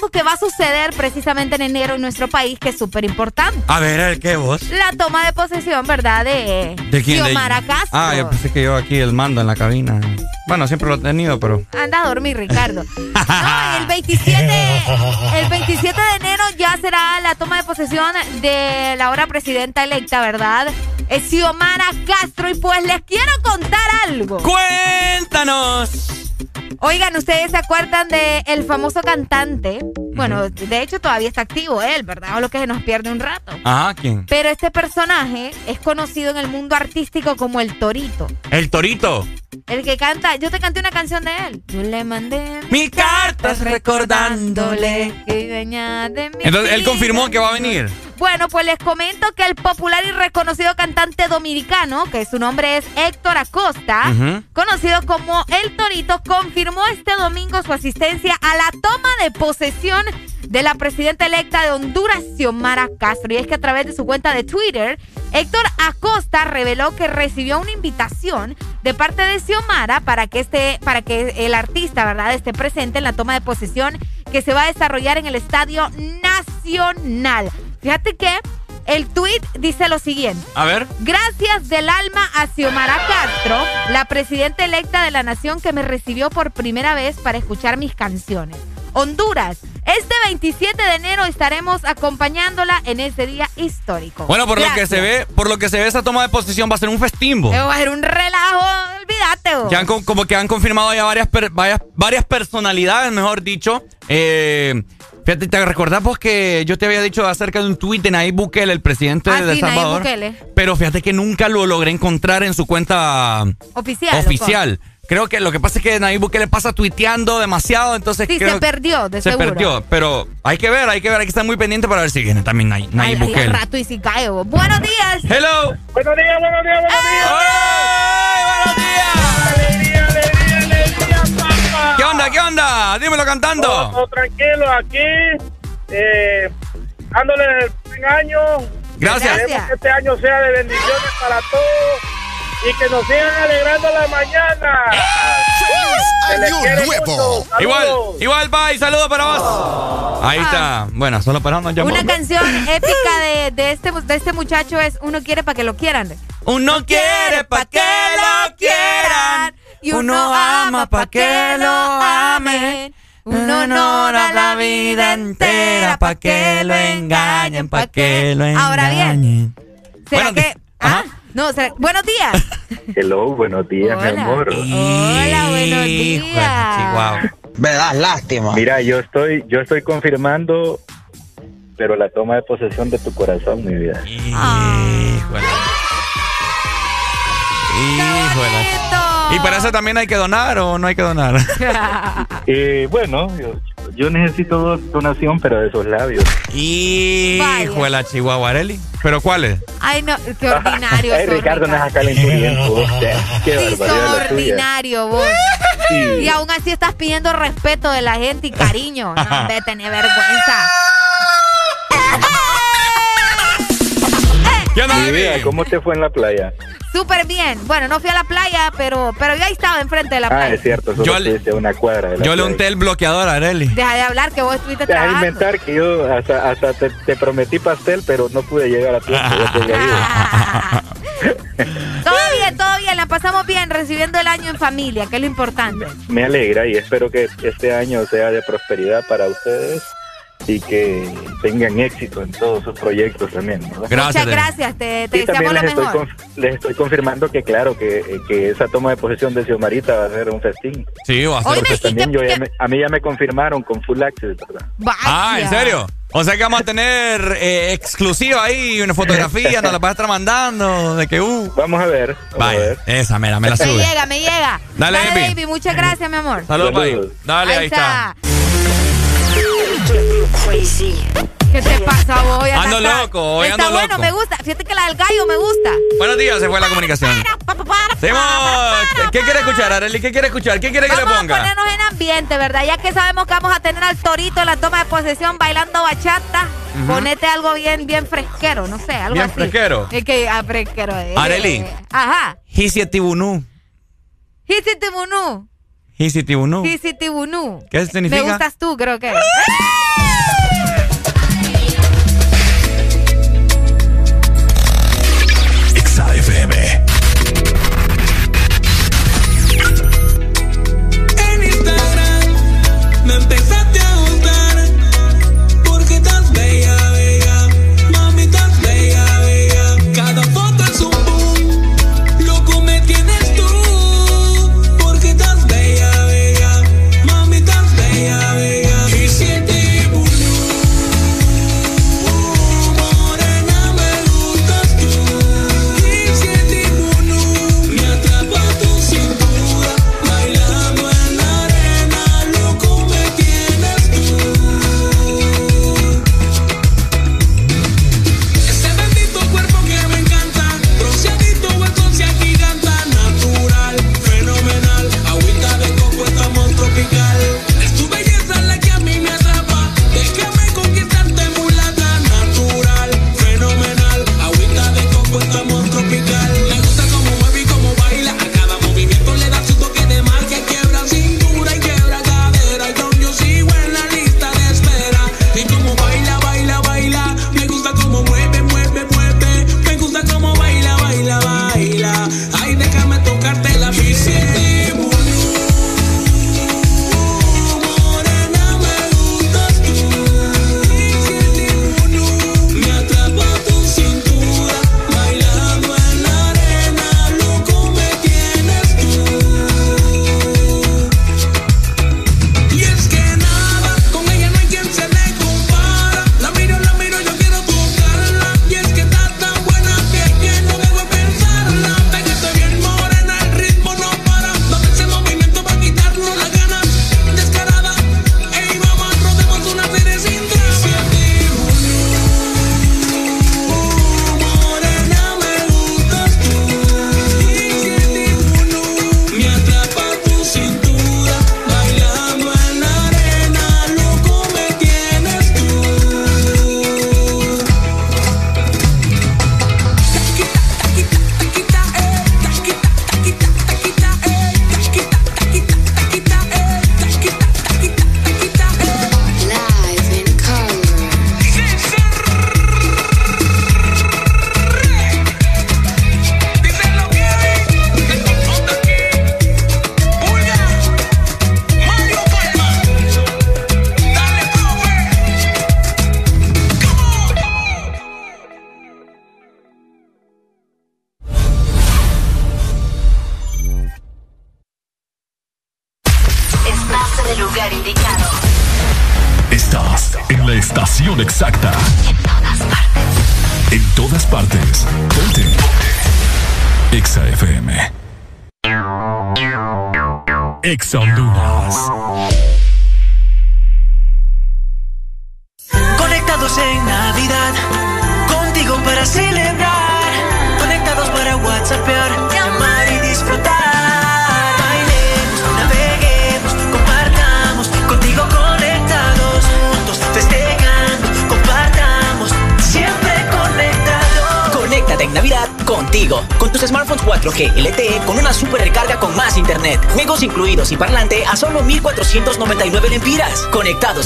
algo que va a suceder precisamente en enero en nuestro país que es súper importante. A ver, ¿el qué vos? La toma de posesión, ¿verdad? De, ¿De quién? De- Xiomara Castro. Ah, yo pensé que yo aquí el mando en la cabina. Bueno, siempre lo he tenido, pero. Anda a dormir, Ricardo. No, el 27, el 27 de enero ya será la toma de posesión de la ahora presidenta electa, ¿verdad? Es Xiomara Castro y pues les quiero contar algo. ¡Cuéntanos! Oigan, ¿ustedes se acuerdan de el famoso cantante? Bueno, de hecho todavía está activo él, ¿verdad? O lo que se nos pierde un rato. Ajá, ¿quién? Pero este personaje es conocido en el mundo artístico como el Torito. El Torito. El que canta, yo te canté una canción de él. Yo le mandé Mil cartas recordándole. que dueña de mi Entonces, él confirmó que va a venir. Bueno, pues les comento que el popular y reconocido cantante dominicano, que su nombre es Héctor Acosta, conocido como El Torito, confirmó este domingo su asistencia a la toma de posesión de la presidenta electa de Honduras, Xiomara Castro. Y es que a través de su cuenta de Twitter, Héctor Acosta reveló que recibió una invitación de parte de Xiomara para que este, para que el artista, ¿verdad?, esté presente en la toma de posesión que se va a desarrollar en el Estadio Nacional. Fíjate que el tweet dice lo siguiente. A ver. Gracias del alma a Xiomara Castro, la presidenta electa de la nación que me recibió por primera vez para escuchar mis canciones. Honduras, este 27 de enero estaremos acompañándola en ese día histórico. Bueno, por lo que se ve, por lo que se ve, esa toma de posesión va a ser un festimbo. Eh, Va a ser un relajo, olvídate. vos. Que han como que han confirmado ya varias, varias, varias personalidades, mejor dicho. Eh, fíjate, ¿te recordás vos que yo te había dicho acerca de un tuit de Nayib Bukele, el presidente Ah, de sí, El Nayib Salvador? Bukele. Pero fíjate que nunca lo logré encontrar en su cuenta Oficial. oficial. Creo que lo que pasa es que Nayib Bukele pasa tuiteando demasiado, entonces Sí, creo se perdió, de se seguro. perdió. Pero hay que ver, hay que ver, hay que estar muy pendiente para ver si viene también Nay- Ay, Nayib ay, Bukele. rato y si cae. Buenos días. Hello. Buenos días, buenos días, buenos días. ¿Qué onda, qué onda? Dímelo cantando. Todo tranquilo aquí, eh, dándole el buen año. Gracias. Que este año sea de bendiciones para todos y que nos sigan alegrando la mañana. Quiere mucho. Igual, igual, bye. Saludos para vos. Ahí está. Bueno, solo para nos llamó. Una canción épica de, de este, de este muchacho es Uno quiere para que lo quieran. Uno quiere pa' que lo quieran. Y uno ama pa' que lo amen. Uno no da la vida entera pa' que lo engañen, pa' que lo Ahora bien, ¿será que...? ¿Ah? No, ¿será- buenos días. Hello, buenos días, mi amor. Hola, buenos días. Me das lástima. Mira, yo estoy, yo estoy confirmando, pero la toma de posesión de tu corazón, mi vida. Híjole. Híjole. ¿Y para eso también hay que donar o no hay que donar? Y bueno, yo, yo necesito do- donación, pero de esos labios. Híjole, Chihuahuareli. ¿Pero cuáles? Ay, no, qué ordinario. Ay, Ricardo, no es calenturiento. o sea, Qué Sí, la tuya. ordinario vos. Sí. Y aún así estás pidiendo respeto de la gente y cariño. No, de tener vergüenza. ¿Qué onda? ¿cómo te fue en la playa? Súper bien. Bueno, no fui a la playa, pero, pero yo ahí estaba enfrente de la Ah, playa. es cierto, solo Yo le- una cuadra de la Yo le unté el bloqueador a Areli. Deja de hablar que vos estuviste Deja de trabajando. inventar que yo hasta, hasta te, te prometí pastel, pero no pude llegar a tiempo. Todo bien, todo bien. La pasamos bien recibiendo el año en familia, que es lo importante. Me alegra y espero que este año sea de prosperidad para ustedes y que tengan éxito en todos sus proyectos también. ¿verdad? Muchas gracias. Te, te Y también deseamos lo les estoy, mejor. les estoy confirmando que claro, que, que esa toma de posesión de Xiomarita va a ser un festín. Sí, va a ser. Porque también yo ya me- a mí ya me confirmaron con full access, ¿verdad? Ah, ¿en serio? O sea que vamos a tener eh, exclusiva ahí, una fotografía, nos la vas a estar mandando, de que uh. Vamos a ver. Vaya, esa, mira, me la Me sube. llega, me llega. Dale, baby. Muchas gracias, mi amor. Saludos. Dale, ahí, está. ¿Qué te pasa hoy? Ando loco, Está bueno, me gusta. Fíjate que la del gallo me gusta. Buenos días, se fue la comunicación. ¿Qué quiere escuchar, Arely? ¿Qué quiere escuchar? ¿Qué quiere que le ponga? Vamos a ponernos en ambiente, ¿verdad? Ya que sabemos que vamos a tener al torito en la toma de posesión bailando bachata. Ponete algo bien, bien fresquero, no sé, algo bien así. fresquero. Es que, ah, fresquero. Eh, Arely. Eh, ajá. Hisiatibunú. Hisiatibunú. Hisiatibunú. Hisiatibunú. ¿Qué significa? Me gustas tú, creo que.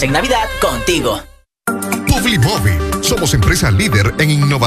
en Navidad contigo.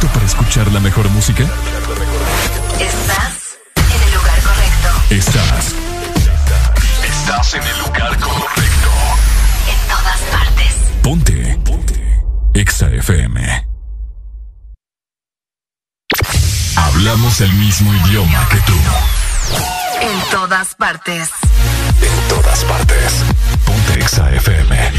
¿Listo para escuchar la mejor música? Estás en el lugar correcto. Estás. Estás en el lugar correcto. En todas partes. Ponte. Ponte. Exa FM. Hablamos el mismo idioma que tú. En todas partes. En todas partes. Ponte Exa FM.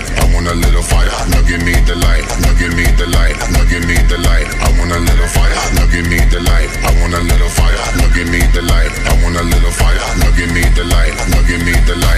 light. I want a little fire. Now give me the light. Now give me the light. Now give me the light. I want a little fire. Now give me the light. I want a little fire. Now give me the light. I want a little fire. Now give me the light. Now give me the light.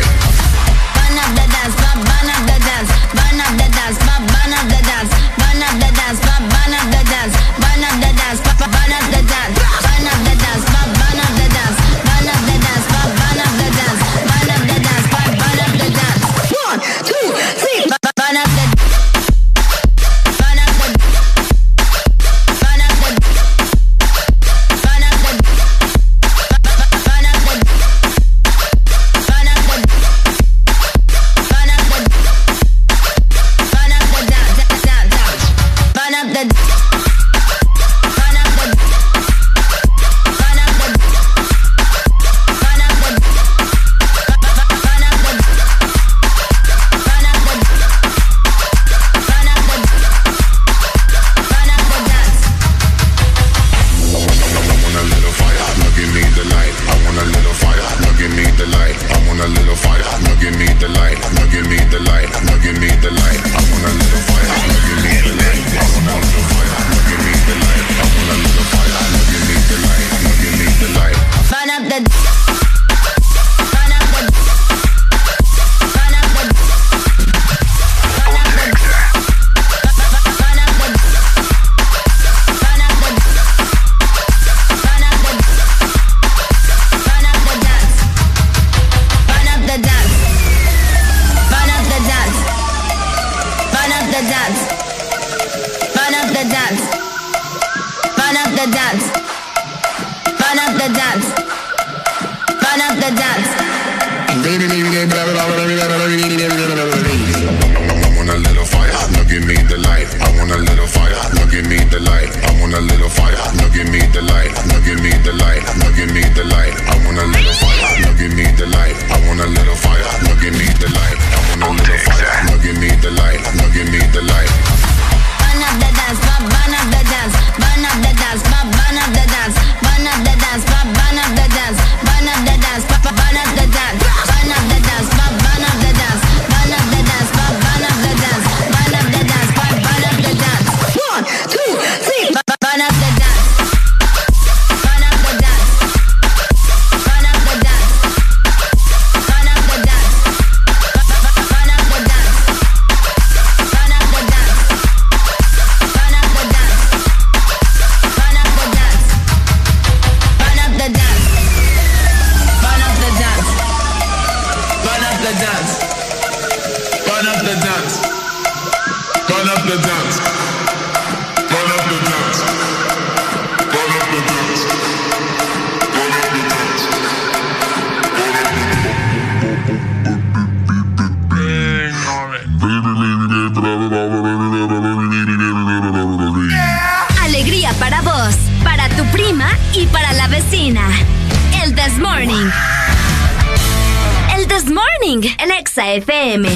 Exa FM.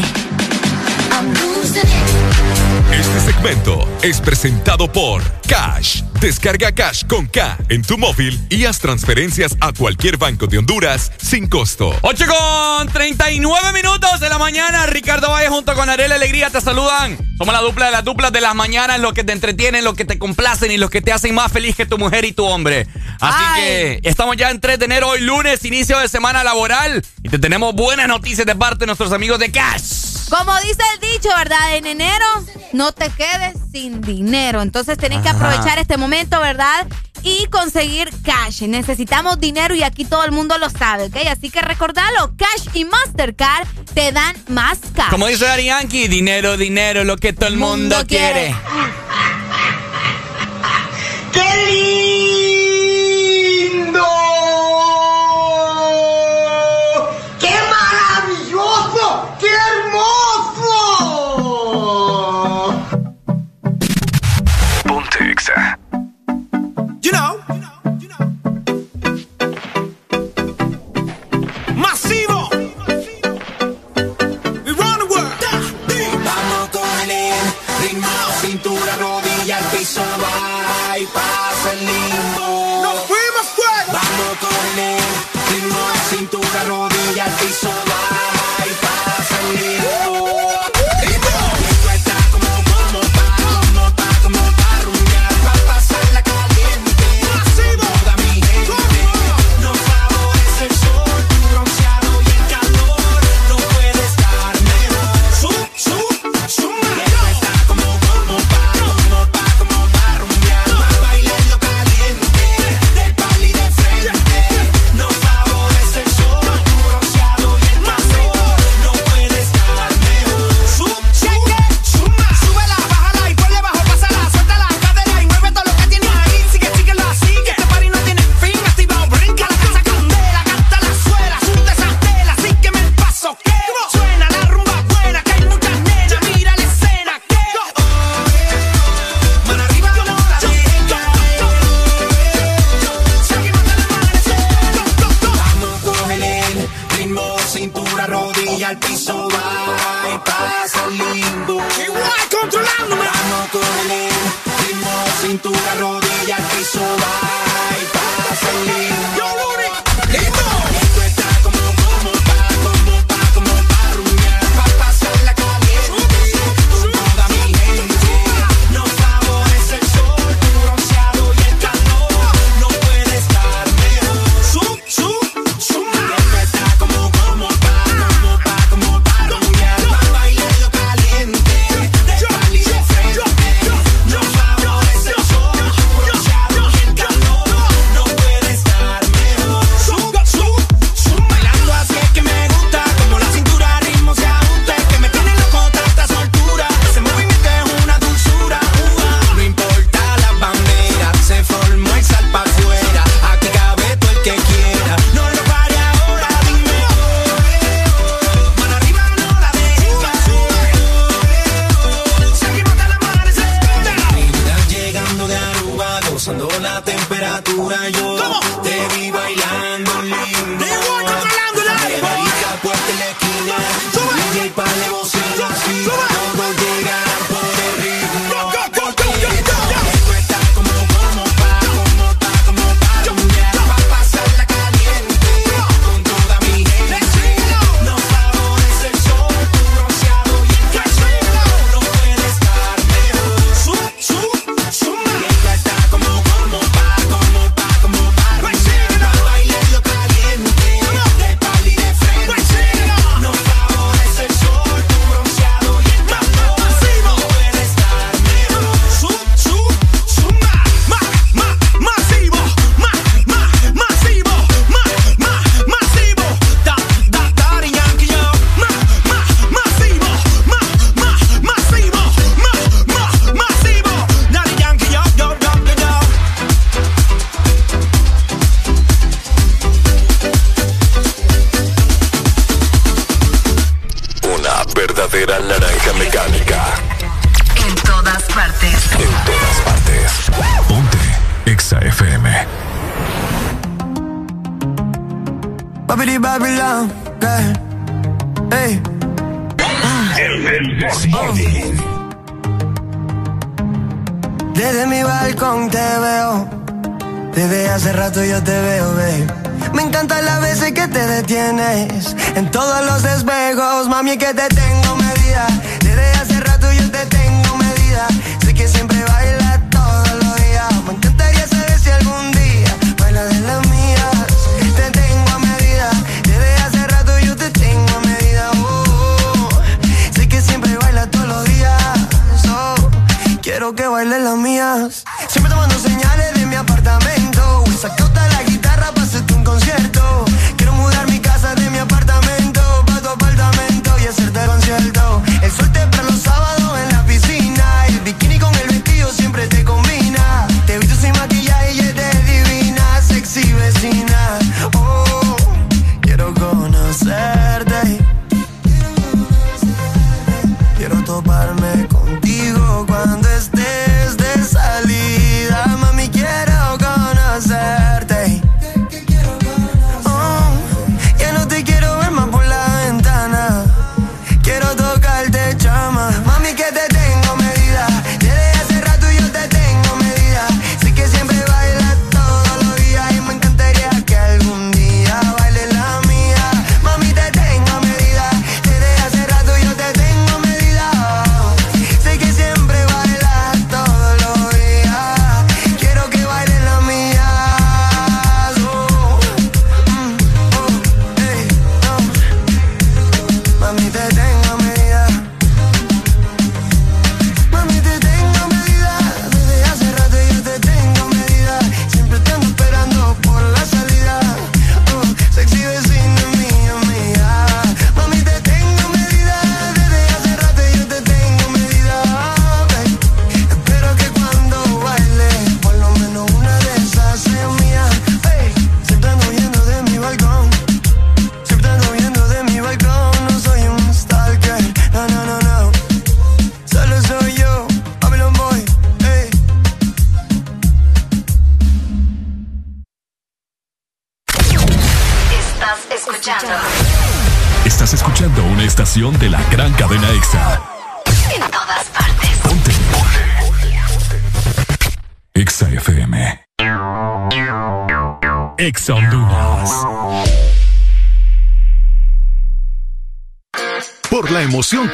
Este segmento es presentado por Cash Descarga Cash con K en tu móvil y haz transferencias a cualquier banco de Honduras sin costo. 8 con 39 minutos de la mañana. Ricardo Valle junto con Arela Alegría te saludan. Somos la dupla de las duplas de las mañanas, los que te entretienen, los que te complacen y los que te hacen más feliz que tu mujer y tu hombre. Así que estamos ya en 3 de enero, hoy lunes, inicio de semana laboral. Y te tenemos buenas noticias de parte de nuestros amigos de Cash. Como dice el dicho, ¿verdad? En enero no te quedes sin dinero. Entonces tenés que aprovechar este momento, ¿verdad? Y conseguir cash. Necesitamos dinero y aquí todo el mundo lo sabe, ¿ok? Así que recordalo, cash y Mastercard te dan más cash. Como dice Dari dinero, dinero, lo que todo el mundo, quiere. ¡Qué lindo!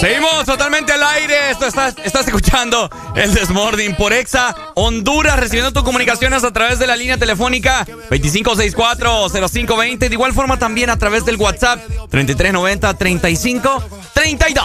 Seguimos totalmente al aire. Estás, estás escuchando el Desmording por Exa Honduras, recibiendo tus comunicaciones a través de la línea telefónica 2564-0520. De igual forma también a través del WhatsApp 3390-3532.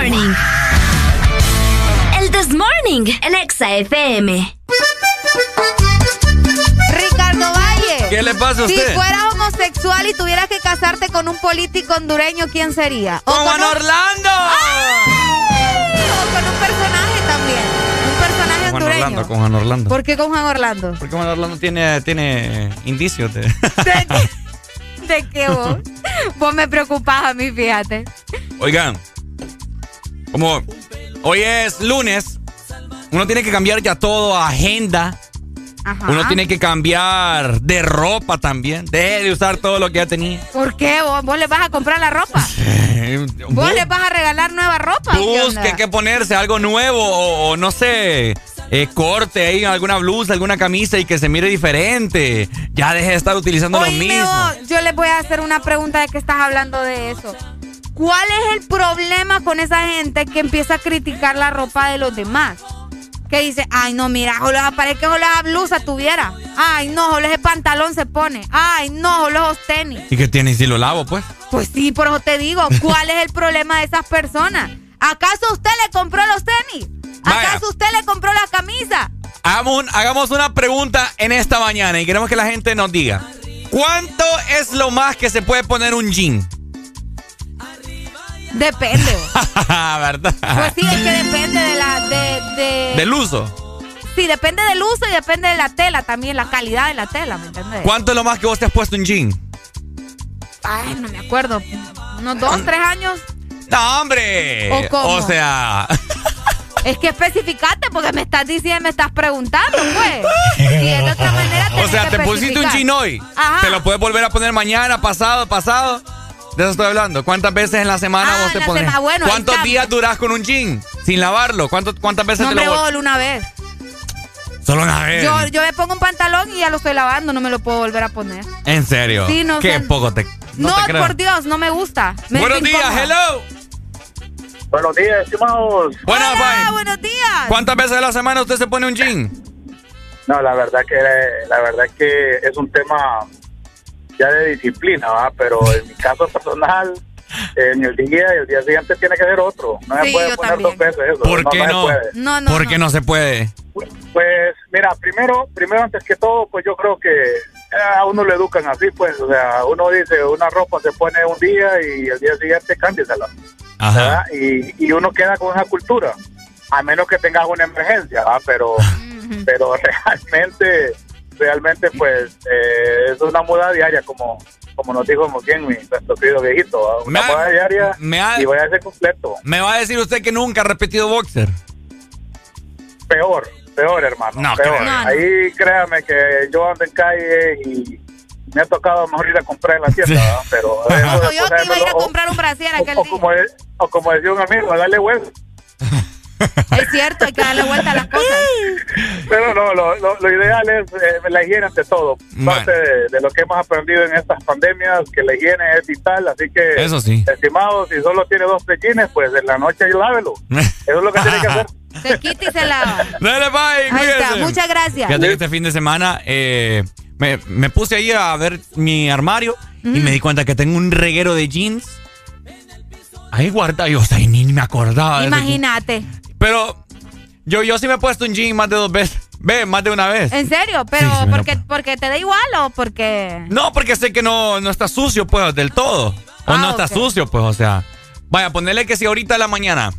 Morning. El This Morning, el Exa FM. Ricardo Valle. ¿Qué le pasa a Si usted? fueras homosexual y tuvieras que casarte con un político hondureño, ¿quién sería? ¡Con O Juan un- Orlando! ¡Ay! O con un personaje también. Un personaje Juan hondureño. Orlando, con Juan Orlando. ¿Por qué con Juan Orlando? Porque Juan Orlando tiene, tiene indicios de... ¿De qué vos? vos me preocupás a mí, fíjate. Oigan, como hoy es lunes, uno tiene que cambiar ya todo, agenda. Ajá. Uno tiene que cambiar de ropa también. Deje de usar todo lo que ya tenía. ¿Por qué? ¿Vos, vos le vas a comprar la ropa? ¿Vos les vas a regalar nueva ropa? Busque qué ponerse, algo nuevo o, o no sé, eh, corte ahí alguna blusa, alguna camisa y que se mire diferente. Ya deje de estar utilizando lo mismo. vos, yo les voy a hacer una pregunta de que estás hablando de eso. ¿Cuál es el problema con esa gente que empieza a criticar la ropa de los demás? Que dice, ay no, mira, solo parece que solo la blusa tuviera. Ay no, solo ese pantalón se pone. Ay no, solo esos tenis. ¿Y qué tiene si lo lavo, pues? Pues sí, por eso te digo, ¿cuál es el problema de esas personas? ¿Acaso usted le compró los tenis? ¿Acaso usted le compró la camisa? Hagamos una pregunta en esta mañana y queremos que la gente nos diga. ¿Cuánto es lo más que se puede poner un jean? Depende. ¿Verdad? Pues sí, es que depende de la... De, de- Del uso. Sí, depende del uso y depende de la tela también, la calidad de la tela, ¿me entiendes? ¿Cuánto es lo más que vos te has puesto un jean? Ay, no me acuerdo. ¿Unos dos, tres años? ¡No, hombre! ¿O cómo? O sea... Es que especificate porque me estás diciendo, me estás preguntando, pues. Y de otra manera O sea, te pusiste un jean hoy. Ajá. Te lo puedes volver a poner mañana, pasado, pasado. De eso estoy hablando. ¿Cuántas veces en la semana Ah, vos te pones? sema- bueno, ¿Cuántos días durás con un jean sin lavarlo? ¿Cuánto- ¿Cuántas veces No, te lo una vez. Solo una vez. Yo, yo me pongo un pantalón y ya lo estoy lavando, no me lo puedo volver a poner. En serio. Sí, no Qué sé. poco te. No, No, te creo. por Dios, no me gusta. Me Buenos días, incómoda. hello. Buenos días, estimados. Buenas, Hola, buenos días. ¿Cuántas veces a la semana usted se pone un jean? No, la verdad que la verdad que es un tema ya de disciplina, ¿va? pero en mi caso personal, en el día y el día siguiente tiene que ser otro. No se Sí, puede yo poner también. dos veces eso. ¿Por qué se no? puede. No, no, ¿Por no. qué no se puede? Pues mira, primero, primero antes que todo, pues yo creo que a uno le educan así, pues, o sea, uno dice una ropa se pone un día y el día siguiente cámbiasela, ¿verdad? Y, y uno queda con esa cultura, a menos que tengas una emergencia, ¿verdad? Pero, pero realmente, realmente, pues, eh, es una muda diaria, como como nos dijo bien mi nuestro querido viejito, una Me ha- muda diaria me ha- y vaya a ser completo. Me va a decir usted que nunca ha repetido boxer. Peor, peor, hermano. No, peor. creo. No, no. Ahí créame que yo ando en calle y me ha tocado mejor ir a comprar en la tienda, ¿verdad? pero yo iba a ir a comprar un brasier aquel o, día. como, o como decía un amigo, a darle huevo. Es cierto, hay que darle vuelta a las cosas. Pero no, lo, lo, lo ideal es eh, la higiene ante todo. Parte de, de lo que hemos aprendido en estas pandemias, que la higiene es vital, así que, Eso sí. estimados, si solo tiene dos pechines, pues en la noche lávelo. Eso es lo que tiene que hacer. Se quita y se lava. Dale, bye, Ahí está, muchas gracias. Fíjate que este fin de semana eh, me, me puse ahí a ver mi armario y me di cuenta que tengo un reguero de jeans. Ahí guardado, yo o sea, ni, ni me acordaba. Imagínate. Pero yo, yo sí me he puesto un jean más de dos veces. Ve, más de una vez. ¿En serio? ¿Pero Sí, sí, porque, porque te da igual o porque...? No, porque sé que no, no está sucio, pues, del todo. O Ah, no está ok. sucio, pues, o sea. Vaya, ponerle que si ahorita en la mañana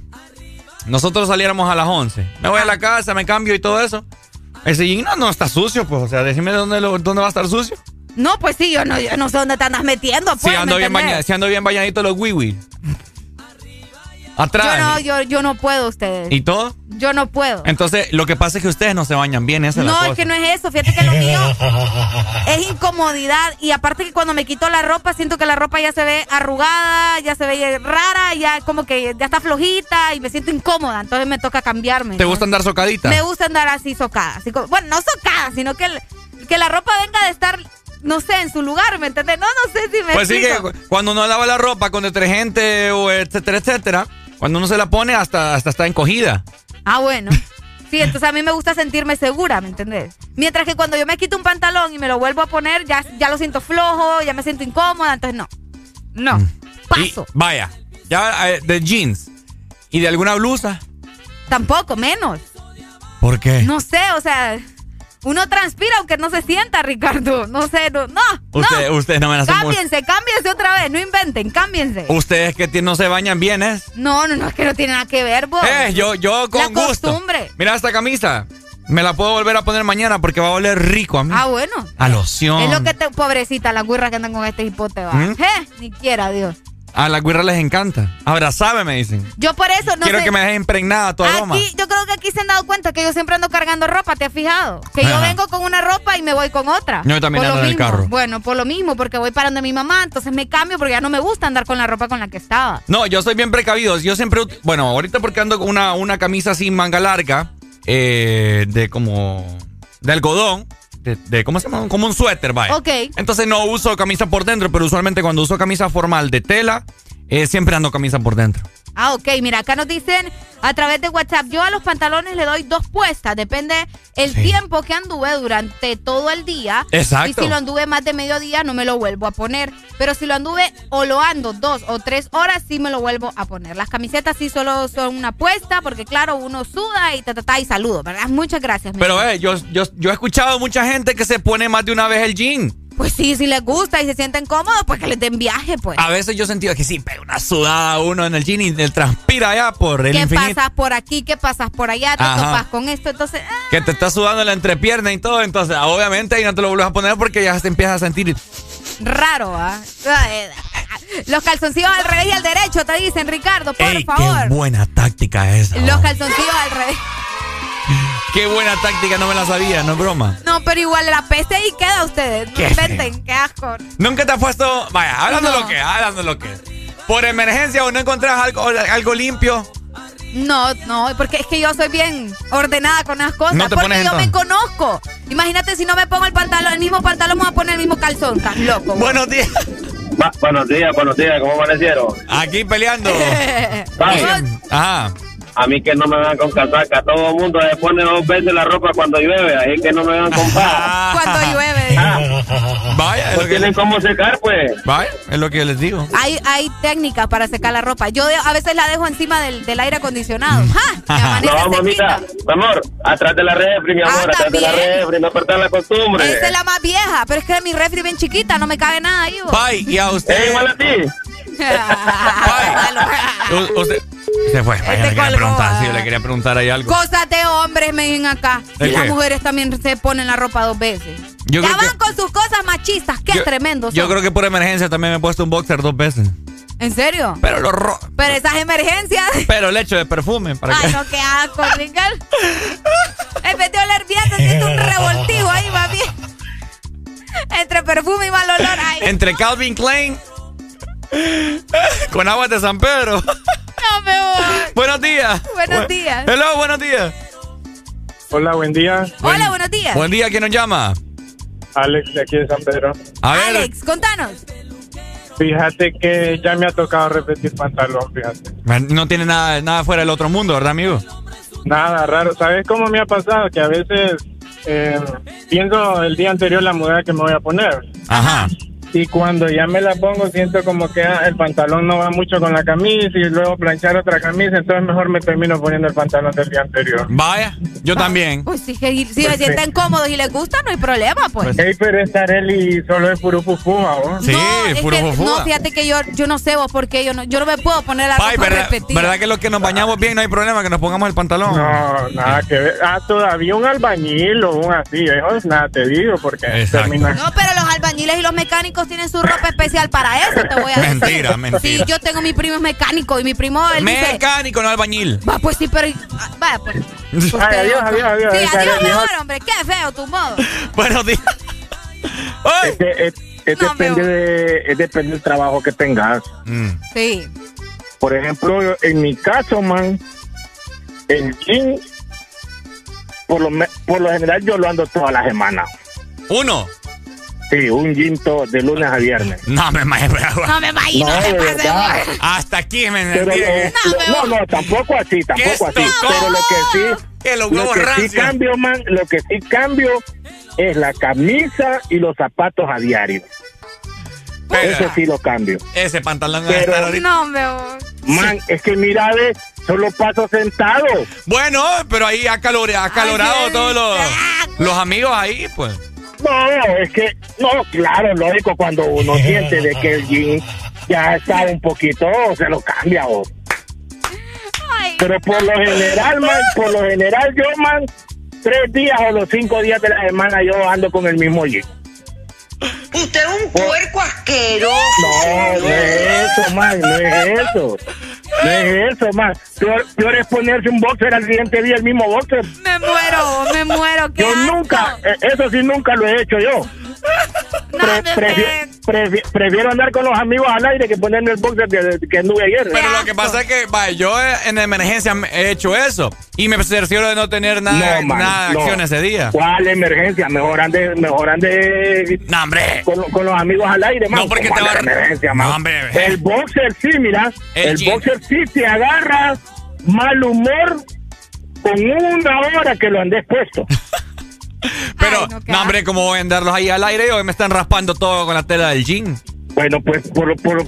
nosotros saliéramos a las 11, me voy a la casa, me cambio y todo eso. Ese jean no, no está sucio, pues, o sea, decime dónde, lo- dónde va a estar sucio. No, pues sí, yo no, yo no sé dónde te andas metiendo, pues, si, ando ¿me bien baña- si ando bien bañadito los wiwi. Atrás. Yo no, yo, yo no puedo ustedes. ¿Y todo? Yo no puedo. Entonces, lo que pasa es que ustedes no se bañan bien, esa es la No, cosa. es que no es eso. Fíjate que lo mío es incomodidad. Y aparte que cuando me quito la ropa, siento que la ropa ya se ve arrugada, ya se ve rara, ya como que ya está flojita y me siento incómoda. Entonces me toca cambiarme. ¿Te ¿no? gusta andar socadita? Me gusta andar así socada. Así como- bueno, no socada, sino que, el- que la ropa venga de estar, no sé, en su lugar, ¿me entiendes? No, no sé si me Pues sí que cuando uno lava la ropa con detergente o etcétera, etcétera, cuando uno se la pone hasta, hasta está encogida. Ah, bueno. Sí, entonces a mí me gusta sentirme segura, ¿me entendés? Mientras que cuando yo me quito un pantalón y me lo vuelvo a poner, ya, ya lo siento flojo, ya me siento incómoda, entonces no. No. Paso. Y vaya, ya eh, de jeans y de alguna blusa. Tampoco, menos. ¿Por qué? No sé, o sea, uno transpira aunque no se sienta, Ricardo. No sé, no, no. Usted- no. ustedes no me hacen. Cámbiense, cámbiense otra vez, no inventen, cámbiense. Ustedes que no se bañan bien, ¿es? No, no, no, es que no tiene nada que ver, vos. Eh, yo, yo con La gusto. costumbre. Mira esta camisa. Me la puedo volver a poner mañana porque va a oler rico a mí. Ah, bueno. A loción. Es lo que te, pobrecita, la guirra que andan con este hipote, va. ¿Mm? Eh, ni quiera, Dios. A las guirras les encanta. Abrazame, me dicen. Yo por eso no Quiero sé. que me dejes impregnada aroma. Aquí, yo creo que aquí se han dado cuenta que yo siempre ando cargando ropa, ¿te has fijado? Que yo vengo con una ropa y me voy con otra. Yo también ando en el carro. Bueno, por lo mismo, porque voy parando de mi mamá, entonces me cambio porque ya no me gusta andar con la ropa con la que estaba. No, yo soy bien precavido. Yo siempre, bueno, ahorita porque ando con una, una camisa sin manga larga, eh, de como, de algodón, de, de- ¿cómo se llama? Como un suéter, vaya. Ok. Entonces no uso camisa por dentro, pero usualmente cuando uso camisa formal de tela, eh, siempre ando camisa por dentro. Ah, ok, mira, acá nos dicen a través de WhatsApp, yo a los pantalones le doy dos puestas, depende el tiempo que anduve durante todo el día. Exacto. Y si lo anduve más de mediodía, no me lo vuelvo a poner. Pero si lo anduve o lo ando dos o tres horas, sí me lo vuelvo a poner. Las camisetas sí solo son una puesta, porque claro, uno suda y ta, ta, ta, y saludo, ¿verdad? Muchas gracias. Pero eh, yo, yo, yo he escuchado mucha gente que se pone más de una vez el jean. Pues sí, si les gusta y se sienten cómodos, pues que les den viaje, pues. A veces yo he sentido que sí, pega una sudada uno en el jean y el transpira allá por el ¿Qué infinito. pasas por aquí? ¿Qué pasas por allá? ¿Te Ajá. topas con esto? Entonces, ah, Que te está sudando la entrepierna y todo, entonces obviamente ahí no te lo vuelves a poner porque ya te empiezas a sentir... Raro, ¿ah? Ay, Los calzoncillos al revés y al derecho, te dicen, Ricardo, por ¡Ey, favor. qué buena táctica esa! Los calzoncillos al revés. ¡Qué buena táctica! No me la sabía, no es broma. No, pero igual la peste ahí queda ustedes. No Qué inventen, qué asco. Nunca te has puesto... Vaya, hablando No. lo que, hablando lo que. Por emergencia o no encontrás algo, algo limpio. No, no, porque es que yo soy bien ordenada con las cosas. No te porque pones yo me conozco. Imagínate si no me pongo el pantalón, el mismo pantalón, me voy a poner el mismo calzón. Estás loco. Buenos días. buenos días, buenos días, ¿cómo amanecieron? Aquí peleando. Ajá. A mí que no me vean con casaca, todo el mundo se pone dos veces la ropa cuando llueve, ahí que no me vean con paja. Cuando llueve. Vaya, es No que tienen cómo secar, pues. Vaya, es lo que les digo. Hay, hay técnicas para secar la ropa. Yo de- a veces la dejo encima del, del aire acondicionado. Mm. ¡Ja! No, mamita, mi amor, atrás de la refri, mi amor, atrás de la refri, no perder la costumbre. Esa es la más vieja, pero es que mi refri bien chiquita, no me cabe nada ahí. Bye, y a usted. Eh, igual a ti. U- usted se fue. Vaya, le quería preguntar, sí, ah. le quería preguntar ahí algo. Cosas de hombres me ven acá. Y ¿El las qué? mujeres también se ponen la ropa dos veces. Yo ya creo van con sus cosas machistas. Qué Yo- tremendo. Yo son. creo que por emergencia también me he puesto un boxer dos veces. ¿En serio? Pero lo ro Pero esas emergencias. pero le echo de perfume para Ay, que no, qué asco, Ricardo. En vez de oler bien, se siente un revoltijo ahí, bien. Entre perfume y mal olor. Ay, entre Calvin Klein con aguas de San Pedro. No me voy. buenos días. Buenos Bu- días. Hello, buenos días. Hola, buen día. Hola, buenos días. Buen día, ¿quién nos llama? Alex de aquí de San Pedro. A ver, Alex, contanos. Fíjate que ya me ha tocado repetir pantalón, fíjate. no tiene nada, nada fuera del otro mundo, ¿verdad, amigo? Nada raro. ¿Sabes cómo me ha pasado? Que a veces eh, pienso el día anterior la muda que me voy a poner. Ajá. Y cuando ya me la pongo, siento como que ah, el pantalón no va mucho con la camisa y luego planchar otra camisa, entonces mejor me termino poniendo el pantalón del día anterior. Vaya, yo también. Pues que- si se Pues sí. sienten cómodos y les gusta, no hay problema, pues. Ey, pero esta Areli solo es puro pupú, ¿no? Sí, no, es puro que- fofúa. no, fíjate que yo, yo no sé vos por qué yo no, yo no me puedo poner la Ay, ropa ¿verdad, repetida. ¿verdad que los que nos bañamos bien no hay problema que nos pongamos el pantalón? No, nada que ver. Ah, todavía un albañil o un así, eso es nada, te digo, porque termina... No, pero los albañiles y los mecánicos tienen su ropa especial para eso, te voy a decir. Mentira, mentira. Sí, yo tengo mi primo es mecánico y mi primo él dice, Mecánico, no albañil. va, pues sí, pero ah, vaya, pues. Ay, adiós, adiós, adiós. Sí, adiós, adiós adiós. mejor, hombre, qué feo tu modo. Buenos días. Es, que- es- es No, depende de, es depende del trabajo que tengas. Mm. Sí. Por ejemplo, en mi caso, man, el jean, por lo, por lo general yo lo ando toda la semana. Uno. Sí, un jean to- de lunes a viernes. No me imagino. No me imagino, No, de pase, verdad. güey. Hasta aquí me no, no, tampoco así, tampoco así. Pero lo que sí, Que los lo que sí cambio, man, lo que sí cambio es la camisa y los zapatos a diario. Pega. Eso sí lo cambio. Ese pantalón a Pero- estar ahorita. No, me voy. Man, es que mira, ve, solo paso sentado. Bueno, pero ahí ha calorado, Ay, todos los, los amigos ahí, pues. No, es que, no, claro, lógico, cuando uno siente de que el jean ya está un poquito, se lo cambia, o. Pero por lo general, man, por lo general yo, man, tres días o los cinco días de la semana yo ando con el mismo jean. Usted es un puerco asqueroso. No, no es eso, man, no es eso. Es eso, man. Peor, peor es ponerse un boxer al siguiente día, el mismo boxer. Me muero, me muero. ¿qué Yo asco? nunca, eh, eso sí nunca lo he hecho yo. Pre- prefi- prefi- prefiero andar con los amigos al aire que ponerme el boxer de- de- que anduve ayer. Pero lo que pasa es que, vaya, yo en emergencia he hecho eso y me cercioro de no tener nada, No, man, nada de no. acción ese día. ¿Cuál emergencia? Mejor ande, mejor ande No, hombre. con, con los amigos al aire, man. No, porque ¿Cómo te va emergencia, man? No, hombre. El boxer sí, mira. El El, boxer sí te agarra mal humor con una hora que lo andes puesto. Pero, no, hombre, ¿cómo voy a andarlos ahí al aire? Hoy me están raspando todo con la tela del jean. Bueno, pues por, por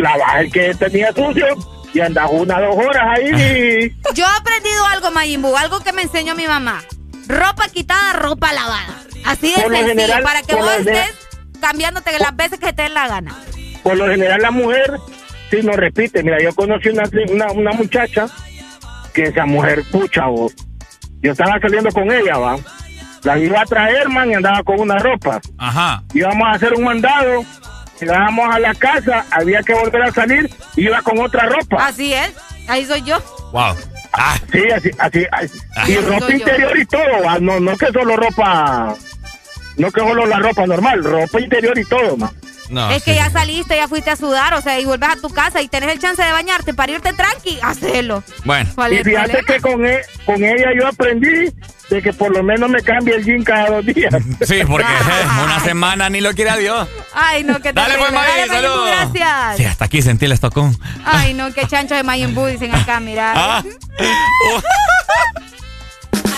la baja el que tenía sucio y andas una dos horas ahí. Yo he aprendido algo, Mayimbu, algo que me enseñó mi mamá. Ropa quitada, ropa lavada. Así de sencillo, general- para que vos estés cambiándote las veces que te den la gana. por lo general la mujer sí no repite. Mira, yo conocí una, una, una muchacha que esa mujer, pucha, vos. Yo estaba saliendo con ella, va. La iba a traer, man, y andaba con una ropa. Ajá. Íbamos a hacer un mandado, llegábamos a la casa, había que volver a salir, y iba con otra ropa. Así es, ahí soy yo. Wow. Sí, así, así, así. Así y soy ropa yo. interior y todo, va. No, no que solo ropa, no que solo la ropa normal, ropa interior y todo, man. No, es que ya saliste, ya fuiste a sudar, o sea, y vuelves a tu casa y tenés el chance de bañarte para irte tranqui, hacelo. Bueno. ¿Cuál es Y fíjate problema? que con, e- con ella yo aprendí de que por lo menos me cambie el jean cada dos días. Sí, porque eh, una semana ni lo quiere a Dios. Ay, no, que Dale, pues, May, Dale, Mayimbu, saludos. gracias. Sí, hasta aquí sentí el estocón. Ay, no, qué chancho de Mayimbu dicen acá, mira. Ah.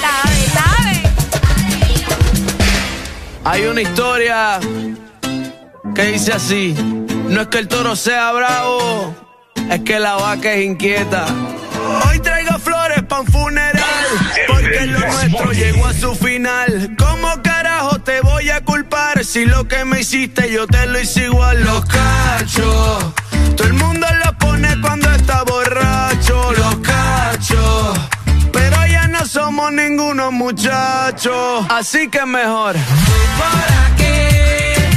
Sabe, sabe. Hay una historia que dice así: No es que el toro sea bravo, es que la vaca es inquieta. Hoy traigo flores pa' un funeral, porque lo nuestro llegó a su final. ¿Cómo carajo te voy a culpar si lo que me hiciste yo te lo hice igual? Los cachos, todo el mundo lo pone cuando está borracho. Los cachos, pero ya no somos ningunos muchachos, así que mejor. por aquí,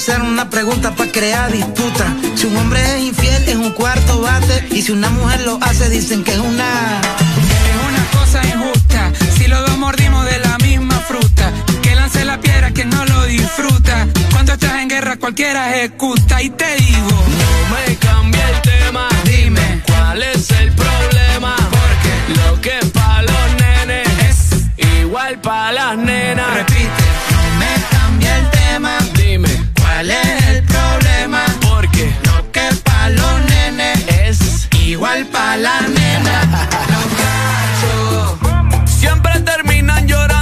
hacer una pregunta para crear disputa. Si un hombre es infiel, es un cuarto bate. Y si una mujer lo hace, dicen que es una. Cosa injusta. Si los dos mordimos de la misma fruta, que lance la piedra quien no lo disfruta. Cuando estás en guerra, cualquiera ejecuta. Y te digo, No me cambia el tema. Dime cuál es el problema. Porque lo que es pa' los nenes es igual pa' las nenas. ¿Cuál es el problema? porque Lo que pa' los nenes es igual pa' la nena. Los cachos, siempre terminan llorando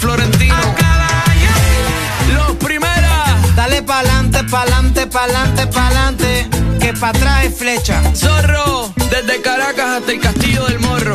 Florentino. Los primera. Dale pa'lante, pa'lante, pa'lante, pa'lante. Que pa' atrás es flecha. Zorro, desde Caracas hasta el Castillo del Morro.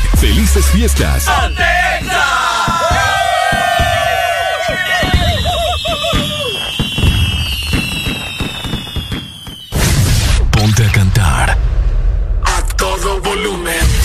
¡Felices fiestas! ¡Atenza! Ponte a cantar. A todo volumen.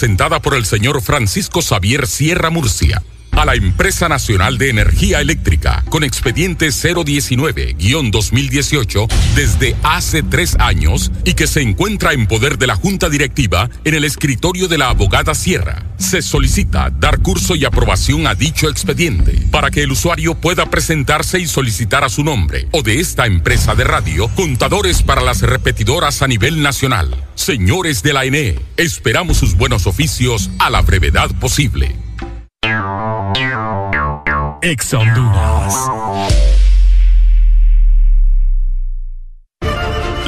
presentada por el señor Francisco Xavier Sierra Murcia a la Empresa Nacional de Energía Eléctrica con expediente 019-2018 desde hace tres años y que se encuentra en poder de la Junta Directiva en el escritorio de la abogada Sierra se solicita dar curso y aprobación a dicho expediente para que el usuario pueda presentarse y solicitar a su nombre o de esta empresa de radio contadores para las repetidoras a nivel nacional. Señores de la ENE, esperamos sus buenos oficios a la brevedad posible. Ex Honduras.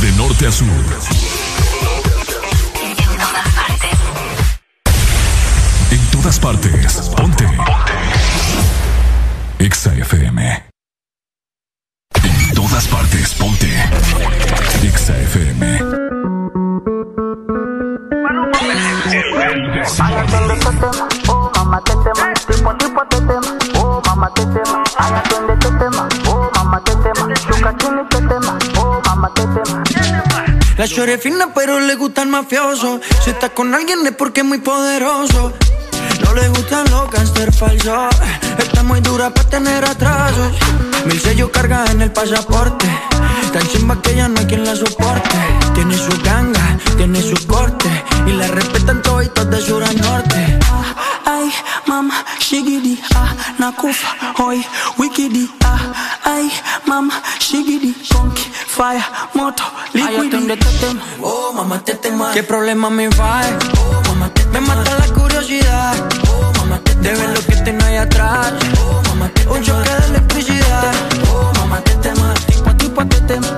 De norte a sur. En todas partes. Ponte. Exa FM. En todas partes. Ponte. Exa FM. Oh mamá tetema, tipo tipo tetema, oh oh La chore fina pero le gusta el mafioso. Si está con alguien es porque es muy poderoso. No le gustan los gangster falsos. Está muy dura para tener atrasos. Mil sellos carga en el pasaporte. Tan chimba que ya no hay quien la soporte. Tiene su ganga, tiene su corte. Y la respetan toditos de sur a norte. Ay, mama, shigidi, ah, nakufa, hoy, wikidi, ah, ay, mama, shigidi, conky, fire, moto, Ay, liquidi. atiende tetema. Oh, mamá, tetema. ¿Qué problema me va? Oh, mamá, Me mata la curiosidad. Oh, mamá, De ver lo que tengo ahí atrás. Oh, mamá, Un choque de electricidad. Oh, mamá, tetema. Tipo, tipo, tetema.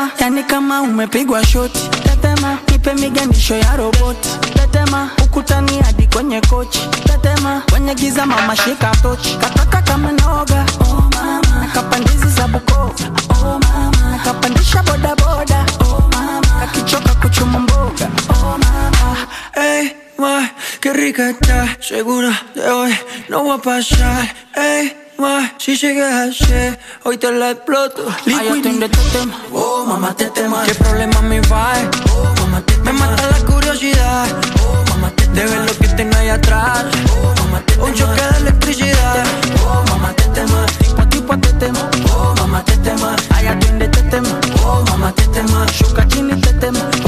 Tetema, yani kama umepigwa shoti. Tetema, nipe miganisho ya roboti. Tetema, ukutani hadi kwenye kochi. Tetema, kwenye giza mama shika tochi. Kataka kama noga. Oh mama, nakapandizi za Bukova. Oh mama, nakapandisha bodaboda boda. Oh mama, kakichoka kuchuma mboga. Oh mama, hey, my, qué rica está. Segura de hoy no va a pasar. Ey, ma, si sigues así, hoy te la exploto. Ay, atiende tetema. Oh, mamá, tetema. ¿Qué problema me va? Oh, mamá, tetema. Me mata la curiosidad. Oh, mamá, tetema. De ver lo que tengo ahí atrás. Oh, mamá, tetema. Un choque de electricidad. Oh, mamá, tetema. Tipo, tipo, tetema. Oh, mamá, tetema. Ay, atiende tetema. Oh, mamá, tetema. Shuka chini tetema. oh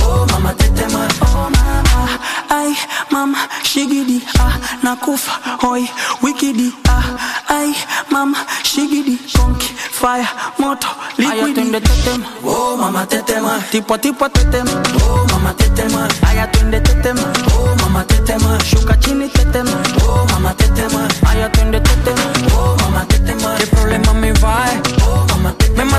mama, ay, mama, shigidi, ah, nakufa, hoy, wikidi, ah, ay, mama, shigidi, conky, fire, moto, Ay, liquidi. tetema. Oh, mamá, tetema. Tipo, tipo, tetema. Oh, mamá, tetema. Ay, atiende tetema. Oh, mamá, tetema. Shuka chini tetema. Oh, mamá, tetema. Ay, atiende tetema. Oh, mamá, tetema. ¿Qué problema me va? Oh, mamá, tetema.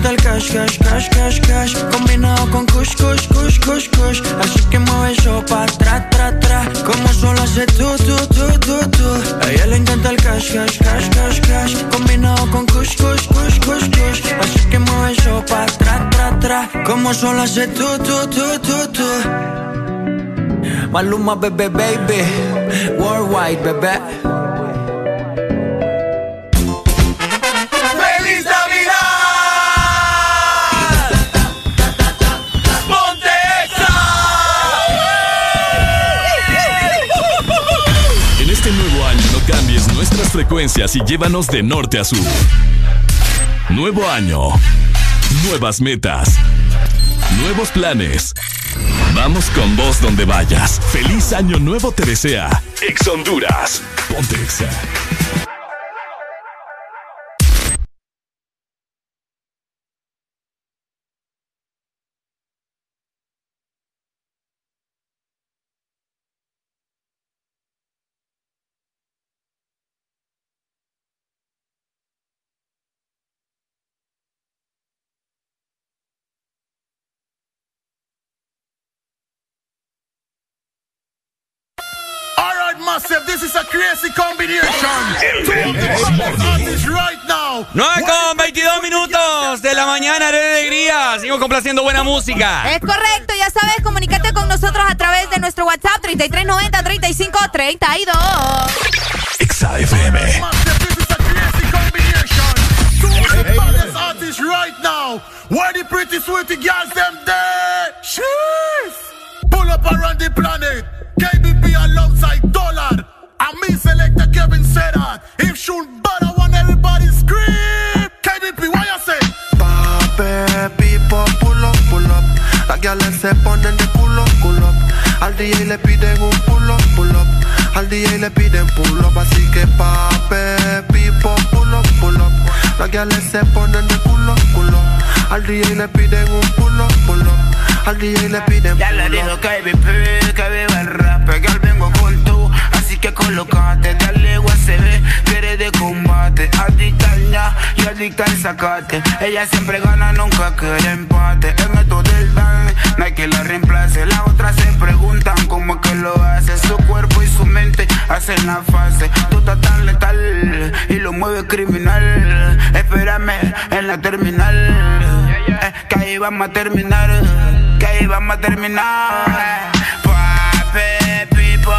encanta el cash, cash, cash, cash, cash. Combinado con kush, kush, kush, kush, kush. Así que mueve eso pa' tra, tra, tra. Como solo hace tú, tú, tú, tú, tú A ella le encanta el cash, cash, cash, cash, cash. Combinado con kush, kush, kush, kush, kush. Así que mueve eso pa' tra, tra, tra. Como solo hace tú, tú, tú, tú, tú Maluma, bebé, baby. Worldwide, bebé frecuencias y llévanos de norte a sur. Nuevo año. Nuevas metas. Nuevos planes. Vamos con vos donde vayas. Feliz año nuevo te desea. Ex Honduras. Ponte Exa. Massive, this is a crazy combination. Two of the hottest artists right now. 9 con 22 minutos de la mañana de alegría. Sigo complaciendo buena música. Es correcto, ya sabes, comunícate con nosotros a través de nuestro WhatsApp 3390 3532. XAFM. The hottest artists right now. Where the pretty sweetie girls them there? Sheesh. Pull up around the planet. KBP alongside Dollar. And me selector Kevin said. If shoot but I want everybody scream. KBP, why you say? Pape, pipo, pull up, pull up. Las gales se ponen de culo, culo. Al DJ le piden un pull up, pull up. Al DJ le piden pull up. Así que pape, pipo, pull up, pull up. Las gales se ponen de culo, culo. Al DJ le piden un pull up, pull up. Al DJ le piden Ya le up. que vive, que vive el rap, que al vengo con tú, así que colocate, dale Quiere de combate, adicta ña y adicta al sacate, ella siempre gana, nunca quiere empate, en esto del dan, no hay que la reemplace, las otras se preguntan cómo es que lo hace, su cuerpo y su mente hacen la fase, tú estás tan letal y lo mueve criminal, espérame en la terminal, que ahí vamos a terminar, que ahí vamos a terminar. Pape, pipo,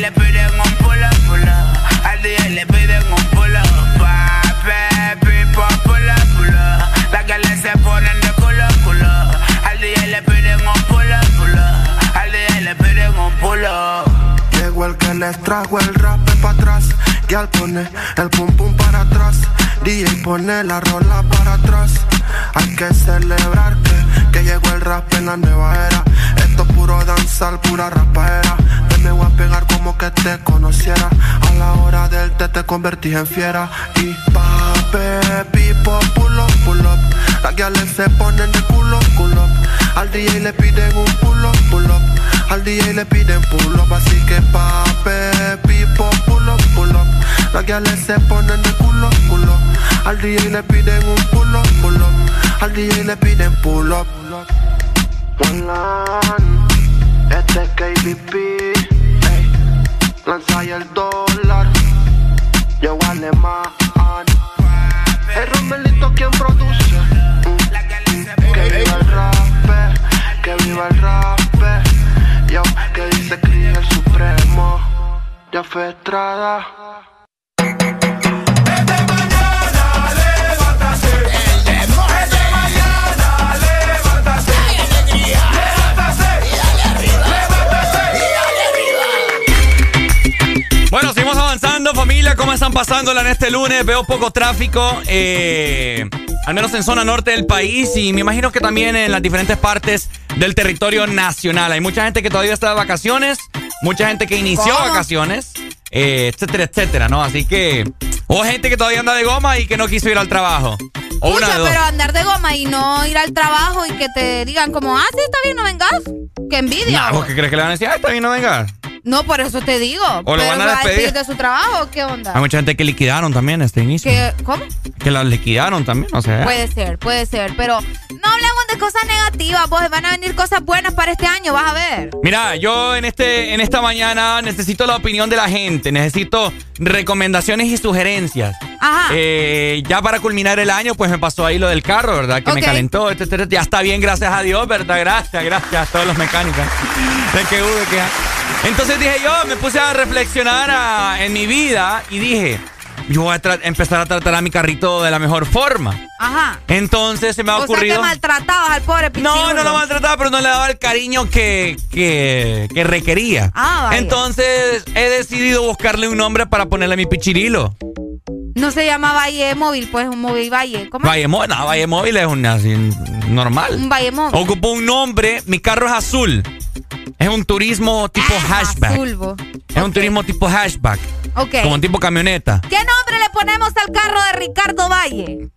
le piden un pulo, pulo. Al DJ le piden un pulo. Pape, pipo, pulo, pulo. Las galas se ponen de culo, culo. Al DJ le piden un pulo, pulo. Al DJ le piden un pulo. Llegó el que les trajo el rap para atrás. Y al pone el pum pum para atrás. DJ pone la rola para atrás. Hay que celebrar que, que llegó el rap en la nueva era. Esto es puro danzar, pura rapaera. Me voy a pegar como que te conociera. A la hora del té te convertí en fiera. Y pape, pipo, pull up, pull up. Guiales se ponen de culo, culo. Al DJ le piden un pull up, pull up. Al DJ le piden pull up, así que pape, pipo, pull up, pull up. Guiales se ponen de culo, culo. Al DJ le piden un pull up, pull up. Al DJ le piden pull up. One este es KBP. Lanza y el dólar, yo alemán. El Romelito quien produce. Que viva el rap, que viva el rap. Yo, que dice Cris el Supremo. Ya fue Estrada. Bueno, seguimos avanzando, familia. ¿Cómo están pasándola en este lunes? Veo poco tráfico, eh, al menos en zona norte del país y me imagino que también en las diferentes partes del territorio nacional. Hay mucha gente que todavía está de vacaciones, mucha gente que inició ¿Cómo? vacaciones, eh, etcétera, etcétera, ¿no? Así que... O gente que todavía anda de goma y que no quiso ir al trabajo. O una Pucha, dos. pero andar de goma y no ir al trabajo y que te digan como, ah, sí, está bien, no vengas. Qué envidia. Nah, ¿vos qué crees que le van a decir? Ay, está bien, no venga. No, por eso te digo. O lo van a ¿va despedir. de su trabajo qué onda? Hay mucha gente que liquidaron también este inicio. ¿Qué? ¿Cómo? Que la liquidaron también, o sea. Puede ser, puede ser, pero no hablemos de cosas negativas, vos van a venir cosas buenas para este año, vas a ver. Mira, yo en este en esta mañana necesito la opinión de la gente, necesito recomendaciones y sugerencias. Ajá. Eh, ya para culminar el año, pues me pasó ahí lo del carro, ¿verdad? Que me calentó, etcétera. Ya está bien, gracias a Dios, ¿verdad? Gracias, gracias a todos los mecánicos. De que hubo, que... Entonces dije yo, me puse a reflexionar a- en mi vida y dije, yo voy a empezar a tratar a mi carrito de la mejor forma. Ajá. Entonces se me ha O sea ocurrido... que maltratabas al pobre. No, no lo maltrataba, pero no le daba el cariño que, que, que requería. Ah, vaya. Entonces he decidido buscarle un nombre para ponerle a mi pichirilo. No se llama Valle Móvil, pues un móvil Valle. ¿Cómo? Valle Móvil, no, Valle Móvil es un así, normal. Un Valle Móvil. Ocupo un nombre, mi carro es azul. Es un turismo tipo hatchback. Ah, Azul, vos. Es un turismo tipo hatchback. Ok. Como un tipo camioneta. ¿Qué nombre le ponemos al carro de Ricardo Valle?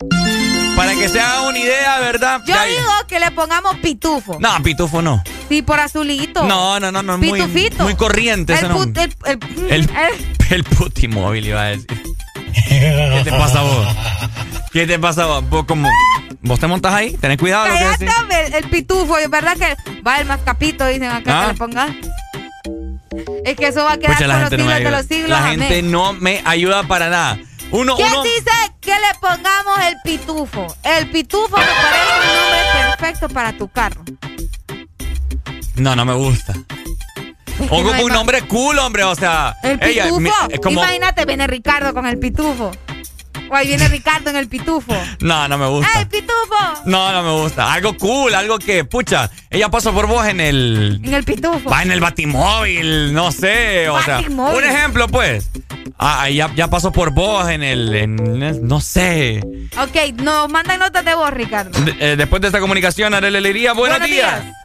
Para que se haga una idea, ¿verdad? Yo Ya- digo que le pongamos pitufo. No, pitufo no. Sí, por azulito. No, no, no, no. Muy, Pitufito. muy corriente ese El, put- el, el- El, el- el putimóvil iba a decir. ¿Qué te pasa a vos? ¿Qué te pasa a vos? Vos como... vos te montas ahí, tenés cuidado. lo que el, el pitufo, verdad que va el mascapito, dicen acá Ah. que le pongas. Es que eso va a quedar Pucha, por los gente no siglos de los siglos. La amén. gente no me ayuda para nada. Uno, ¿Quién uno. dice que le pongamos el pitufo? El pitufo me parece un nombre perfecto para tu carro. No, no me gusta. Que O no un más. nombre cool, hombre. O sea, El ella, pitufo. mi- es como. Imagínate, viene Ricardo con el pitufo. O ahí viene Ricardo en el pitufo. No, no me gusta. ¡Ey, pitufo! No, no me gusta. Algo cool, algo que, pucha, ella pasó por vos en el. En el pitufo. Va en el batimóvil, no sé. O sea, un ejemplo, pues. Ah, ya, ya pasó por vos en el. en- no sé. Ok, nos mandan notas de voz, Ricardo. De- eh, después de esta comunicación, Arely Alegría, buenos, Buenos días. días.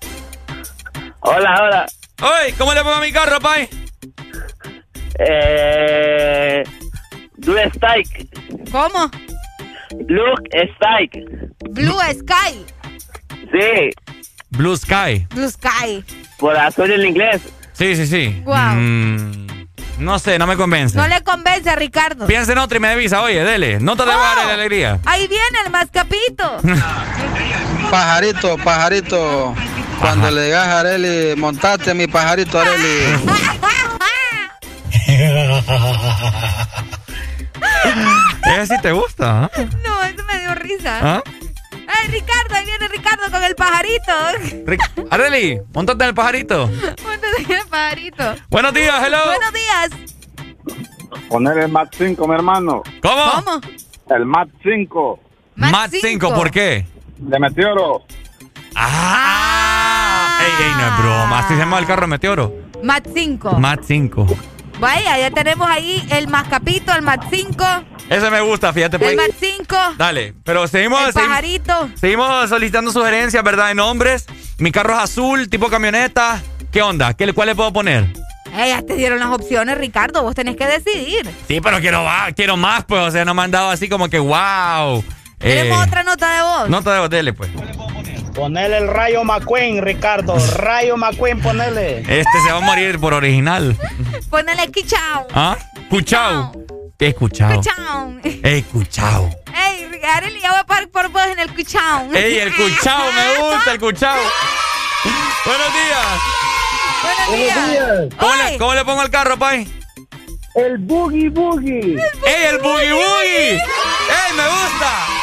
Hola, hola. Oye, ¿cómo le pongo a mi carro, pay? Eh, Blue Strike. ¿Cómo? Blue Strike. Blue Sky. Sí, Blue Sky. Blue Sky. por azul en inglés. Sí, sí, sí. Mm, no sé, no me convence. No le convence a Ricardo. Piensa en otra y me avisa, oye, dele. No te debo Oh. dar la alegría. Ahí viene el mascapito. Pajarito, pajarito. Cuando le digas a Areli, montate mi pajarito, Areli. Ese sí te gusta, ¿ah? No, eso me dio risa. ¿Ah? ¡Ay, Ricardo! Ahí viene Ricardo con el pajarito. Ric- Arely, montate en el pajarito. Póntate en el pajarito. Buenos días, hello. Buenos días. Poner el MAT 5, mi hermano. ¿Cómo? ¿Cómo? El MAT 5. Mat 5, ¿por qué? De Meteoro. Ah. Ey, ey, no es broma. Así se llama el carro Meteoro. Mat 5. Mat 5. Vaya, ya tenemos ahí el mascapito, el Mat 5, Ese me gusta, fíjate. el Pues. Mat 5, Dale, pero seguimos, el seguimos, pajarito. seguimos solicitando sugerencias, ¿verdad? De nombres. Mi carro es azul, tipo camioneta. ¿Qué onda? ¿Qué, le- ¿Cuál le puedo poner? Eh, ya te dieron las opciones, Ricardo. Vos tenés que decidir. Sí, pero quiero más, quiero más, pues. O sea, no me han dado así como que wow. Tenemos otra nota de voz. Nota de dele, pues. Ponele el Rayo McQueen, Ricardo. Rayo McQueen, ponele. Este se va a morir por original. Ponele quichao. ¿Ah? Cuchao. ¿Qué es cuchao? Quichao. Ey, Arely, ya voy a parar por vos en el cuchao. Ey, el cuchao, me gusta el cuchao. Buenos días. Buenos días. ¿Cómo le, cómo le pongo el carro, pay? El Boogie Boogie. ¡Ey, el boogie boogie! ¡Ey, me gusta!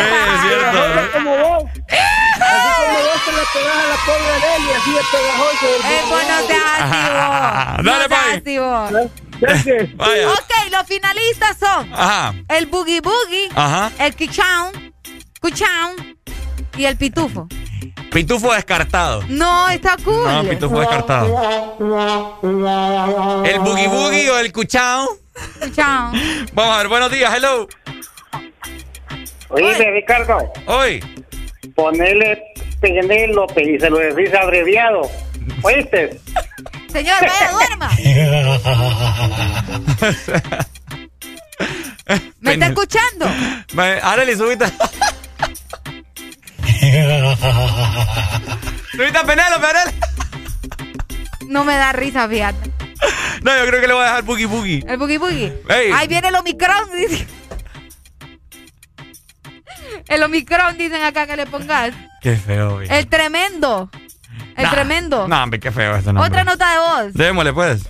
Es cierto. Como vos. Así como vos te la pegás a la pobre Arely, así es pegajoso. Eh, vos no seas. Dale, no seas. Vaya. Ok, los finalistas son Ajá. el boogie boogie, Ajá. el quichao, cuchao y el pitufo. Pitufo descartado. No, está cool. No, pitufo descartado. ¿El boogie boogie o el cuchao? Cuchao. Vamos a ver, buenos días, hello. Oye, Ricardo, Hoy. ponele Penélope y se lo decís abreviado. ¿Oíste? Señor, vaya, duerma. ¿Me está escuchando? Arely, subite. subite a Penélope, Arely. No me da risa, fíjate. No, yo creo que le voy a dejar boogie boogie. El boogie boogie. Ey. Ahí viene el Omicron. dice. El Omicron, dicen acá que le pongas. Qué feo, güey. El tremendo. El Nah, tremendo. No, hombre, qué feo este nombre. Otra nota de voz. Démosle, pues.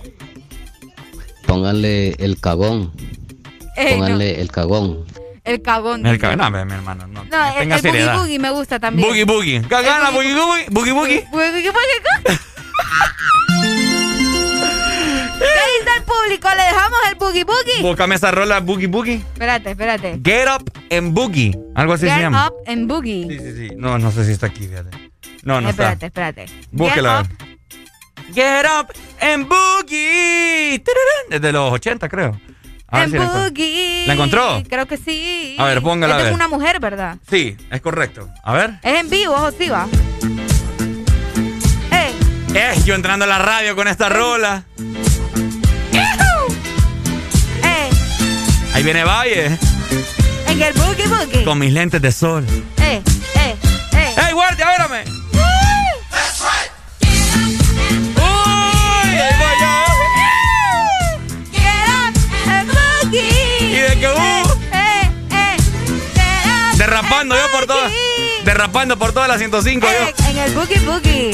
Pónganle el cagón. Ey, no, Pónganle el cagón. el cagón. El ca- no, hombre, mi hermano, no. No, el, tenga el boogie boogie me gusta también. Boogie boogie. ¿Qué gana, boogie boogie? Boogie boogie. Boogie boogie. ¿Qué dice el público? ¿Le dejamos el boogie boogie? Búscame esa rola boogie boogie. Espérate, espérate. Get up and boogie. Algo así se Get llama. up and boogie. Sí, sí, sí. No, no sé si está aquí, fíjate. No, no espérate, está. espérate. Búsquela. Get up Get up and boogie. Desde los 80, creo. A ver la encuentro. boogie. ¿La encontró? Creo que sí. A ver, póngala a ver. es una mujer, ¿verdad? Sí, es correcto. A ver. Es en vivo, ojo, sí va. Eh, Eh, yo entrando a la radio con esta rola. Ahí viene Valle. En el boogie boogie. Con mis lentes de sol. Eh, eh, eh. ¡Ey, guardia, espérame! Uh. Eh, eh, eh. Derrapando yo por todas. Derrapando por todas las 105 yo. En el boogie boogie.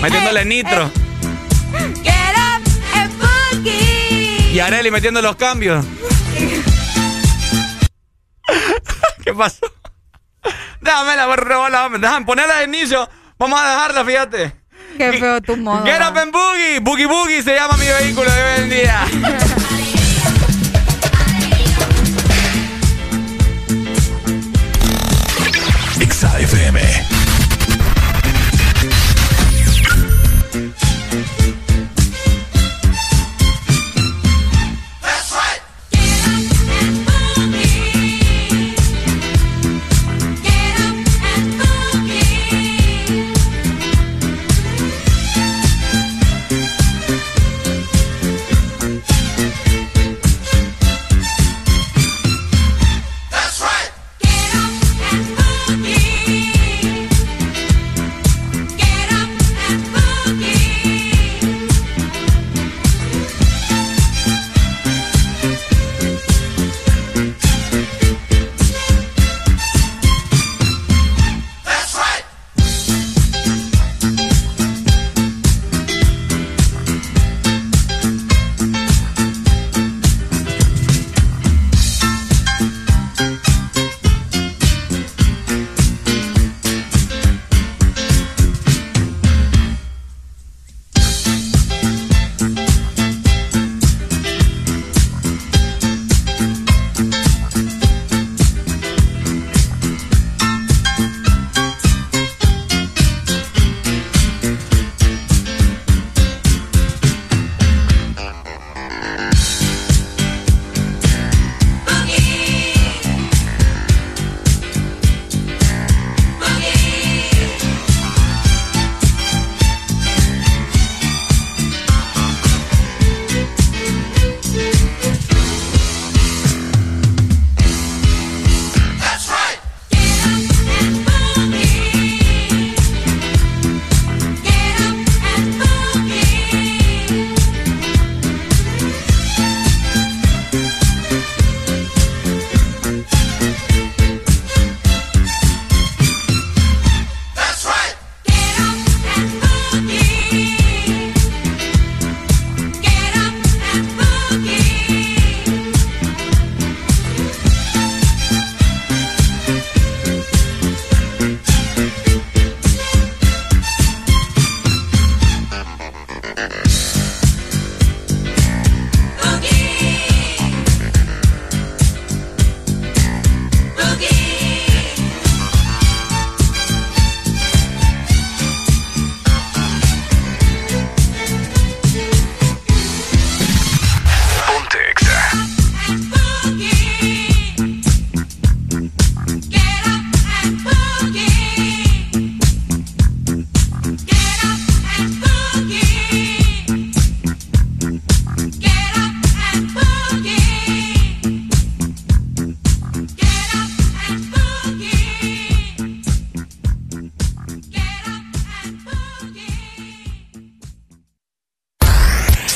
Metiéndole nitro. Get up, el boogie. Y Areli metiendo los cambios. ¿Qué pasó? Déjame la rebola, déjame ponerla de inicio. Vamos a dejarla, fíjate. Qué feo tu modo. Get up and boogie. Boogie boogie se llama mi vehículo de hoy en día.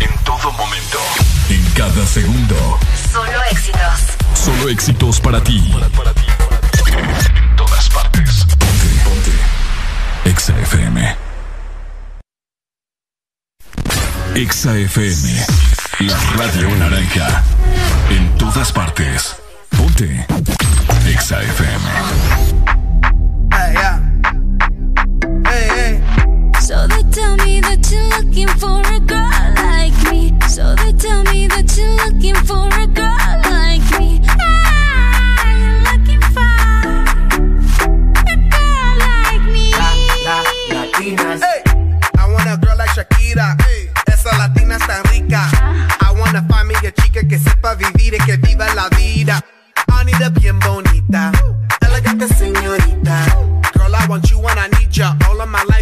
En todo momento. En cada segundo. Solo éxitos. Solo éxitos para ti. En todas partes. Ponte, ponte. Exa FM. Exa FM. La radio naranja. En todas partes. Ponte. Exa FM. Looking for a girl like me. So they tell me that you're looking for a girl like me. Ah, you're looking for a girl like me. La, latinas. Hey. I want a girl like Shakira. Esa latina es tan rica. I wanna find me a chica que sepa vivir y que viva la vida. I need a bien bonita. Elegante señorita. Girl, I want you when I need ya. All of my life, yeah, baby,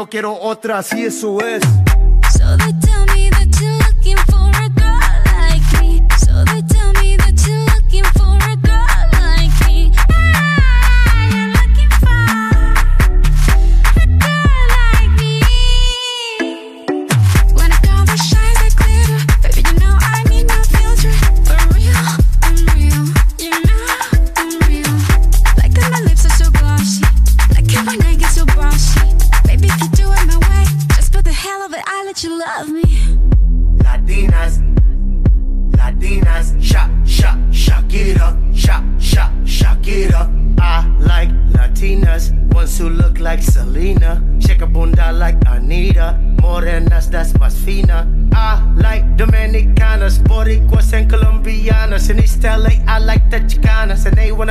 no quiero otra, así eso es. So they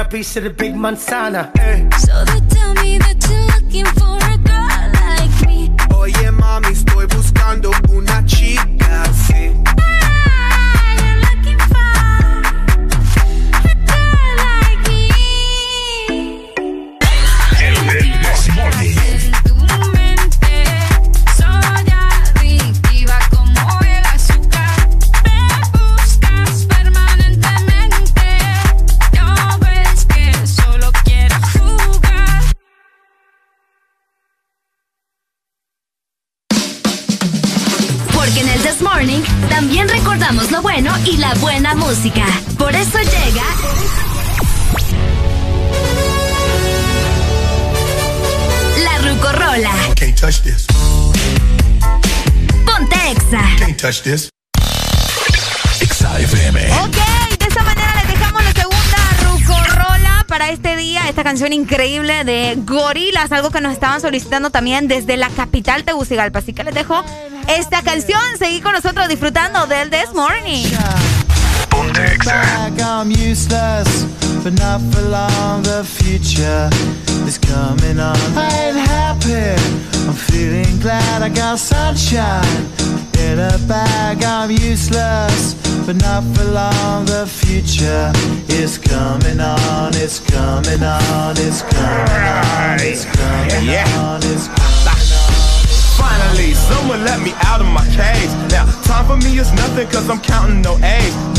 piece of the big manzana. eh. So they tell me that you're looking for a girl like me. Oye mami, estoy buscando música. Por eso llega. La Rucorola. Can't touch this. Ponte Exa. Can't touch this. Exa FM. Ok, de esta manera les dejamos la segunda Rucorola para este día. Esta canción increíble de Gorilas, algo que nos estaban solicitando también desde la capital Tegucigalpa. Así que les dejo esta canción. Seguí con nosotros disfrutando del This Morning. Back, I'm useless, but not for long. The future is coming on. I ain't happy. I'm feeling glad I got sunshine in a bag. I'm useless, but not for long. The future is coming on, it's coming on, it's coming on, it's coming on, it's coming on. Finally, someone let me out of my cage. Now, time for me is nothing cause I'm counting no A's.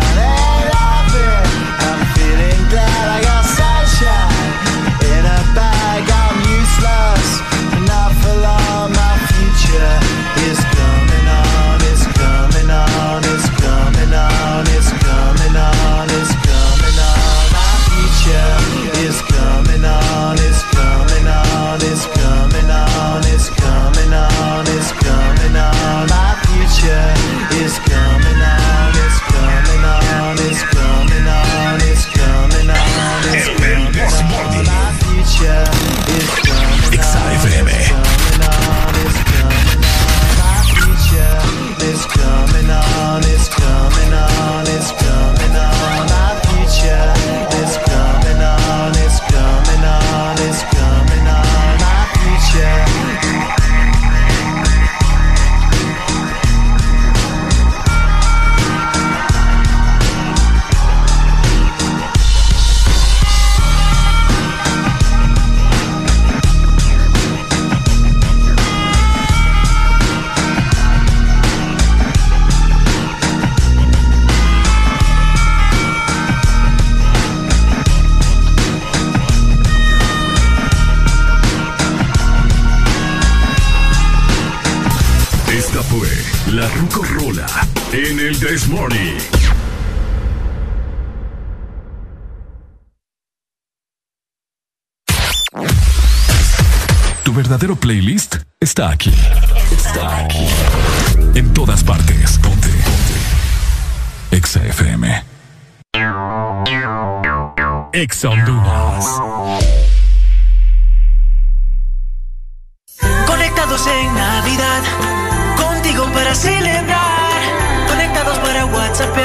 Verdadero playlist está aquí. Está aquí. En todas partes. Ponte. Ponte. Exa FM. Exa Honduras. Conectados en Navidad, contigo para celebrar. Conectados para WhatsAppear,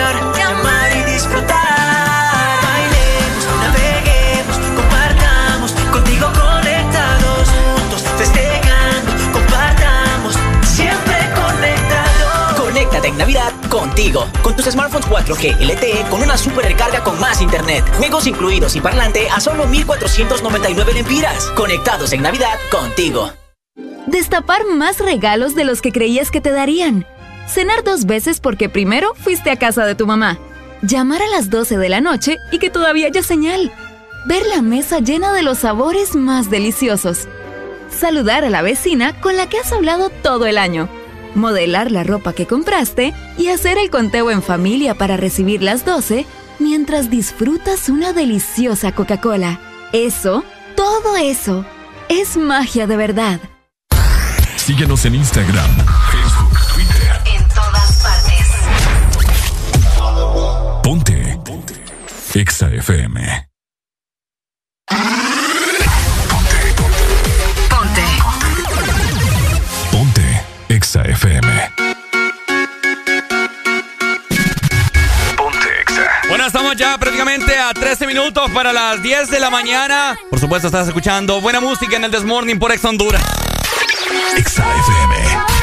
Navidad contigo. Con tus smartphones 4G LTE con una super recarga con más internet. Juegos incluidos y parlante a solo 1499 lempiras. Conectados en Navidad contigo. Destapar más regalos de los que creías que te darían. Cenar dos veces porque primero fuiste a casa de tu mamá. Llamar a las 12 de la noche y que todavía haya señal. Ver la mesa llena de los sabores más deliciosos. saludar a la vecina con la que has hablado todo el año, modelar la ropa que compraste y hacer el conteo en familia para recibir las 12 mientras disfrutas una deliciosa Coca-Cola. Eso, todo eso, es magia de verdad. Síguenos en Instagram, Facebook, Twitter. En todas partes. Ponte. Ponte. Exa FM. Bueno, estamos ya prácticamente a 13 minutos para las 10 de la mañana. Por supuesto, estás escuchando buena música en el Desmorning por Ex Honduras. Exa FM.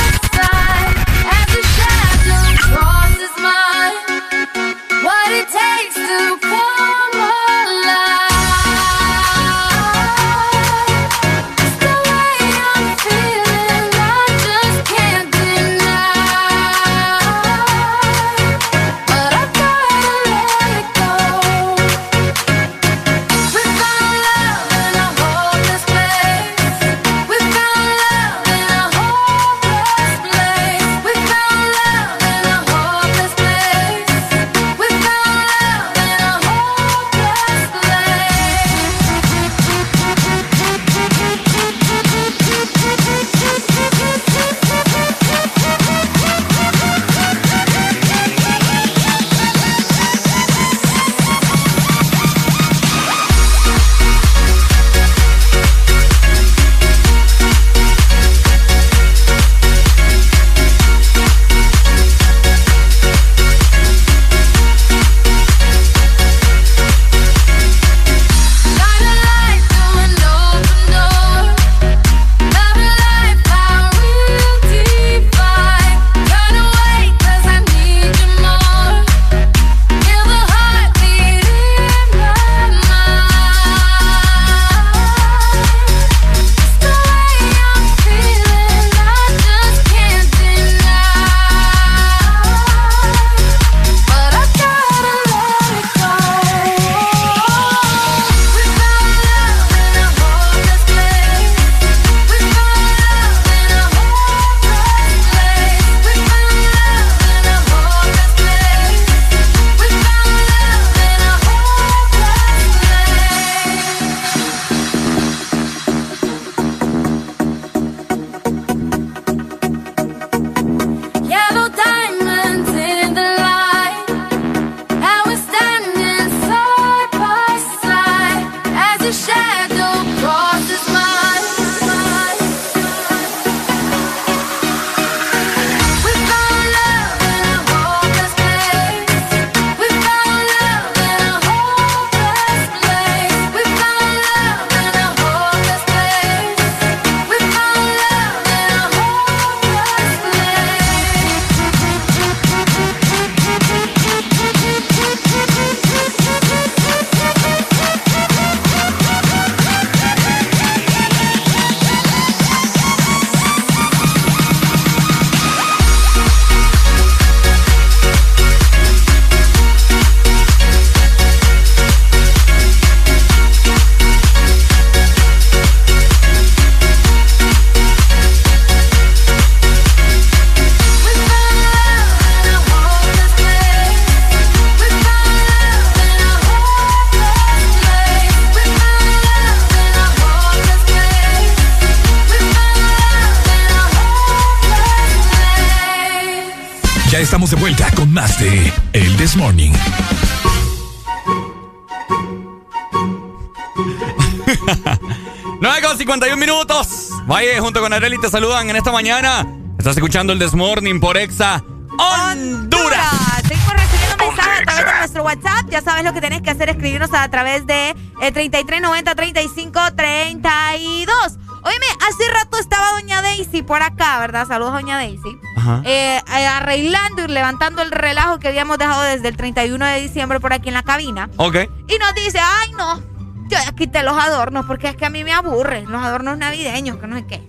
Junto con Areli te saludan en esta mañana. Estás escuchando el Desmorning por Exa Honduras. Seguimos recibiendo mensajes a través de nuestro WhatsApp. Ya sabes lo que tienes que hacer, escribirnos a través de el 3390 3532. Óyeme, hace rato estaba doña Daisy por acá, ¿verdad? Saludos, doña Daisy. Ajá. Eh, eh, arreglando y levantando el relajo que habíamos dejado desde el 31 de diciembre por aquí en la cabina. Ok. Y nos dice, ay no, yo ya quité los adornos porque es que a mí me aburren los adornos navideños, que no sé qué.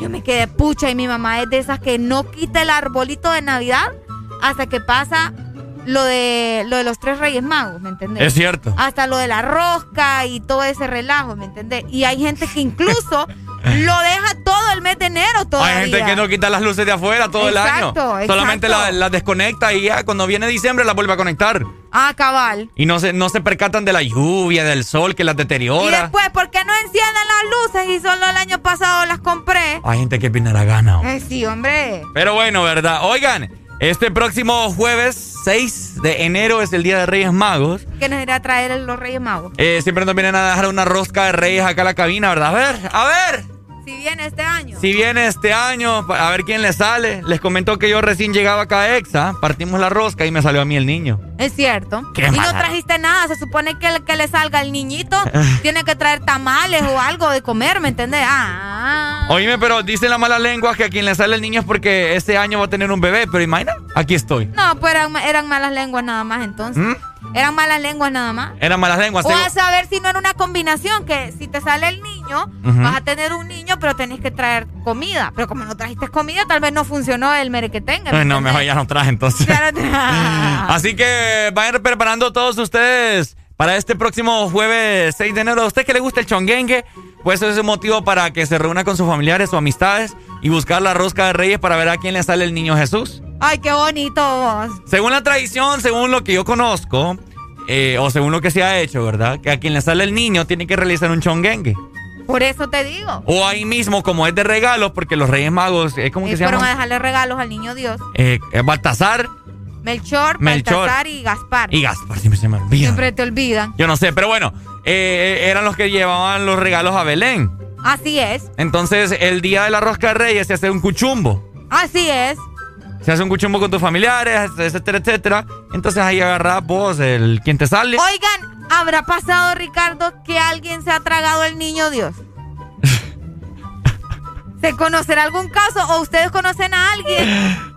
Yo me quedé pucha y mi mamá es de esas que no quita el arbolito de Navidad hasta que pasa lo de, lo de los tres reyes magos, ¿me entendés? Es cierto. Hasta lo de la rosca y todo ese relajo, ¿me entendés? Y hay gente que incluso lo deja todo el mes de enero todavía. Hay gente que no quita las luces de afuera todo el año. Exacto, Solamente las las desconecta y ya cuando viene diciembre las vuelve a conectar. Ah, cabal. Y no se, no se percatan de la lluvia, del sol que las Y deteriora. después, ¿por qué no encienden las luces y solo el año pasado las compré? Hay gente que viene a la gana. Eh, sí, hombre. Pero bueno, ¿verdad? Oigan, este próximo jueves 6 de enero es el Día de Reyes Magos. Que nos irá a traer los Reyes Magos. Eh, siempre nos vienen a dejar una rosca de reyes acá a la cabina, ¿verdad? A ver, a ver. Si viene este año. Si viene este año, a ver quién le sale. Les comentó que yo recién llegaba acá a Exa, partimos la rosca y me salió a mí el niño. Es cierto. Qué y no mala. trajiste nada. Se supone que el que le salga al niñito tiene que traer tamales o algo de comer, ¿me entendés? Ah. Oíme, pero dicen las malas lenguas que a quien le sale el niño es porque este año va a tener un bebé, pero imagina, aquí estoy. No, pues eran, eran malas lenguas nada más entonces. ¿Mm? Eran malas lenguas nada más. Eran malas lenguas. O a saber si no era una combinación, que si te sale el niño, vas a tener un niño, pero tenés que traer comida. Pero como no trajiste comida, tal vez no funcionó el mere que tenga. ¿me Ay, no, mejor ya no traje entonces. Te- Así que vayan preparando todos ustedes para este próximo jueves 6 de enero. ¿A usted que le gusta el chonguengue? Pues eso es un motivo para que se reúna con sus familiares o amistades y buscar la rosca de reyes para ver a quién le sale el niño Jesús. Ay, qué bonito vos. Según la tradición, según lo que yo conozco, eh, o según lo que se ha hecho, ¿verdad? Que a quien le sale el niño tiene que realizar un chonguengue. Por eso te digo. O ahí mismo, como es de regalos, porque los Reyes Magos, es como que se fueron a dejarle regalos al niño Dios. Eh, eh, Baltasar Melchor, Melchor. Baltasar y Gaspar. y Gaspar, siempre se me olvida. Siempre te olvidan. Yo no sé, pero bueno, eh, eh, eran los que llevaban los regalos a Belén. Así es. Entonces, el día de la rosca de Reyes se hace un cuchumbo. Así es. Se hace un cuchumbo con tus familiares, etcétera, etcétera. Entonces ahí agarras vos el quien te sale. Oigan, ¿habrá pasado, Ricardo, que alguien se ha tragado el niño Dios? ¿Se conocerá algún caso o ustedes conocen a alguien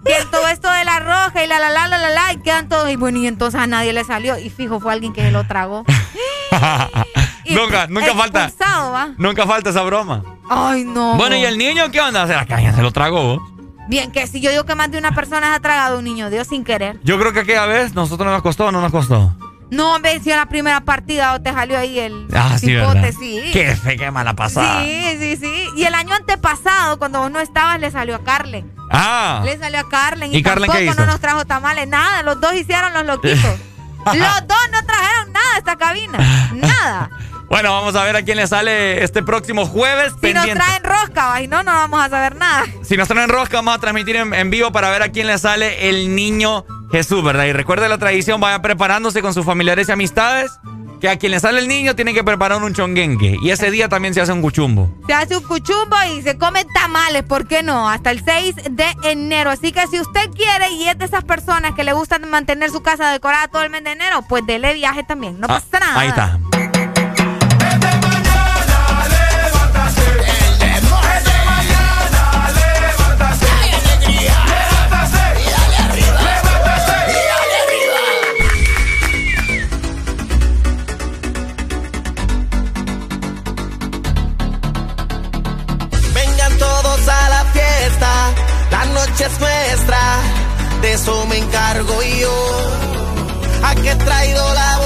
que en todo esto de la roja y la la la la la la y quedan todos y bueno y entonces a nadie le salió y fijo fue alguien que se lo tragó. Y nunca, nunca falta. Nunca falta esa broma. Ay, no. Bueno, ¿y el niño qué onda? ¿Será que alguien se lo tragó? Bien, que si yo digo que más de una persona se ha tragado un niño Dios sin querer. Yo creo que aquella vez nosotros nos costó o no nos costó. No, hombre, si en la primera partida o te salió ahí el Ah, sí, cipote, ¿verdad? sí. Qué fe, qué mala pasada. Sí, sí, sí. Y el año antepasado, cuando vos no estabas, le salió a Carlen. Ah. Le salió a Carlen y, ¿Y Carlen tampoco qué hizo? no nos trajo tamales, nada. Los dos hicieron los loquitos. los dos no trajeron nada a esta cabina. Nada. Bueno, vamos a ver a quién le sale este próximo jueves. Si nos pendiente. traen rosca, y no, no vamos a saber nada. Si nos traen rosca, vamos a transmitir en, en vivo para ver a quién le sale el niño Jesús, ¿verdad? Y recuerde la tradición, vaya preparándose con sus familiares y amistades, que a quien le sale el niño tiene que preparar un chonguengue. Y ese día también se hace un cuchumbo. Se hace un cuchumbo y se comen tamales, ¿por qué no? Hasta el 6 de enero. Así que si usted quiere y es de esas personas que le gustan mantener su casa decorada todo el mes de enero, pues dele viaje también. No Ah, pasa nada. Ahí está. Noche es nuestra, de eso me encargo yo. ¿A qué traído la botella?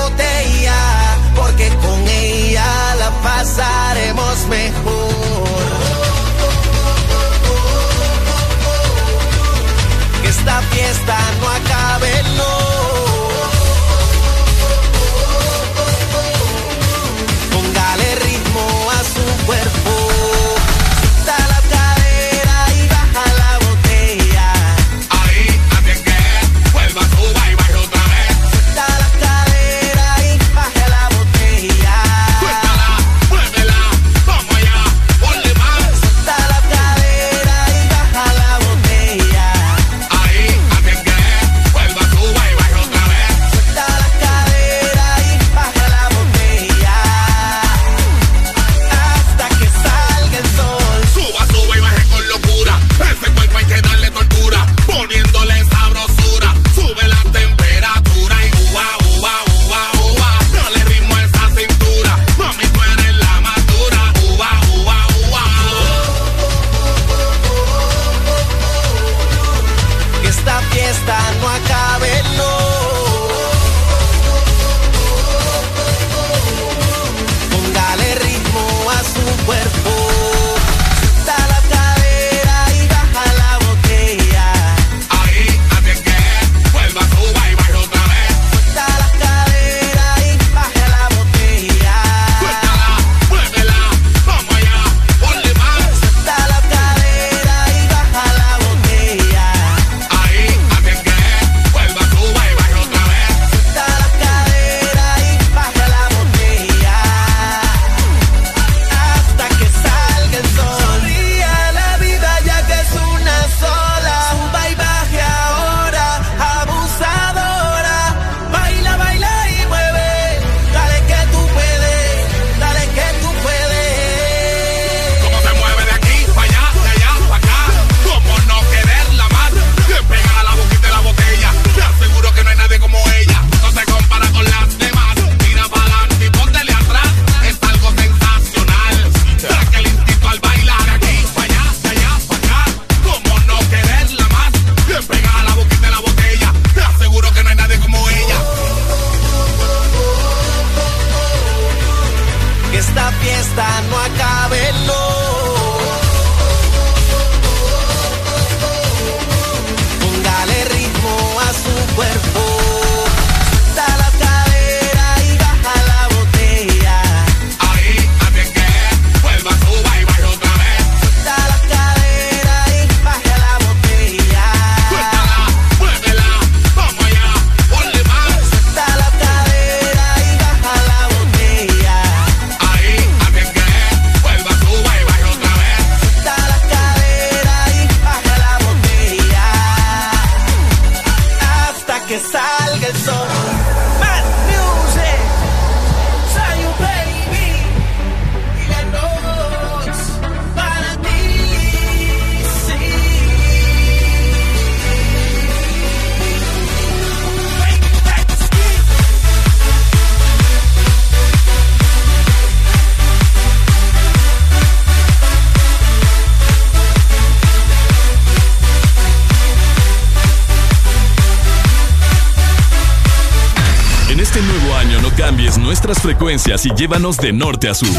y llévanos de norte a sur.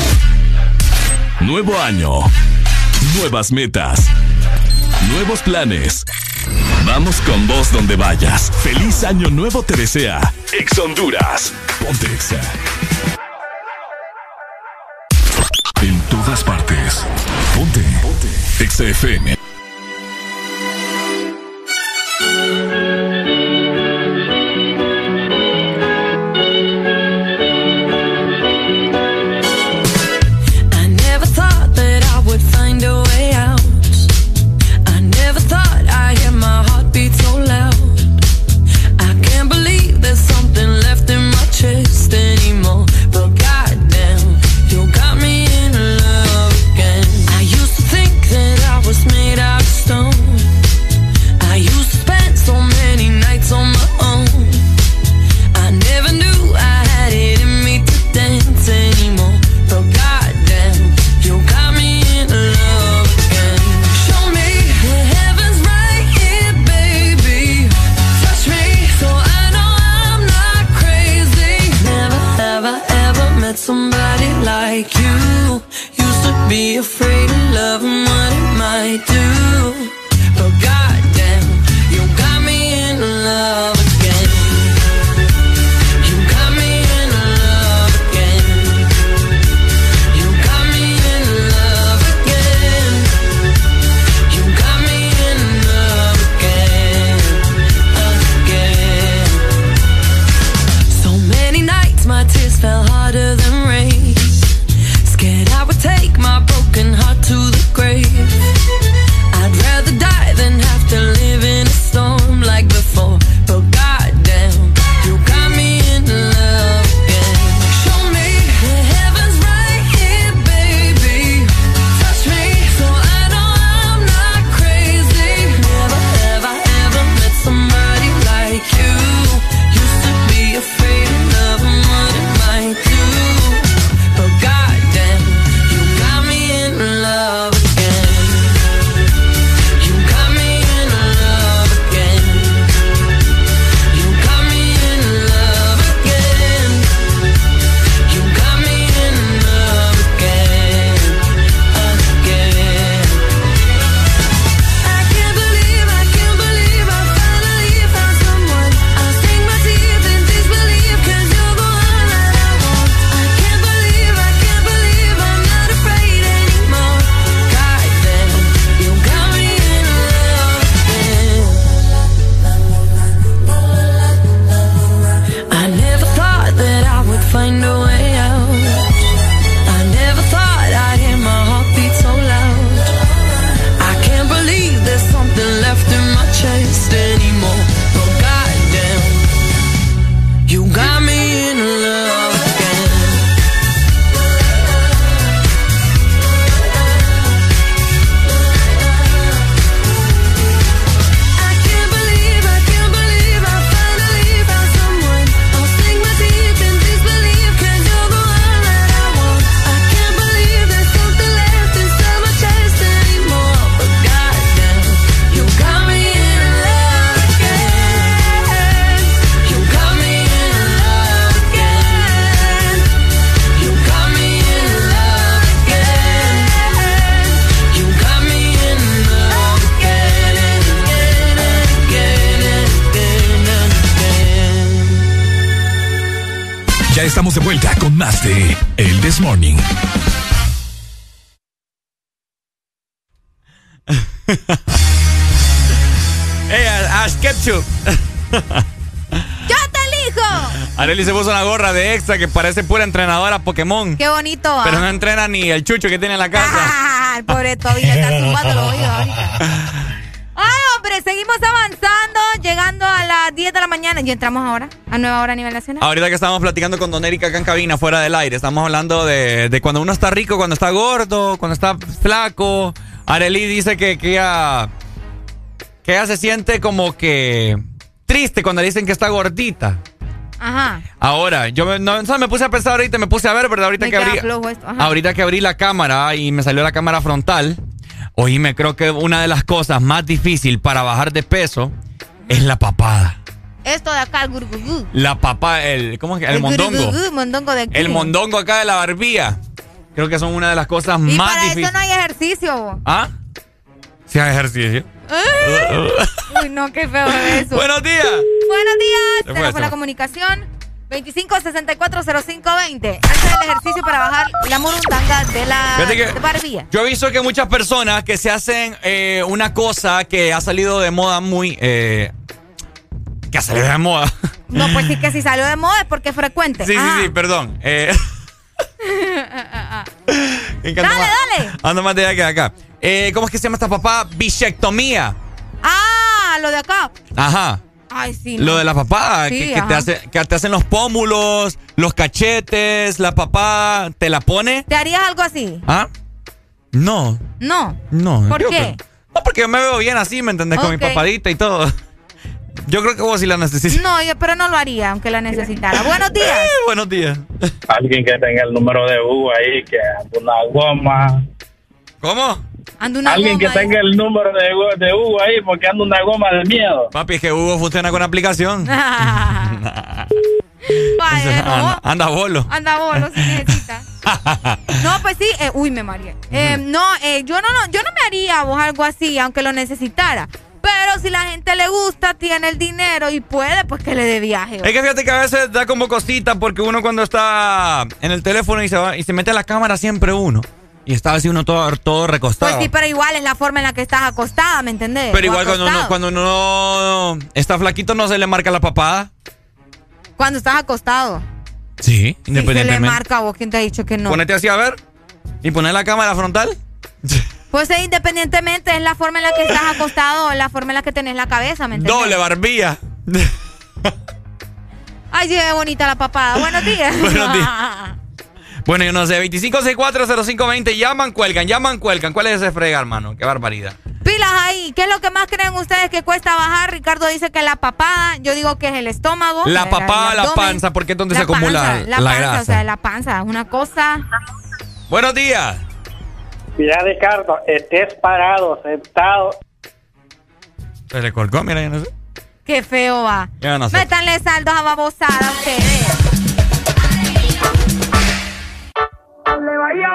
Nuevo año. Nuevas metas. Nuevos planes. Vamos con vos donde vayas. Feliz año nuevo te desea. Ex Honduras. Ponte Exa. En todas partes. Ponte. Ponte. Exa FM. Areli se puso una gorra de extra que parece pura entrenadora Pokémon. Qué bonito. ¿ah? Pero no entrena ni el chucho que tiene en la casa. Ah, el pobre le está zumbando los oídos ahorita. Ay, hombre, seguimos avanzando, llegando a las 10 de la mañana. Y entramos ahora a nueva hora a nivel nacional. Ahorita que estábamos platicando con Don Erika acá en cabina, fuera del aire, estamos hablando de, de cuando uno está rico, cuando está gordo, cuando está flaco. Areli dice que, que ella, que ella se siente como que triste cuando le dicen que está gordita. Ajá. Ahora, yo me, no, me puse a pensar ahorita, me puse a ver, ¿verdad? Ahorita Me que abrí, ahorita que abrí la cámara y me salió la cámara frontal, hoy me creo que una de las cosas más difíciles para bajar de peso es la papada. Esto de acá, el gurgugú. La papa, el, ¿cómo es que? El, mondongo. mondongo de. El mondongo acá de la barbilla. Creo que son una de las cosas Y más para difíciles. eso no hay ejercicio. bo. ¿Ah? Si hay ejercicio. Uy, no, qué feo es eso. Buenos días. Buenos días. Se Se nos fue la comunicación. 25640520. Este es el ejercicio para bajar la murundanga de la que- de barbilla. Yo he visto que muchas personas que se hacen eh, una cosa que ha salido de moda muy... eh, que ha salido de moda. No, pues sí que si salió de moda es porque es frecuente. Sí, sí, Ajá. sí, perdón. Eh, Dale, más- dale. Ando más de allá que de acá. Eh, ¿Cómo es que se llama esta papá? Bichectomía. Ah, lo de acá. Ajá. Ay, sí. no. Lo de la papada, Sí, que, que te hace, que te hacen los pómulos, los cachetes, la papada, ¿te la pone? ¿Te harías algo así? ¿Ah? No, No. no. ¿Por qué? que- no, porque yo me veo bien así, ¿me entendés? Con mi papadita y todo. Yo creo que vos sí la necesitas. No, yo, pero no lo haría, aunque la necesitara. Buenos días. Buenos días. Alguien que tenga el número de Hugo ahí, que una goma. ¿Cómo? Anda una Alguien que ahí. tenga el número de Hugo, de Hugo ahí, porque anda una goma de miedo. Papi, es que Hugo funciona con aplicación. Vaya, no. anda, anda bolo. Anda bolo si necesita. No, pues sí, eh, uy, me mareé. Eh, no, eh, yo no, no, yo no me haría vos algo así, aunque lo necesitara. Pero si la gente le gusta, tiene el dinero y puede, pues que le dé viaje. Es que fíjate que a veces da como cosita porque uno cuando está en el teléfono y se va y se mete a la cámara siempre uno. Y está así uno todo, todo recostado. Pues sí, pero igual es la forma en la que estás acostada, ¿me entendés? Pero O igual cuando uno, cuando uno está flaquito no se le marca la papada. Cuando estás acostado. Sí, Sí, se le independientemente. marca a vos, ¿quién te ha dicho que no? Ponete así a ver y poner la cámara frontal. Pues independientemente es la forma en la que estás acostado o la forma en la que tenés la cabeza, ¿me entendés? Doble barbilla. Ay, sí, es bonita la papada. Buenos días. Buenos días. Bueno, yo no sé, 25640520, llaman, cuelgan, llaman, cuelgan. ¿Cuál es ese frega, hermano? Qué barbaridad. Pilas ahí. ¿Qué es lo que más creen ustedes que cuesta bajar? Ricardo dice que la papada. Yo digo que es el estómago. La el- papada, el la panza, porque es donde La se acumula panza, la, la, panza, grasa. O sea, la panza es una cosa. Buenos días. Mira, Ricardo, estés parado, sentado. Se le colgó, mira, yo no sé. Qué feo va. Yo no sé. Métanle saldos a babosada a ustedes.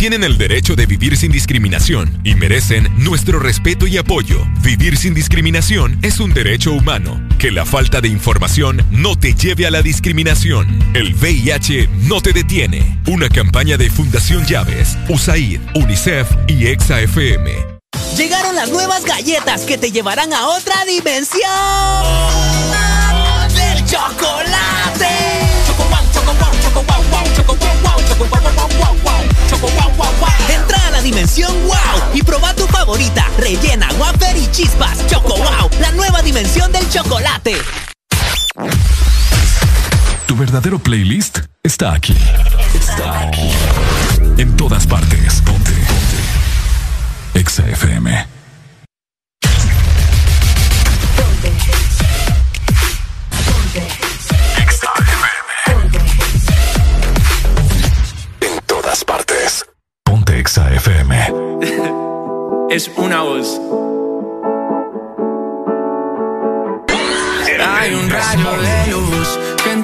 tienen el derecho de vivir sin discriminación y merecen nuestro respeto y apoyo. Vivir sin discriminación es un derecho humano. Que la falta de información no te lleve a la discriminación. El VIH no te detiene. Una campaña de Fundación Llaves, USAID, UNICEF y EXAFM. Llegaron las nuevas galletas que te llevarán a otra dimensión. ¡Del chocolate! Choco wow, choco wow, choco wow, wow, choco wow, wow, choco wow, wow, wow wow. Entra a la dimensión wow y proba tu favorita. Rellena, wafer y chispas. Choco wow, la nueva dimensión del chocolate. Tu verdadero playlist está aquí. Está aquí. En todas partes. Ponte. Ponte. Exa FM.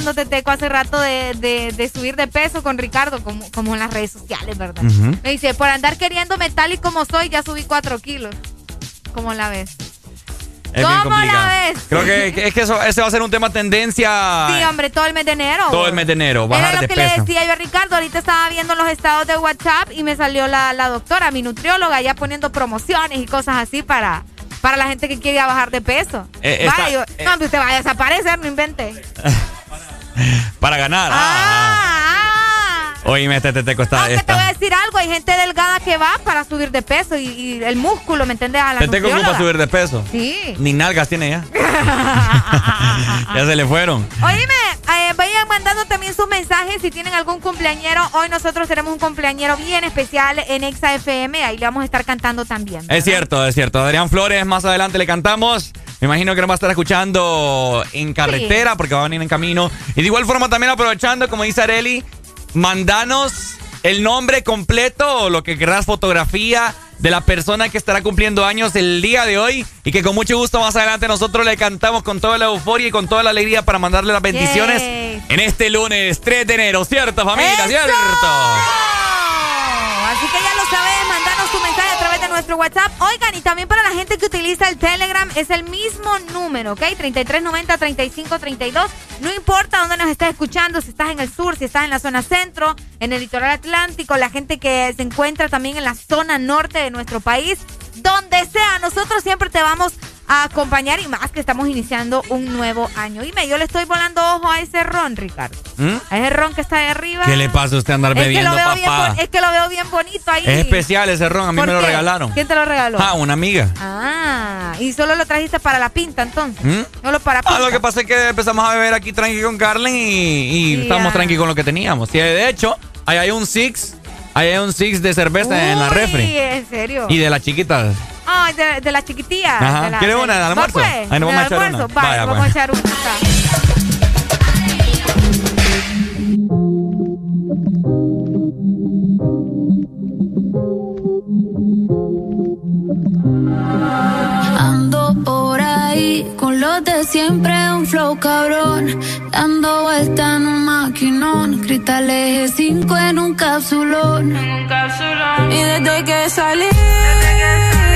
hablándote, Teco, hace rato de, de, de subir de peso con Ricardo, como, como en las redes sociales, ¿verdad? Uh -huh. Me dice, por andar queriéndome tal y como soy, ya subí 4 kilos. ¿Cómo la ves? Es ¿Cómo la ves? Creo que es que eso, ese va a ser un tema tendencia. Sí, hombre, todo el mes de enero. Todo el mes de enero, bajar Era lo que peso. le decía yo a Ricardo, ahorita estaba viendo los estados de WhatsApp y me salió la, la doctora, mi nutrióloga, ya poniendo promociones y cosas así para, para la gente que quiere bajar de peso. Eh, vaya, esta, yo, eh, no, usted va a desaparecer, no invente. Para ganar. Ah, ah. Oíme, este te, te cuesta. Aunque te voy a Esta. decir algo, hay gente delgada que va para subir de peso y, y el músculo, ¿me entiendes? A la Te tengo ocupa subir de peso. Sí. Ni nalgas tiene ya. ya se le fueron. Oíme, eh, vayan mandando también sus mensajes si tienen algún cumpleañero. Hoy nosotros tenemos un cumpleañero bien especial en Exa FM. Ahí le vamos a estar cantando también. Es cierto, es cierto. Adrián Flores, más adelante le cantamos. Me imagino que nos va a estar escuchando en carretera porque va a venir en camino. Y de igual forma también aprovechando, como dice Areli, mandanos el nombre completo o lo que querrás, fotografía de la persona que estará cumpliendo años el día de hoy y que con mucho gusto más adelante nosotros le cantamos con toda la euforia y con toda la alegría para mandarle las bendiciones Yay. en este lunes 3 de enero, ¿cierto familia? ¡Eso! ¿Cierto? Así que ya lo nuestro WhatsApp. Oigan, y también para la gente que utiliza el Telegram, es el mismo número, ¿ok? 3390-3532. No importa dónde nos estés escuchando, si estás en el sur, si estás en la zona centro, en el litoral atlántico, la gente que se encuentra también en la zona norte de nuestro país, donde sea, nosotros siempre te vamos a acompañar y más que estamos iniciando un nuevo año. Dime, yo le estoy volando ojo a ese ron, Ricardo. ¿Mm? A ese ron que está ahí arriba. ¿Qué le pasa a usted andar Es que, bebiendo, lo bien, papá? es que lo veo bien bonito ahí. Es especial ese ron, a mí ¿Por me lo regalaron. ¿Quién te lo regaló? Ah, una amiga. Ah, y solo lo trajiste para la pinta entonces. ¿Mm? Solo para Ah, pinta. lo que pasa es que empezamos a beber aquí tranqui con Carlen y, y estamos tranqui con lo que teníamos. Y de hecho, ahí hay un six, ahí hay un six de cerveza en la refri. en serio. Y de las chiquitas. Ay, de, de la chiquitilla. Ajá. de la- ¿Quiere una de ¿Va, almuerzo? pues? Ahí nos vamos ¿De a echar una. Vaya, Vaya, vamos pues. a echar una. Ando por ahí con los de siempre, un flow cabrón. Dando vuelta en un maquinón. Cristales 5 en un capsulón. Y desde que salí, todos quieren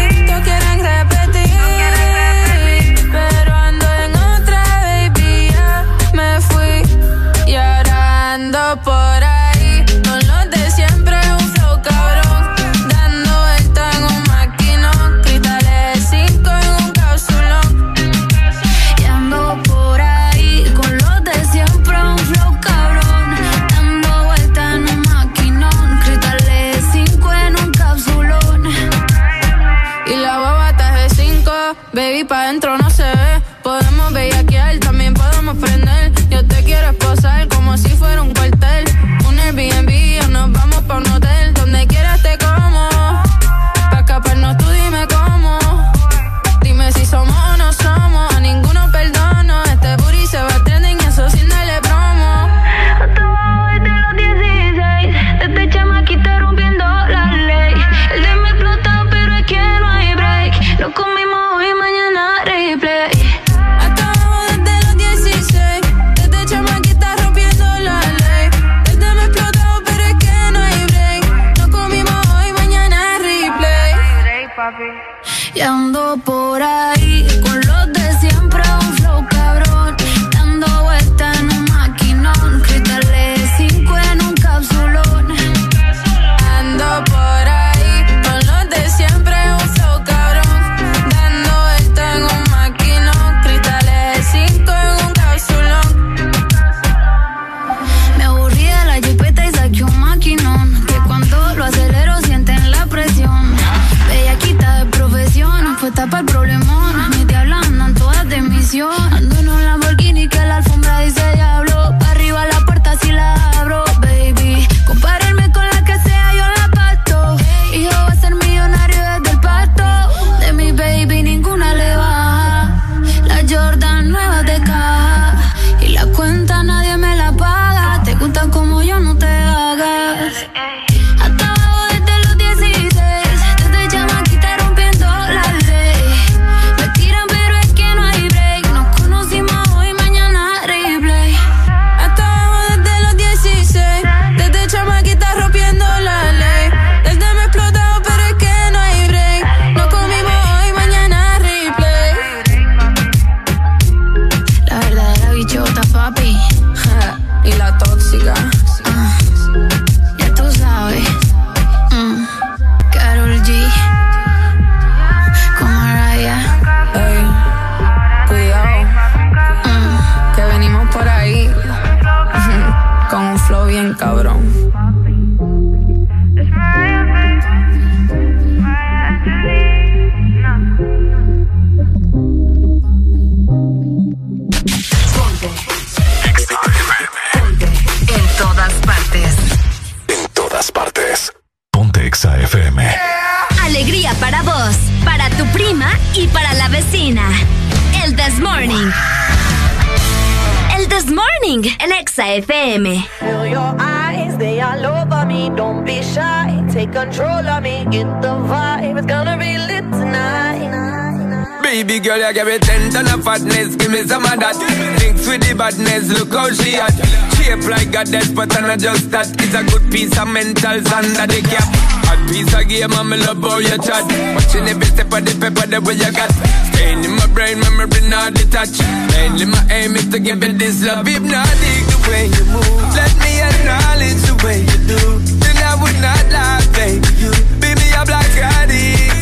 Exa FM. Feel your eyes, they all over me. Don't be shy, take control of me. Get the vibe, it's gonna be lit tonight. Baby girl, you give me ten ton of fatness, give me some of that. Links with the badness, look how she at. Shape like a death, but I'm not just that. It's a good piece of mental sand that they cap. Hot piece of game, I'm love how you chat Watching every step of the paper, the way you got Staying in my brain, memory not detached Mainly my aim is to give you this love, if not way you move. Let me acknowledge the way you do. Then I would not lie, baby. You beat me up like I.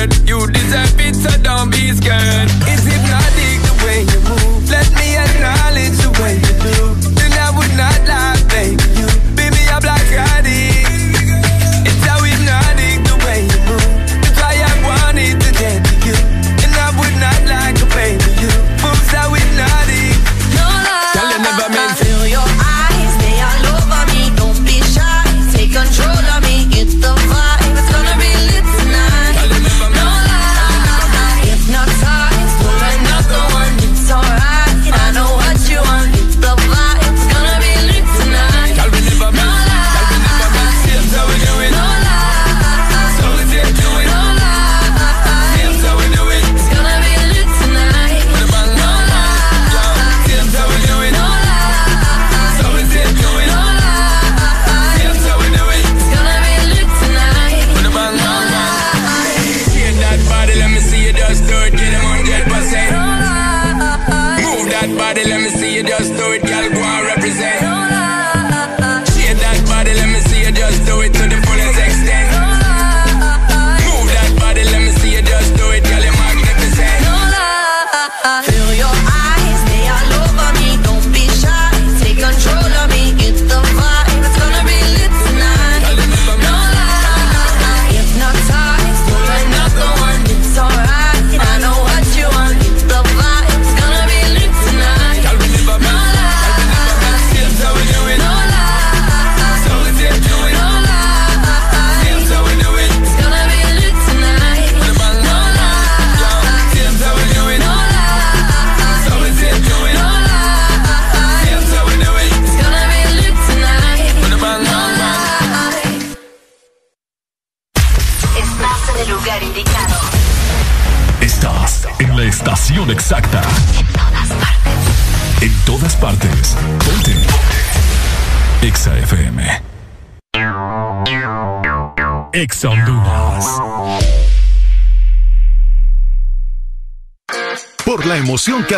You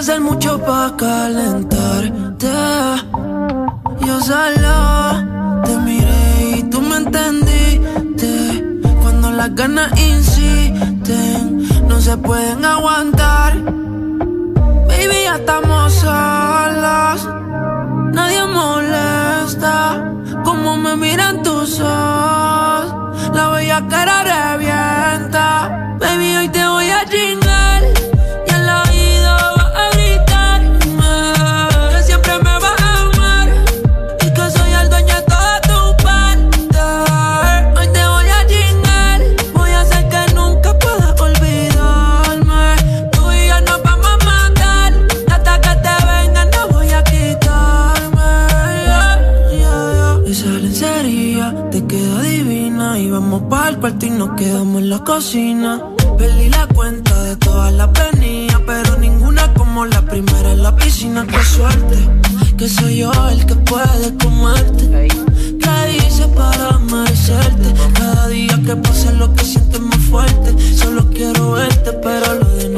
hacer mucho para calentarte. Yo solo te miré y tú me entendiste. Cuando las ganas insisten, no se pueden aguantar. Baby, ya estamos solos. Nadie molesta. Como me miran tus ojos, la bella cara bien. buena, suerte. Que soy yo el que puede comerte. ¿Qué hice para merecerte? Cada día que pasa lo que sientes más fuerte. Solo quiero verte, pero lo de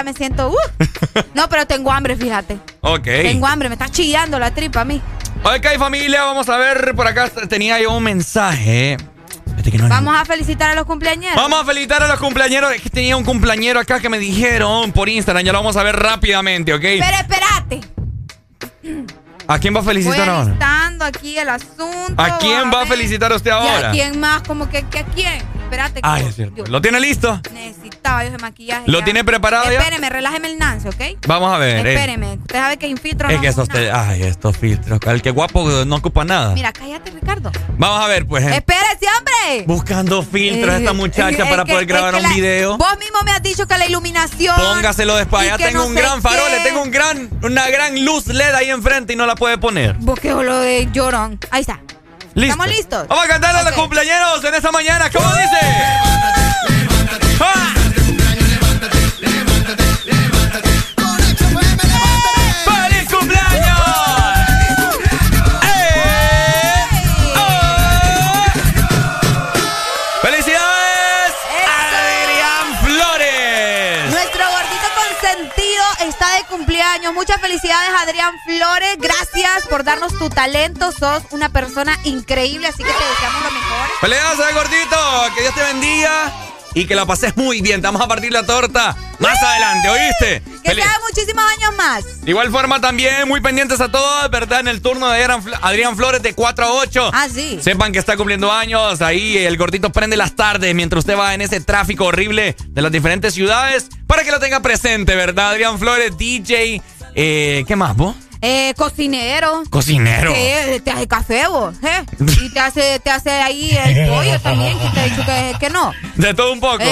Ya, me siento. uh. No, pero tengo hambre, fíjate. Ok. Tengo hambre, me está chillando la tripa a mí. Ok, familia, vamos a ver. Por acá tenía yo un mensaje. Fíjate que no- Vamos a felicitar a los cumpleañeros. Vamos a felicitar a los cumpleañeros. Es que tenía un cumpleañero acá que me dijeron por Instagram. Ya lo vamos a ver rápidamente, ¿ok? Pero espérate. ¿A quién va a Voy felicitar ahora? alistando aquí el asunto. ¿A quién va a felicitar usted ¿Y ahora? a quién más? Como que, que a quién? Espérate. que Ay, yo- es cierto. yo ¿Lo tiene listo? Yo ese maquillaje. ¿Lo ya. tiene preparado ya? Espéreme, relájeme el Nance, ¿ok? Vamos a ver. eh. Espéreme. Usted sabe que infiltro Es no que esos te- Ay, estos filtros. El que guapo no ocupa nada. Mira, cállate, Ricardo. Vamos a ver, pues. eh, Espérese, hombre. Buscando filtros esta Eh, muchacha es para que- poder es grabar un la- video. Vos mismo me has dicho que la iluminación. Póngaselo después. Ya tengo no un gran farol, qué. le tengo un gran, una gran luz LED ahí enfrente y no la puede poner. Vos que lo de llorón. Ahí está. ¿Listo? ¿Estamos listos? Vamos a cantarle a los cumpleaños en esta mañana. ¿Cómo dice? ¡Ah! Felicidades, Adrián Flores. Gracias por darnos tu talento. Sos una persona increíble, así que te deseamos lo mejor. ¡Felicidades, gordito! Que Dios te bendiga y que la pases muy bien. Te vamos a partir la torta más adelante, ¿oíste? Que Feliz- sea muchísimos años más. De igual forma también muy pendientes a todos, ¿verdad? En el turno de Adrián Flores de 4 a 8. Ah, sí. Sepan que está cumpliendo años. Ahí el gordito prende las tardes mientras usted va en ese tráfico horrible de las diferentes ciudades para que lo tenga presente, ¿verdad? Adrián Flores, DJ. Eh, ¿Qué más, vos? Eh, cocinero. Cocinero. Que te hace café vos, ¿eh? Y te hace, te hace ahí el pollo también, que te he dicho que, que no. De todo un poco.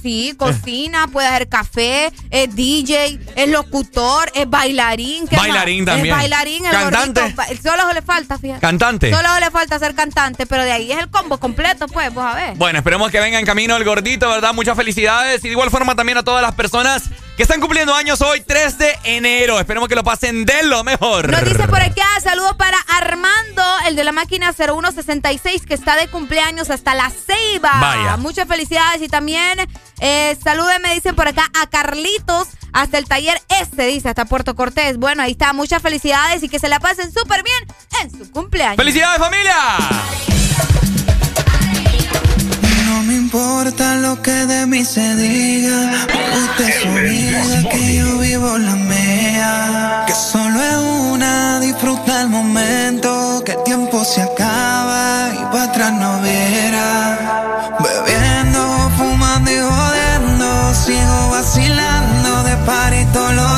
Sí, cocina, puede hacer café, es DJ, es locutor, es bailarín. ¿qué más? Bailarín también. Es bailarín, el Cantante. Solo le falta, fíjate. Cantante. Solo le falta ser cantante, pero de ahí es el combo completo, pues, vos a ver. Bueno, esperemos que venga en camino el gordito, ¿verdad? Muchas felicidades. Y de igual forma también a todas las personas que están cumpliendo años hoy, 3 de enero. Esperemos que lo pasen de lo mejor. Nos dice por acá, saludos para Armando, el de la máquina 0166, que está de cumpleaños hasta la Ceiba. Vaya. Muchas felicidades y también eh, saludos, me dicen por acá, a Carlitos, hasta el taller S, dice, hasta Puerto Cortés. Bueno, ahí está, muchas felicidades y que se la pasen súper bien en su cumpleaños. ¡Felicidades, familia! No importa lo que de mí se diga. Usted su vida, que yo vivo la mía. Que solo es una, disfruta el momento. Que el tiempo se acaba y para atrás no verá. Bebiendo, fumando y jodiendo. Sigo vacilando de party todos los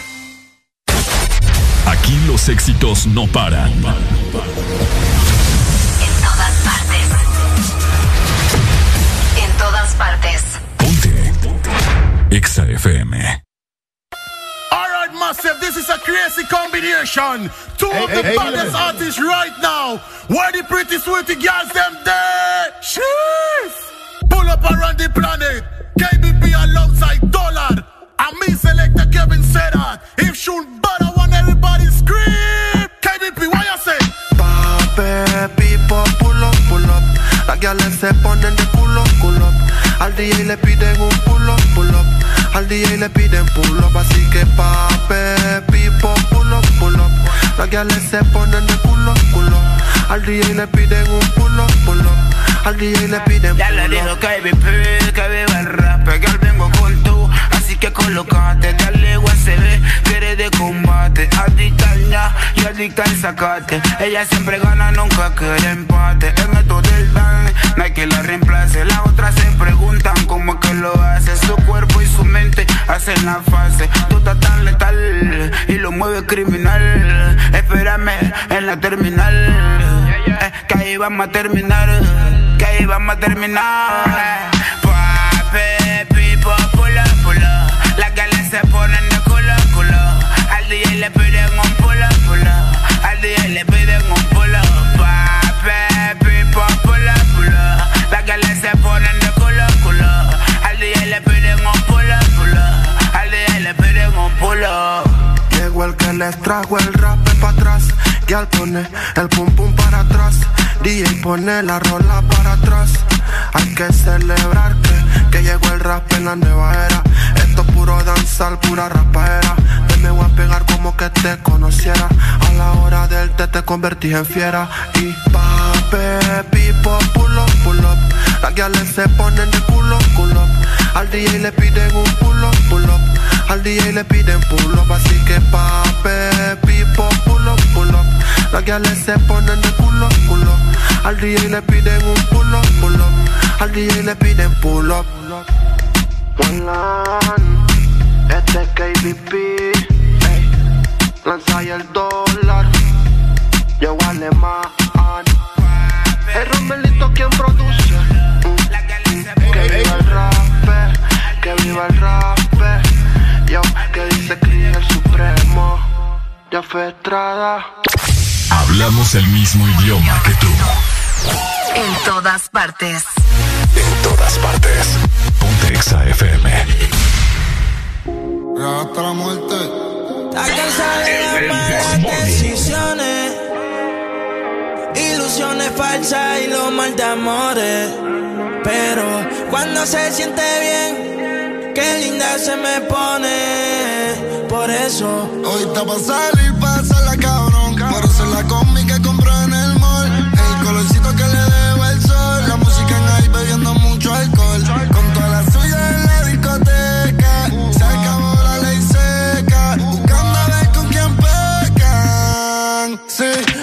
Los éxitos no paran. En todas partes. En todas partes. EXA FM. Alright, massive, this is a crazy combination. Two of Hey, the hey, baddest hey. artists right now. Where the pretty sweetie girls them there? Sheesh! Pull up around the planet. Gales se ponen de culo, culo. Al DJ le piden un pull up. Al DJ le piden Ya le dijo. KBP que viva el rap, que al vengo con tú, así que colocate, dale USB, que eres de combate, adicta al ña y adicta al sacate, ella siempre gana, nunca quiere empate, el método del dan, no hay que la reemplace, las otras se preguntan cómo es que lo hace, su cuerpo y su mente hacen la fase, tú estás tan letal y lo mueve criminal, espérame en la terminal, eh, que ahí vamos a terminar, que ahí vamos a terminar. Pape, pipo, pull up. Las galas se ponen de culo, culo. Al DJ le piden un les trajo el rap para atrás. Y al pone el pum pum para atrás. DJ pone la rola para atrás. Hay que celebrar que rap en la nueva era. Esto es puro danzar, pura rapaera. Me voy a pegar como que te conociera. A la hora del té te convertí en fiera. Y pape, up. Las guiales se ponen de culo, culo. Al DJ le piden un pull up. Al DJ le piden pull up. Así que pape, pipo, pull up. Las guiales se ponen de culo, culo. Al DJ le piden un pull up. Al DJ le piden up. One este es KBP, ey. lanza el dólar, yo alemán. El Romelito quien produce. Que viva el rap, que viva el rap, yo que dice que el supremo, ya fue Estrada. Hablamos el mismo idioma que tú. En todas partes. En todas partes. Ponte Exa FM. Hasta la muerte. Está cansada de las malas decisiones, ilusiones falsas y los mal de amores. Pero cuando se siente bien, qué linda se me pone. Por eso Hoy está pa' salir,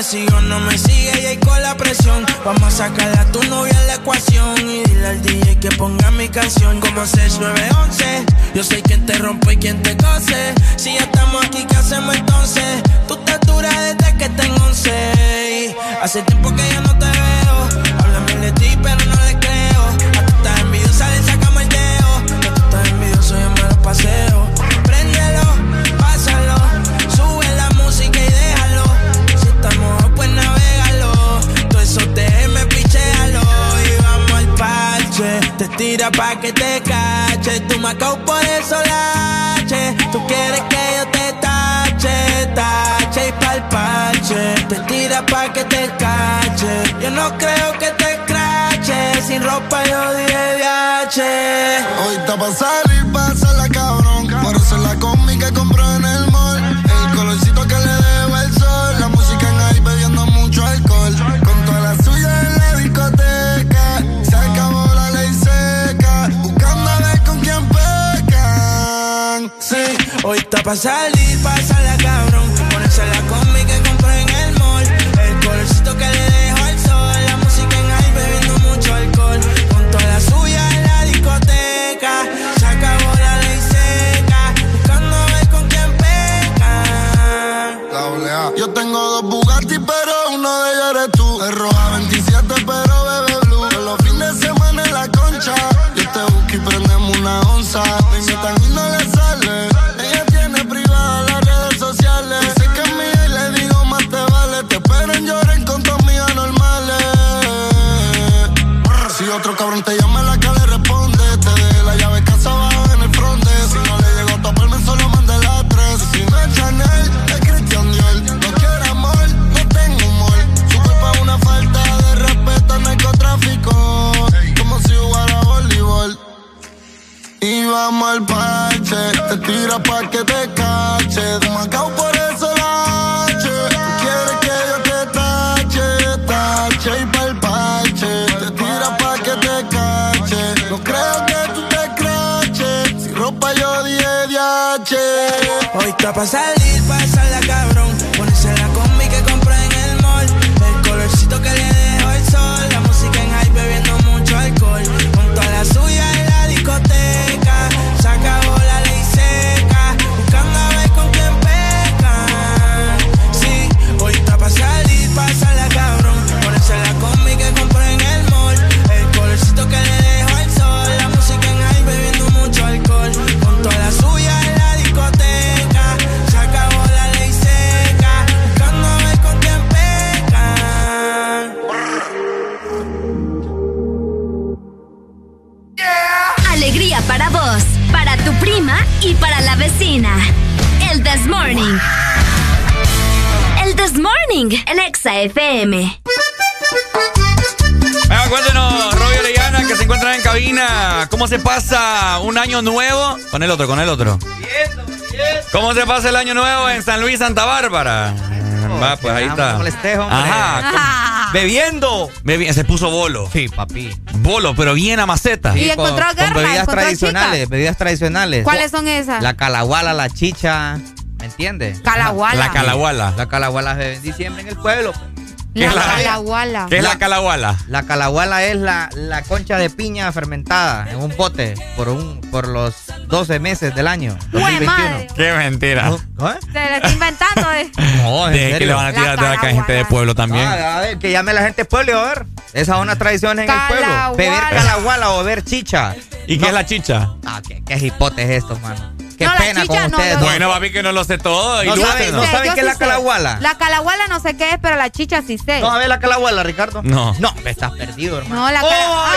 Me sigo o no me sigue y ahí con la presión. Vamos a sacarle a tu novia en la ecuación. Y dile al DJ que ponga mi canción como 6911. Yo sé quién te rompe y quién te cose. Si ya estamos aquí, ¿qué hacemos entonces? Tú estás dura desde que tengo 11. Hace tiempo que ya no te veo. Háblame de ti, pero no le creo. A tú estás envidiosa, le sacamos el dedo. Que tú estás envidioso, yo me lo paseo. Te tira pa' que te cache. Tú me acabo por el solache. Tú quieres que yo te tache, tache y pa'l parche. Te tira pa' que te cache. Yo no creo que te crache. Sin ropa yo diré viaje. Hoy está pa' salir, la cabrón. Hoy está pa' salir, la cabrón. Ponerse la combi que compré en el mall. El colorcito que le dejo al sol. La música en ahí bebiendo mucho alcohol. Con toda la suya en la discoteca. Se acabó la ley seca. Buscando a ver con quién pecan. Doble A. Yo tengo dos Bugatti, pero uno de ellos eres tú. Es roja 27, pero bebe blue. Todos los fines de semana en la concha. Yo te busco y prendemos una onza. Hoy Exa FM. Venga, cuéntenos, Robio Orellana, que se encuentran en cabina. ¿Cómo se pasa un año nuevo? Con el otro, con el otro. ¿Cómo se pasa el año nuevo en San Luis, Santa Bárbara? Va, pues ahí está. Ajá. con- Bebiendo. Bebi- se puso bolo. Sí, papi. Bolo, pero bien a maceta. Y encontró con garra, bebidas encontró tradicionales, bebidas tradicionales. ¿Cuáles son esas? La calahuala, la chicha, ¿me entiendes? Calahuala. La calahuala. La calahuala se ve en diciembre en el pueblo. ¿Qué La es la- calahuala. ¿Qué es la calahuala? La calahuala es la, la concha de piña fermentada en un pote por un por los 12 meses del año. 2021. madre! Qué mentira. Se le está inventando. eh. No, en De que le van a tirar de acá calahuala. gente de pueblo también. Ah, a ver, que llame la gente del pueblo y a ver. Esa es una tradición en el pueblo. Beber calahuala o beber chicha. ¿Y qué es la chicha? Ah, qué, qué hipote es esto, mano. Qué No, la pena chicha con no, ustedes. no. dos. Bueno, papi, que no lo sé todo. No saben, no yo qué es la calahuala. La calahuala no sé qué es, pero la chicha sí sé. No, a ver la calahuala, Ricardo. No. No, me estás perdido, hermano. No, la ¡Oh, calahuala.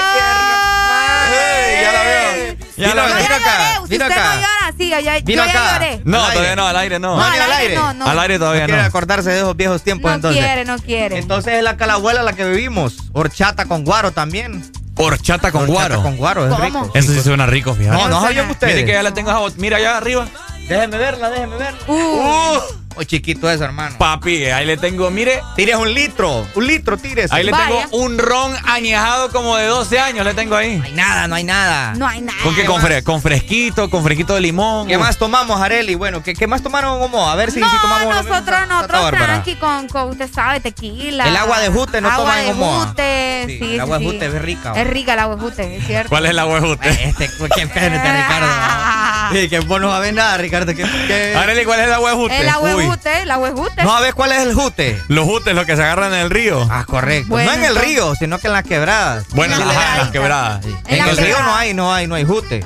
Ya la veo. Ya Vino, la vino veo. acá, Si vino usted acá. no llora, sí, yo ya, Vino yo ya acá. lloré. No, Al aire. todavía no, al aire no. No, No, al al aire no, no. Al aire todavía No quiere no. acordarse de esos viejos tiempos, No entonces. quiere, no quiere. Entonces es la calahuela la que bebimos. Horchata con guaro también. Horchata con Horchata guaro. con guaro, es rico. Eso sí suena rico, fíjate. No, no sabían ustedes. Mire que ya la tengo Mira allá arriba. Déjeme verla, déjeme verla. Uh, Oh, chiquito eso, hermano. Papi, ahí le tengo, mire. Tires un litro. Un litro, tires. Ahí le Vaya. tengo un ron añejado como de 12 años, le tengo ahí. No hay nada, no hay nada. no hay nada. ¿Con qué? ¿Qué Con, fre- con fresquito, con fresquito de limón. ¿Qué más tomamos, Areli? Bueno, ¿qué, qué más tomaron Omo? A ver si, no, si tomamos nosotros, nosotros tranqui con, con, usted sabe, tequila. El agua de jute no agua toman en de Omoa. jute, Sí, sí, el agua sí, de sí. jute es rica. Es rica el agua de jute, es cierto. ¿Cuál es la huevute? Este, qué pena este Ricardo. Sí, que vos no sabés nada, Ricardo. Que- Arely, ¿cuál es la huevute? El agua de Uy, jute, el agua de jute. No sabés cuál es el jute. Los jutes, los que se agarran en el río. Ah, correcto. Bueno, no en el entonces- río, sino que en las quebradas. Bueno, en la ajá, las quebradas. En En la el río no hay, no hay, no hay jute.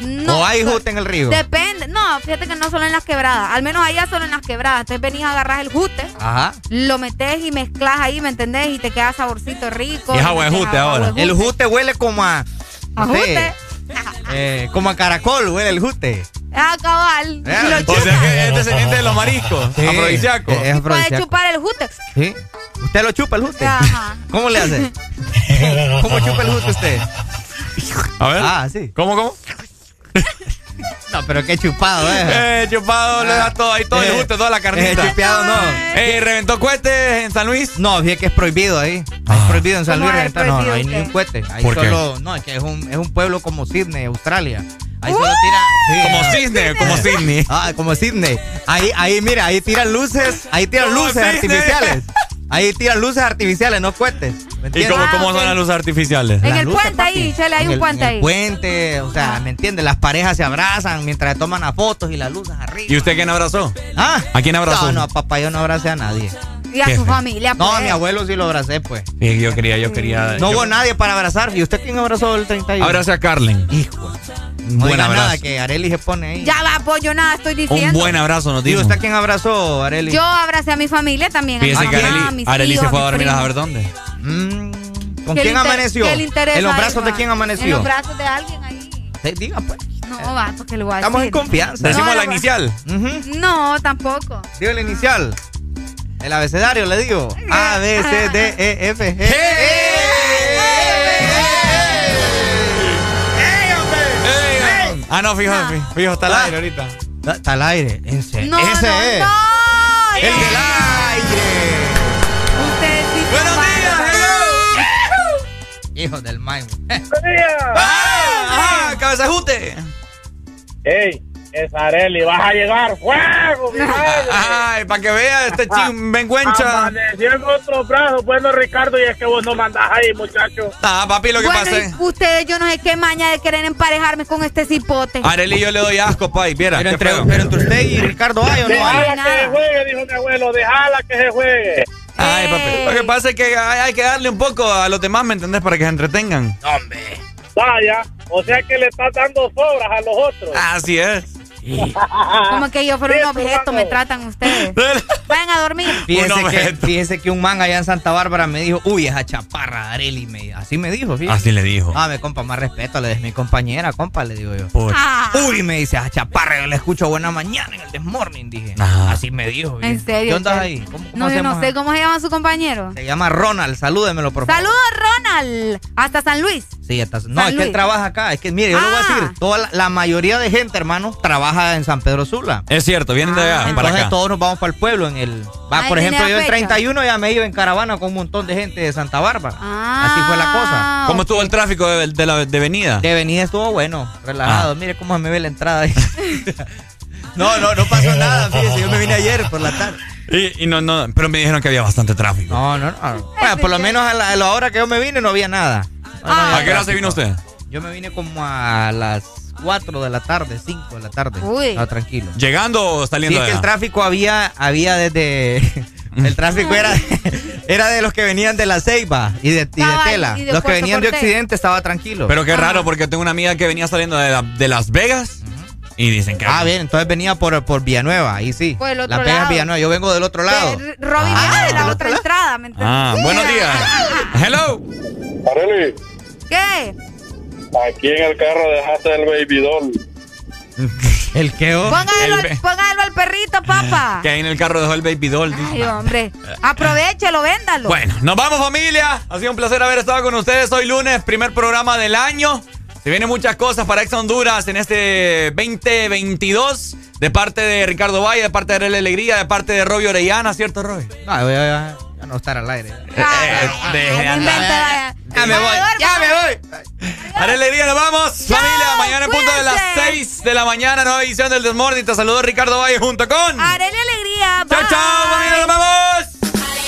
No, ¿O hay so- jute en el río? Depende. No, fíjate que no solo en las quebradas. Al menos allá solo en las quebradas. Entonces venís a agarrar el jute, Ajá. lo metes y mezclas ahí, ¿me entendés? Y te queda saborcito rico. Y es agua de jute ahora. El jute huele como a. A jute. eh, como a caracol huele el jute. Ah, cabal. Eh, O sea que es descendiente de los mariscos. Sí. Afrodisíaco. Es afrodisíaco. chupar el jute. ¿Sí? ¿Usted lo chupa el jute? Ajá. ¿Cómo le hace? ¿Cómo chupa el jute usted? A ver. Ah, sí. ¿Cómo, cómo? No, pero qué chupado, ¿eh? Eh, chupado, le da todo ahí, todo el Eh, jute, toda la Eh, carnita. chupeado no. Eh, ¿reventó cohetes en San Luis? No, fíjate que es prohibido ahí. Ah. Es prohibido en San ¿Cómo Luis es reventar. No, no hay ni un cohete. Ahí ¿Por qué? solo. No, es que es un, es un pueblo como Sydney, Australia. Ahí solo tira. sí, Como ah. cisne, como Sydney. Ah, como Sydney. Ahí, ahí, mira, ahí tiran luces, ahí tiran Como luces Sydney. artificiales. Ahí tiran luces artificiales, no cohetes. ¿Me ¿Y cómo, Ah, son las luces artificiales? En Las el luces, puente ahí, chale, hay En un el- puente en ahí. El puente, o sea, ¿me entiendes? Las parejas se abrazan mientras toman las fotos y las luces arriba. ¿Y usted quién abrazó? ¿Ah? ¿A quién abrazó? No, no, papá, yo no abracé a nadie. Y a su familia. No, a pues. mi abuelo sí lo abracé, pues. Sí, yo quería, yo quería. No yo- hubo nadie para abrazar. ¿Y usted quién abrazó el 31? Abrace a Carlen. Hijo. Un No buen abrazo. nada que Areli se pone ahí. Ya va, pues yo nada estoy Un diciendo. buen abrazo nos ¿Y dimos. usted quién abrazó, Areli? Yo abracé a mi familia también. Fíjese a que mamá, a Arely, mis Arely hijos, se fue a dormir a saber dónde. Mm, ¿Con ¿Qué quién amaneció? qué le interesa ¿En los brazos de quién En amaneció? los brazos de alguien ahí. Sí, diga, pues. No, va, porque lo voy a Estamos en decir. confianza. Decimos No, la inicial. No, tampoco. Digo el inicial. El abecedario, le digo. A, B, C, D, E, F, G. Ey, Ah, no, fijo, No. fijo, fijo, está al Ah. aire ahorita. Está- al aire. Serio. No, Ese no, es. no. El del aire. Ustedes sí Buenos días, bárbaros. Hijo del maimo. ¡Ah! ¡Cabeza de jute! ¡Ey! Es Areli, vas a llegar fuego, mi madre. Ay, para que vea este chingüencha. Amaneció en otro brazo, bueno, Ricardo, y es que vos no mandás ahí, muchacho. Ah, papi, lo que Bueno, pasa ustedes, yo no sé qué maña de querer emparejarme con este cipote. Arely, yo le doy asco, pai. Viera, Pero entre, feo. pero entre usted y Ricardo hay o no hay. Déjala que se juegue, dijo mi abuelo, déjala que se juegue. Ay, papi. Lo que pasa es que hay, hay que darle un poco a los demás, ¿me entendés? Para que se entretengan. Vaya, o sea que le estás dando sobras a los otros. Así es. Como que yo fuera un objeto, me tratan ustedes. Vayan a dormir. Fíjese Un que, objeto. fíjese que un man allá en Santa Bárbara me dijo, uy, esa chaparra, Areli. Me, así me dijo, fíjese. Así le dijo. Ah, me compa, más respeto, le es mi compañera, compa, le digo yo. Por- Ah. Uy, me dice, esa chaparra, yo la escucho buena mañana en el Desmorning, dije. Así me dijo. En serio. ¿Qué onda ahí? ¿Cómo, cómo No, se yo no llama? sé cómo se llama su compañero. Se llama Ronald, salúdemelo, por favor. Saludos, Ronald. Hasta San Luis. Sí, está- no, San es que él trabaja acá. Es que, mire, yo le voy a Ah. decir, toda la, la mayoría de gente, hermano, trabaja en San Pedro Sula. Es cierto, vienen de allá, para Entonces acá. todos nos vamos para el pueblo en el... Va, Ay, por ejemplo, yo el fecha. 31 ya me iba en caravana con un montón de gente de Santa Bárbara. Ah, Así fue la cosa. ¿Cómo estuvo el tráfico de, de la de venida? De venida estuvo bueno, relajado. Ah. Mire cómo se me ve la entrada ahí. no, no, no pasó nada, fíjese, yo me vine ayer por la tarde. Y, y no, no, pero me dijeron que había bastante tráfico. No, no, no. Bueno, por lo menos a la, a la hora que yo me vine no había nada. No, no Ah. había ¿A qué hora se vino usted? Yo me vine como a las 4 de la tarde, 5 de la tarde. Uy. Estaba tranquilo. ¿Llegando o Sí, saliendo es que el tráfico había, había desde... El tráfico era, era de los que venían de la Ceiba y de, y de Cabal, Tela. y de los que venían de. Occidente estaba tranquilo. Pero qué raro, porque tengo una amiga que venía saliendo de, la- de Las Vegas y dicen que... Ah, bien, entonces venía por, por Villanueva, ahí sí. Por el otro la Vegas lado. Villanueva, yo vengo del otro lado. Robin Ah, viene de la otra entrada, ¿me entiendes? Ah, buenos días. Hello. Areli, ¿Qué? Aquí en el carro dejaste el baby doll. ¿El qué? oh? Póngalo, El póngalo al perrito, papá. Que ahí en el carro dejó el baby doll. dice. Ay, hombre. Aprovechelo, véndalo. Bueno, nos vamos familia. Ha sido un placer haber estado con ustedes hoy lunes, primer programa del año. Se vienen muchas cosas para Ex Honduras en este 2022. De parte de Ricardo Valle, de parte de Arely Alegría, de parte de Robbie Orellana, ¿cierto, Robbie? No, voy a, no estar al aire. Eh, deje invente, andar. vaya. Ya me voy, ya me voy. Alegría, nos vamos. Familia, mañana en punto de las cuídense. 6 de la mañana, nueva edición del Desmorning. Te saludo Ricardo Valle junto con... Arele Alegría. Chao, chao, familia, nos vamos.